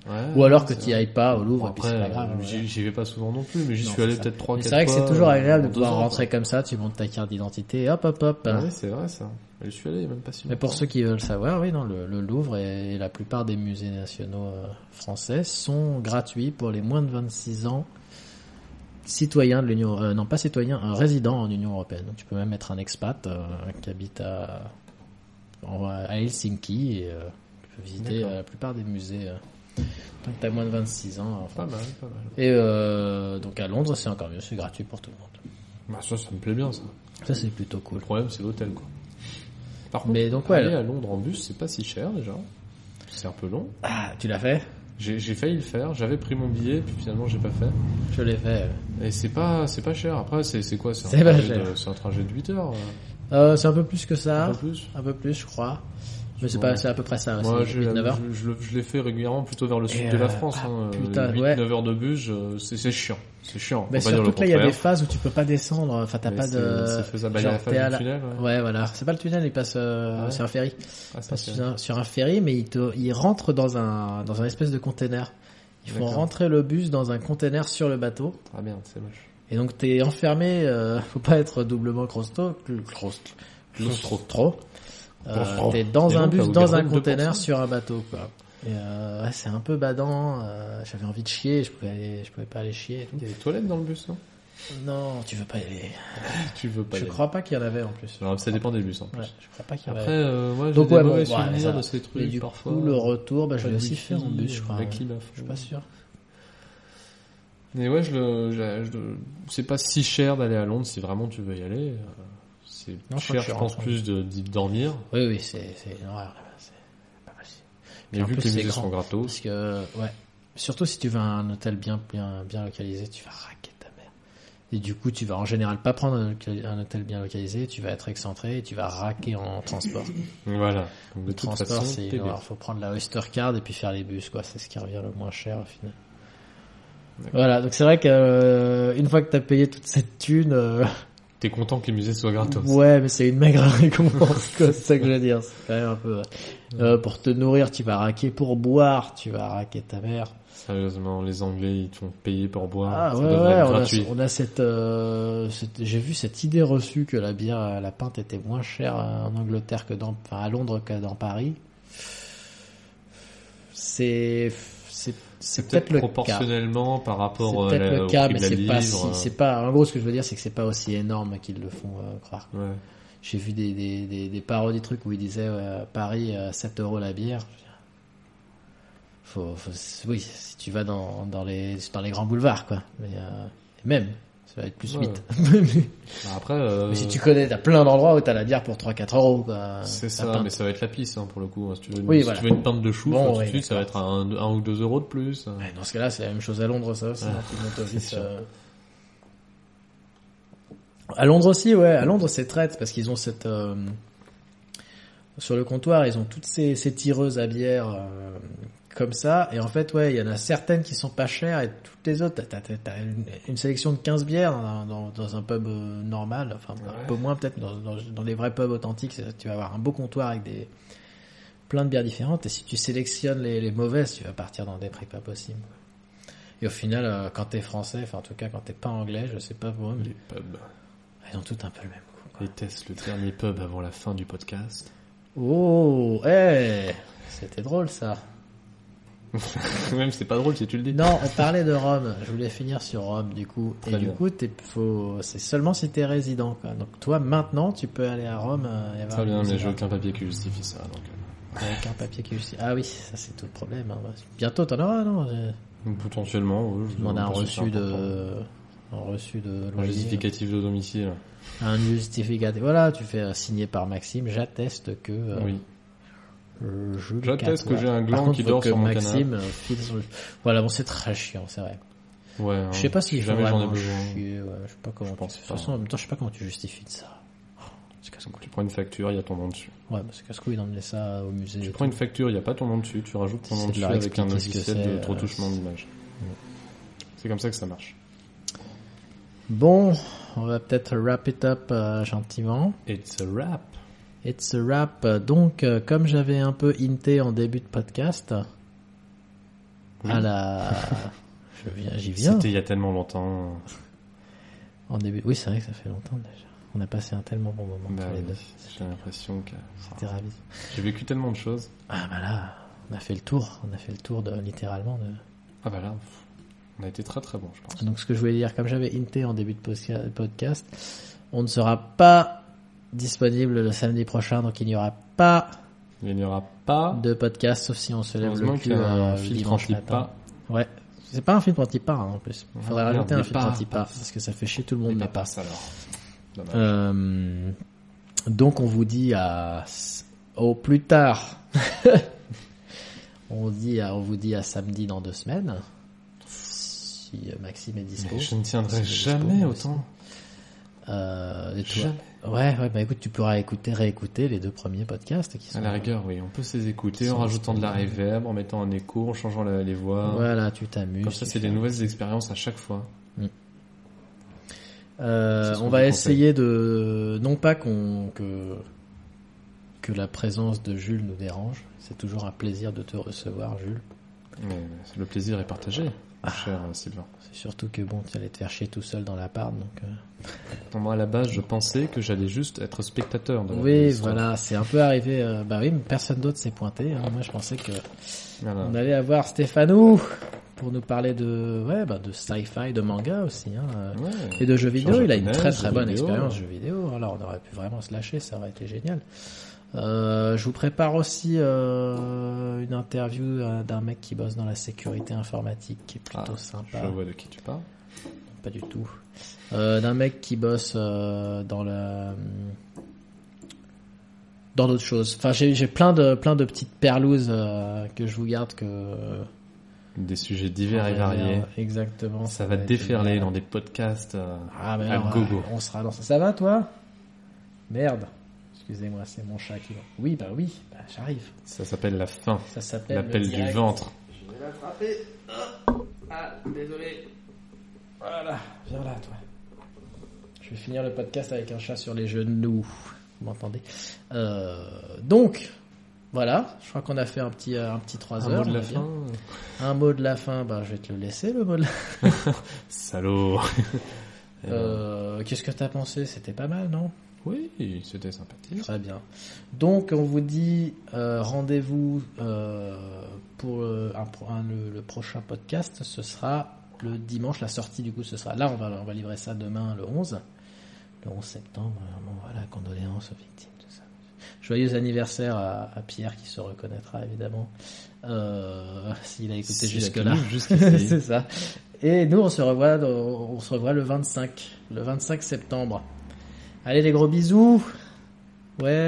Ouais, Ou alors que tu ailles pas au Louvre, après, pas grave. euh, j'y vais pas souvent non plus, mais j'y suis allé peut-être 3 Mais 4 c'est vrai que c'est fois, toujours euh, agréable de pouvoir ans, rentrer comme ça, tu montes ta carte d'identité, hop hop hop. quoi. Ouais, c'est vrai ça. Je suis allé, même pas si Mais pour ceux qui veulent savoir, oui, non, le, le Louvre et, la plupart des musées nationaux euh, français sont gratuits pour les moins de 26 ans citoyens de l'Union, euh, non pas citoyens, un résident en Union européenne. Donc tu peux même être un expat euh, qui habite à, Helsinki et euh, tu peux visiter la plupart des musées tant que tu as moins de 26 ans. Pas mal, pas mal. Et euh, donc à Londres, c'est encore mieux, c'est gratuit pour tout le monde. Bah, ça, ça me plaît bien ça. Ça c'est plutôt cool. Le problème, c'est l'hôtel quoi. Par contre, Mais donc, ouais, aller là- à Londres en bus, c'est pas si cher déjà. C'est un peu long. Ah, tu l'as fait? J'ai j'ai failli le faire, j'avais pris mon billet, puis finalement j'ai pas fait. Je l'ai fait. Et c'est pas, c'est pas cher. Après, c'est c'est quoi? C'est un, pas trajet cher. de- c'est un trajet de 8 heures. euh, Euh, c'est un peu plus que ça. Un peu plus. Un peu plus, je crois. Mais c'est pas, c'est à peu près ça. Moi, c'est je, 8, 9 heures. je, je je l'ai fait régulièrement plutôt vers le sud Et, de la euh, France. ah, hein. putain, 8, ouais. 9 heures de bus, je- c'est chiant. C'est chiant. Mais surtout que là, il y a des phases où tu peux pas descendre. Enfin, t'as pas de. c'est faisable genre, à la- tunnel, ouais. Ouais, voilà. C'est pas le tunnel, il passe euh, Ah ouais? sur un ferry. Ah, ça, passe sur un, sur un ferry, mais il te, il rentre dans un, dans un espèce de container. Ils font rentrer le bus dans un container sur le bateau. Ah merde, c'est moche. Et donc t'es enfermé, euh, faut pas être doublement crosto, crosto, trop. Euh, t'es dans Et un bus, dans un ouvert 2%. container sur un bateau, quoi. Et euh, ouais, c'est un peu badant. euh, J'avais envie de chier, je pouvais aller, je pouvais pas aller chier. et tout. Il y a des toilettes dans le bus, non? Non, tu veux pas y aller. Tu veux pas je y crois pas qu'il y en avait en plus. Alors, ça dépend des bus en plus. Ouais, je crois pas qu'il y en Après, avait. euh, moi, j'ai Donc des ouais, bon, mauvais ouais, souvenirs ça- de ces trucs Mais du parfois. coup, le retour, bah, je l'ai aussi fait en bus, je crois. la clim à Je suis pas sûr. Mais ouais, je le, c'est pas si cher d'aller à Londres si vraiment tu veux y aller. C'est cher, je pense, plus de, d'y dormir. Oui, oui, c'est c'est une horreur. là-bas, C'est pas possible. Mais vu plus, que les c'est musées grand. sont gratos, Parce que, ouais. Surtout si tu veux un hôtel bien, bien, bien localisé, tu vas raquer ta mère. Et du coup, tu vas en général pas prendre un, hôtel bien localisé, tu vas être excentré et tu vas raquer en transport. voilà. Donc, de Le toute transport, façon, c'est, faut prendre la Oyster Card et puis faire les bus, quoi. C'est ce qui revient le moins cher, au final. D'accord. Voilà. Donc c'est vrai que, euh, une fois que t'as payé toute cette thune, euh, T'es content que les musées soient gratos. Ouais, mais c'est une maigre récompense. C'est ça que je veux dire. C'est quand même un peu. Euh, pour te nourrir, tu vas raquer. Pour boire, tu vas raquer ta mère. Sérieusement, les Anglais, ils te font payer pour boire. Ah ça ouais, être On a, gratuit. on a cette, euh, cette- j'ai vu cette idée reçue que la bière, à la pinte était moins chère en Angleterre que dans, enfin à Londres que dans Paris. C'est, c'est, peut-être le cas. proportionnellement par C'est rapport euh, peut-être la- le cas, mais c'est pas si, c'est pas, en gros, ce que je veux dire, c'est que c'est pas aussi énorme qu'ils le font euh, croire. euh, ouais. J'ai vu des, des, des, des parodies trucs où ils disaient ouais, Paris euh, 7 euros la bière. Faut, faut, oui, si tu vas dans, dans les dans les grands boulevards quoi. Mais euh, même ça va être plus Ouais. 8. Bah, Après, euh, mais si tu connais, t'as plein d'endroits où t'as la bière pour 3-4 euros quoi. c'est ça, pinte. mais ça va être la pisse hein, pour le coup. Si tu veux une, Oui, si voilà. tu veux une pinte de chou, Bon, tout de oui, suite, ça va être d'accord. un, un ou deux euros de plus. Ouais, dans ce cas-là, c'est la même chose à Londres, ça aussi. Ah, hein, euh. À Londres aussi, ouais. À Londres, c'est traite parce qu'ils ont cette euh, sur le comptoir, ils ont toutes ces, ces tireuses à bière euh, comme ça. Et en fait, ouais, il y en a certaines qui sont pas chères et toutes les autres, t'as, t'as, t'as une, une sélection de 15 bières dans, dans, dans un pub euh, normal. Enfin, un Ouais. peu moins peut-être dans, dans, dans les vrais pubs authentiques. Tu vas avoir un beau comptoir avec des plein de bières différentes. Et si tu sélectionnes les, les mauvaises, tu vas partir dans des prix pas possibles. Et au final, euh, quand t'es français, enfin en tout cas quand t'es pas anglais, je sais pas pour eux, mais Les pubs. ils ont tout un peu le même goût. quoi. Les tests, le dernier pub avant la fin du podcast. Oh, eh, c'était drôle ça. Même c'est pas drôle si tu le dis. Non, on parlait de Rome. Je voulais finir sur Rome du coup. Très et du coup, t'es, faut, c'est seulement si t'es résident. Quoi. Donc toi, maintenant, tu peux aller à Rome. euh, et avoir Très bien, mais j'ai aucun papier qui justifie ça. Donc, euh, Avec un papier qui justifie. Ah oui, ça c'est tout le problème. hein. Bientôt, t'en auras, non j'ai- potentiellement, oui, je Je demande un reçu de, un reçu de Un justificatif de domicile. Un justificatif. Voilà, tu fais euh, signer par Maxime. J'atteste que euh, Oui. Euh, Jules J'atteste que j'ai un gland contre, qui dort que sur mon Maxime euh, file sur le- Voilà, bon, c'est très chiant, c'est vrai. Ouais. hein, Je sais pas s'il faut jamais j'en ai besoin. chier. Ouais, je sais pas comment. Je pense De pas. toute façon, en même temps, je sais pas comment tu justifies de ça. Tu prends une facture, il y a ton nom dessus. Ouais, bah, c'est casse-couille d'emmener ça au musée. Tu prends une facture, il n'y a pas ton nom dessus, tu rajoutes ton nom de dessus avec un que logiciel de euh, retouchement d'image. C'est comme ça que ça marche. Bon, on va peut-être wrap it up euh, gentiment. It's a wrap. It's a wrap. Donc, euh, comme j'avais un peu hinté en début de podcast, Oui. à la, j'y viens. C'était il y a tellement longtemps. En début, oui, c'est vrai que ça fait longtemps déjà. On a passé un tellement bon moment Bah tous les oui, deux. J'ai l'impression que C'était ravi. j'ai vécu tellement de choses. Ah bah là, on a fait le tour. On a fait le tour de littéralement de. Ah bah là, on a été très très bon, je pense. Donc, ce que je voulais dire, comme j'avais hinté en début de podcast, on ne sera pas disponible le samedi prochain, donc il n'y aura pas Il n'y aura pas. de podcast, sauf si on se lève le cul un euh, filtre pas. Ouais. C'est pas un filtre anti-pas, hein, en plus. Il faudrait Ah, rajouter un mais filtre pas- anti-pas, parce que ça fait chier tout le monde, Mais pas alors. Euh, donc on vous dit à au plus tard. on dit à, on vous dit à samedi dans deux semaines. Si Maxime est dispo. Mais je ne tiendrai jamais dispo, autant. Euh, et toi Jamais. Ouais, ouais, bah écoute, tu pourras écouter, réécouter les deux premiers podcasts qui sont. À la rigueur, oui, on peut se les écouter en rajoutant de la reverb, en mettant un écho, en changeant la- les voix. Voilà, tu t'amuses. Comme ça, c'est des nouvelles expériences à chaque fois. Euh, C'est ce on va essayer de non pas qu'on que que la présence de Jules nous dérange. C'est toujours un plaisir de te recevoir, Jules. Mais le plaisir est partagé, Cher euh, Sylvain. C'est surtout que bon, tu allais te faire chier tout seul dans l'appart, donc. euh, moi, à la base, je pensais que j'allais juste être spectateur de Oui, voilà, c'est un peu arrivé. euh, bah oui, mais personne d'autre s'est pointé. hein. Moi, je pensais que Voilà. on allait avoir Stéphanou pour nous parler de, ouais, bah, de sci-fi, de manga aussi, hein, euh, Ouais. et de jeux vidéo. Il a une très très bonne vidéo. expérience jeux vidéo. Alors, on aurait pu vraiment se lâcher, ça aurait été génial. Euh, je vous prépare aussi euh, une interview euh, d'un mec qui bosse dans la sécurité informatique, qui est plutôt Ah, sympa. Je vois de qui tu parles. Pas du tout. D'un mec qui bosse dans la dans d'autres choses. Enfin, j'ai j'ai plein de plein de petites perlouses euh, que je vous garde que Des sujets divers et variés. Exactement. Ça va être déferler dans des podcasts. euh, Ah mais à alors, gogo. on sera dans ça. Ça va toi? Merde. Excusez-moi, c'est mon chat qui va. Oui, bah oui, bah, j'arrive. Ça s'appelle la faim. Ça s'appelle L'appel du ventre. Je vais l'attraper. Ah, désolé. Voilà, viens là, toi. Je vais finir le podcast avec un chat sur les genoux. Vous m'entendez Euh, Donc, voilà. Je crois qu'on a fait un petit, euh, un petit 3 Un heures. mot de la fin. Un mot de la fin. Bah, je vais te le laisser, le mot de la Salaud. Euh, Qu'est-ce que t'as pensé? C'était pas mal, non? Oui, c'était sympathique. Très bien. Donc, on vous dit euh, rendez-vous euh, pour euh, un le, le prochain podcast. Ce sera le dimanche. La sortie, du coup, ce sera là. On va, on va livrer ça demain, le 11. Le 11 septembre. Bon, voilà, condoléances aux victimes, tout ça. Joyeux anniversaire à, à Pierre qui se reconnaîtra, évidemment. S'il a écouté jusque-là. C'est ça. Et nous, on se revoit, on se revoit le 25, le 25 septembre. Allez, les gros bisous. Ouais.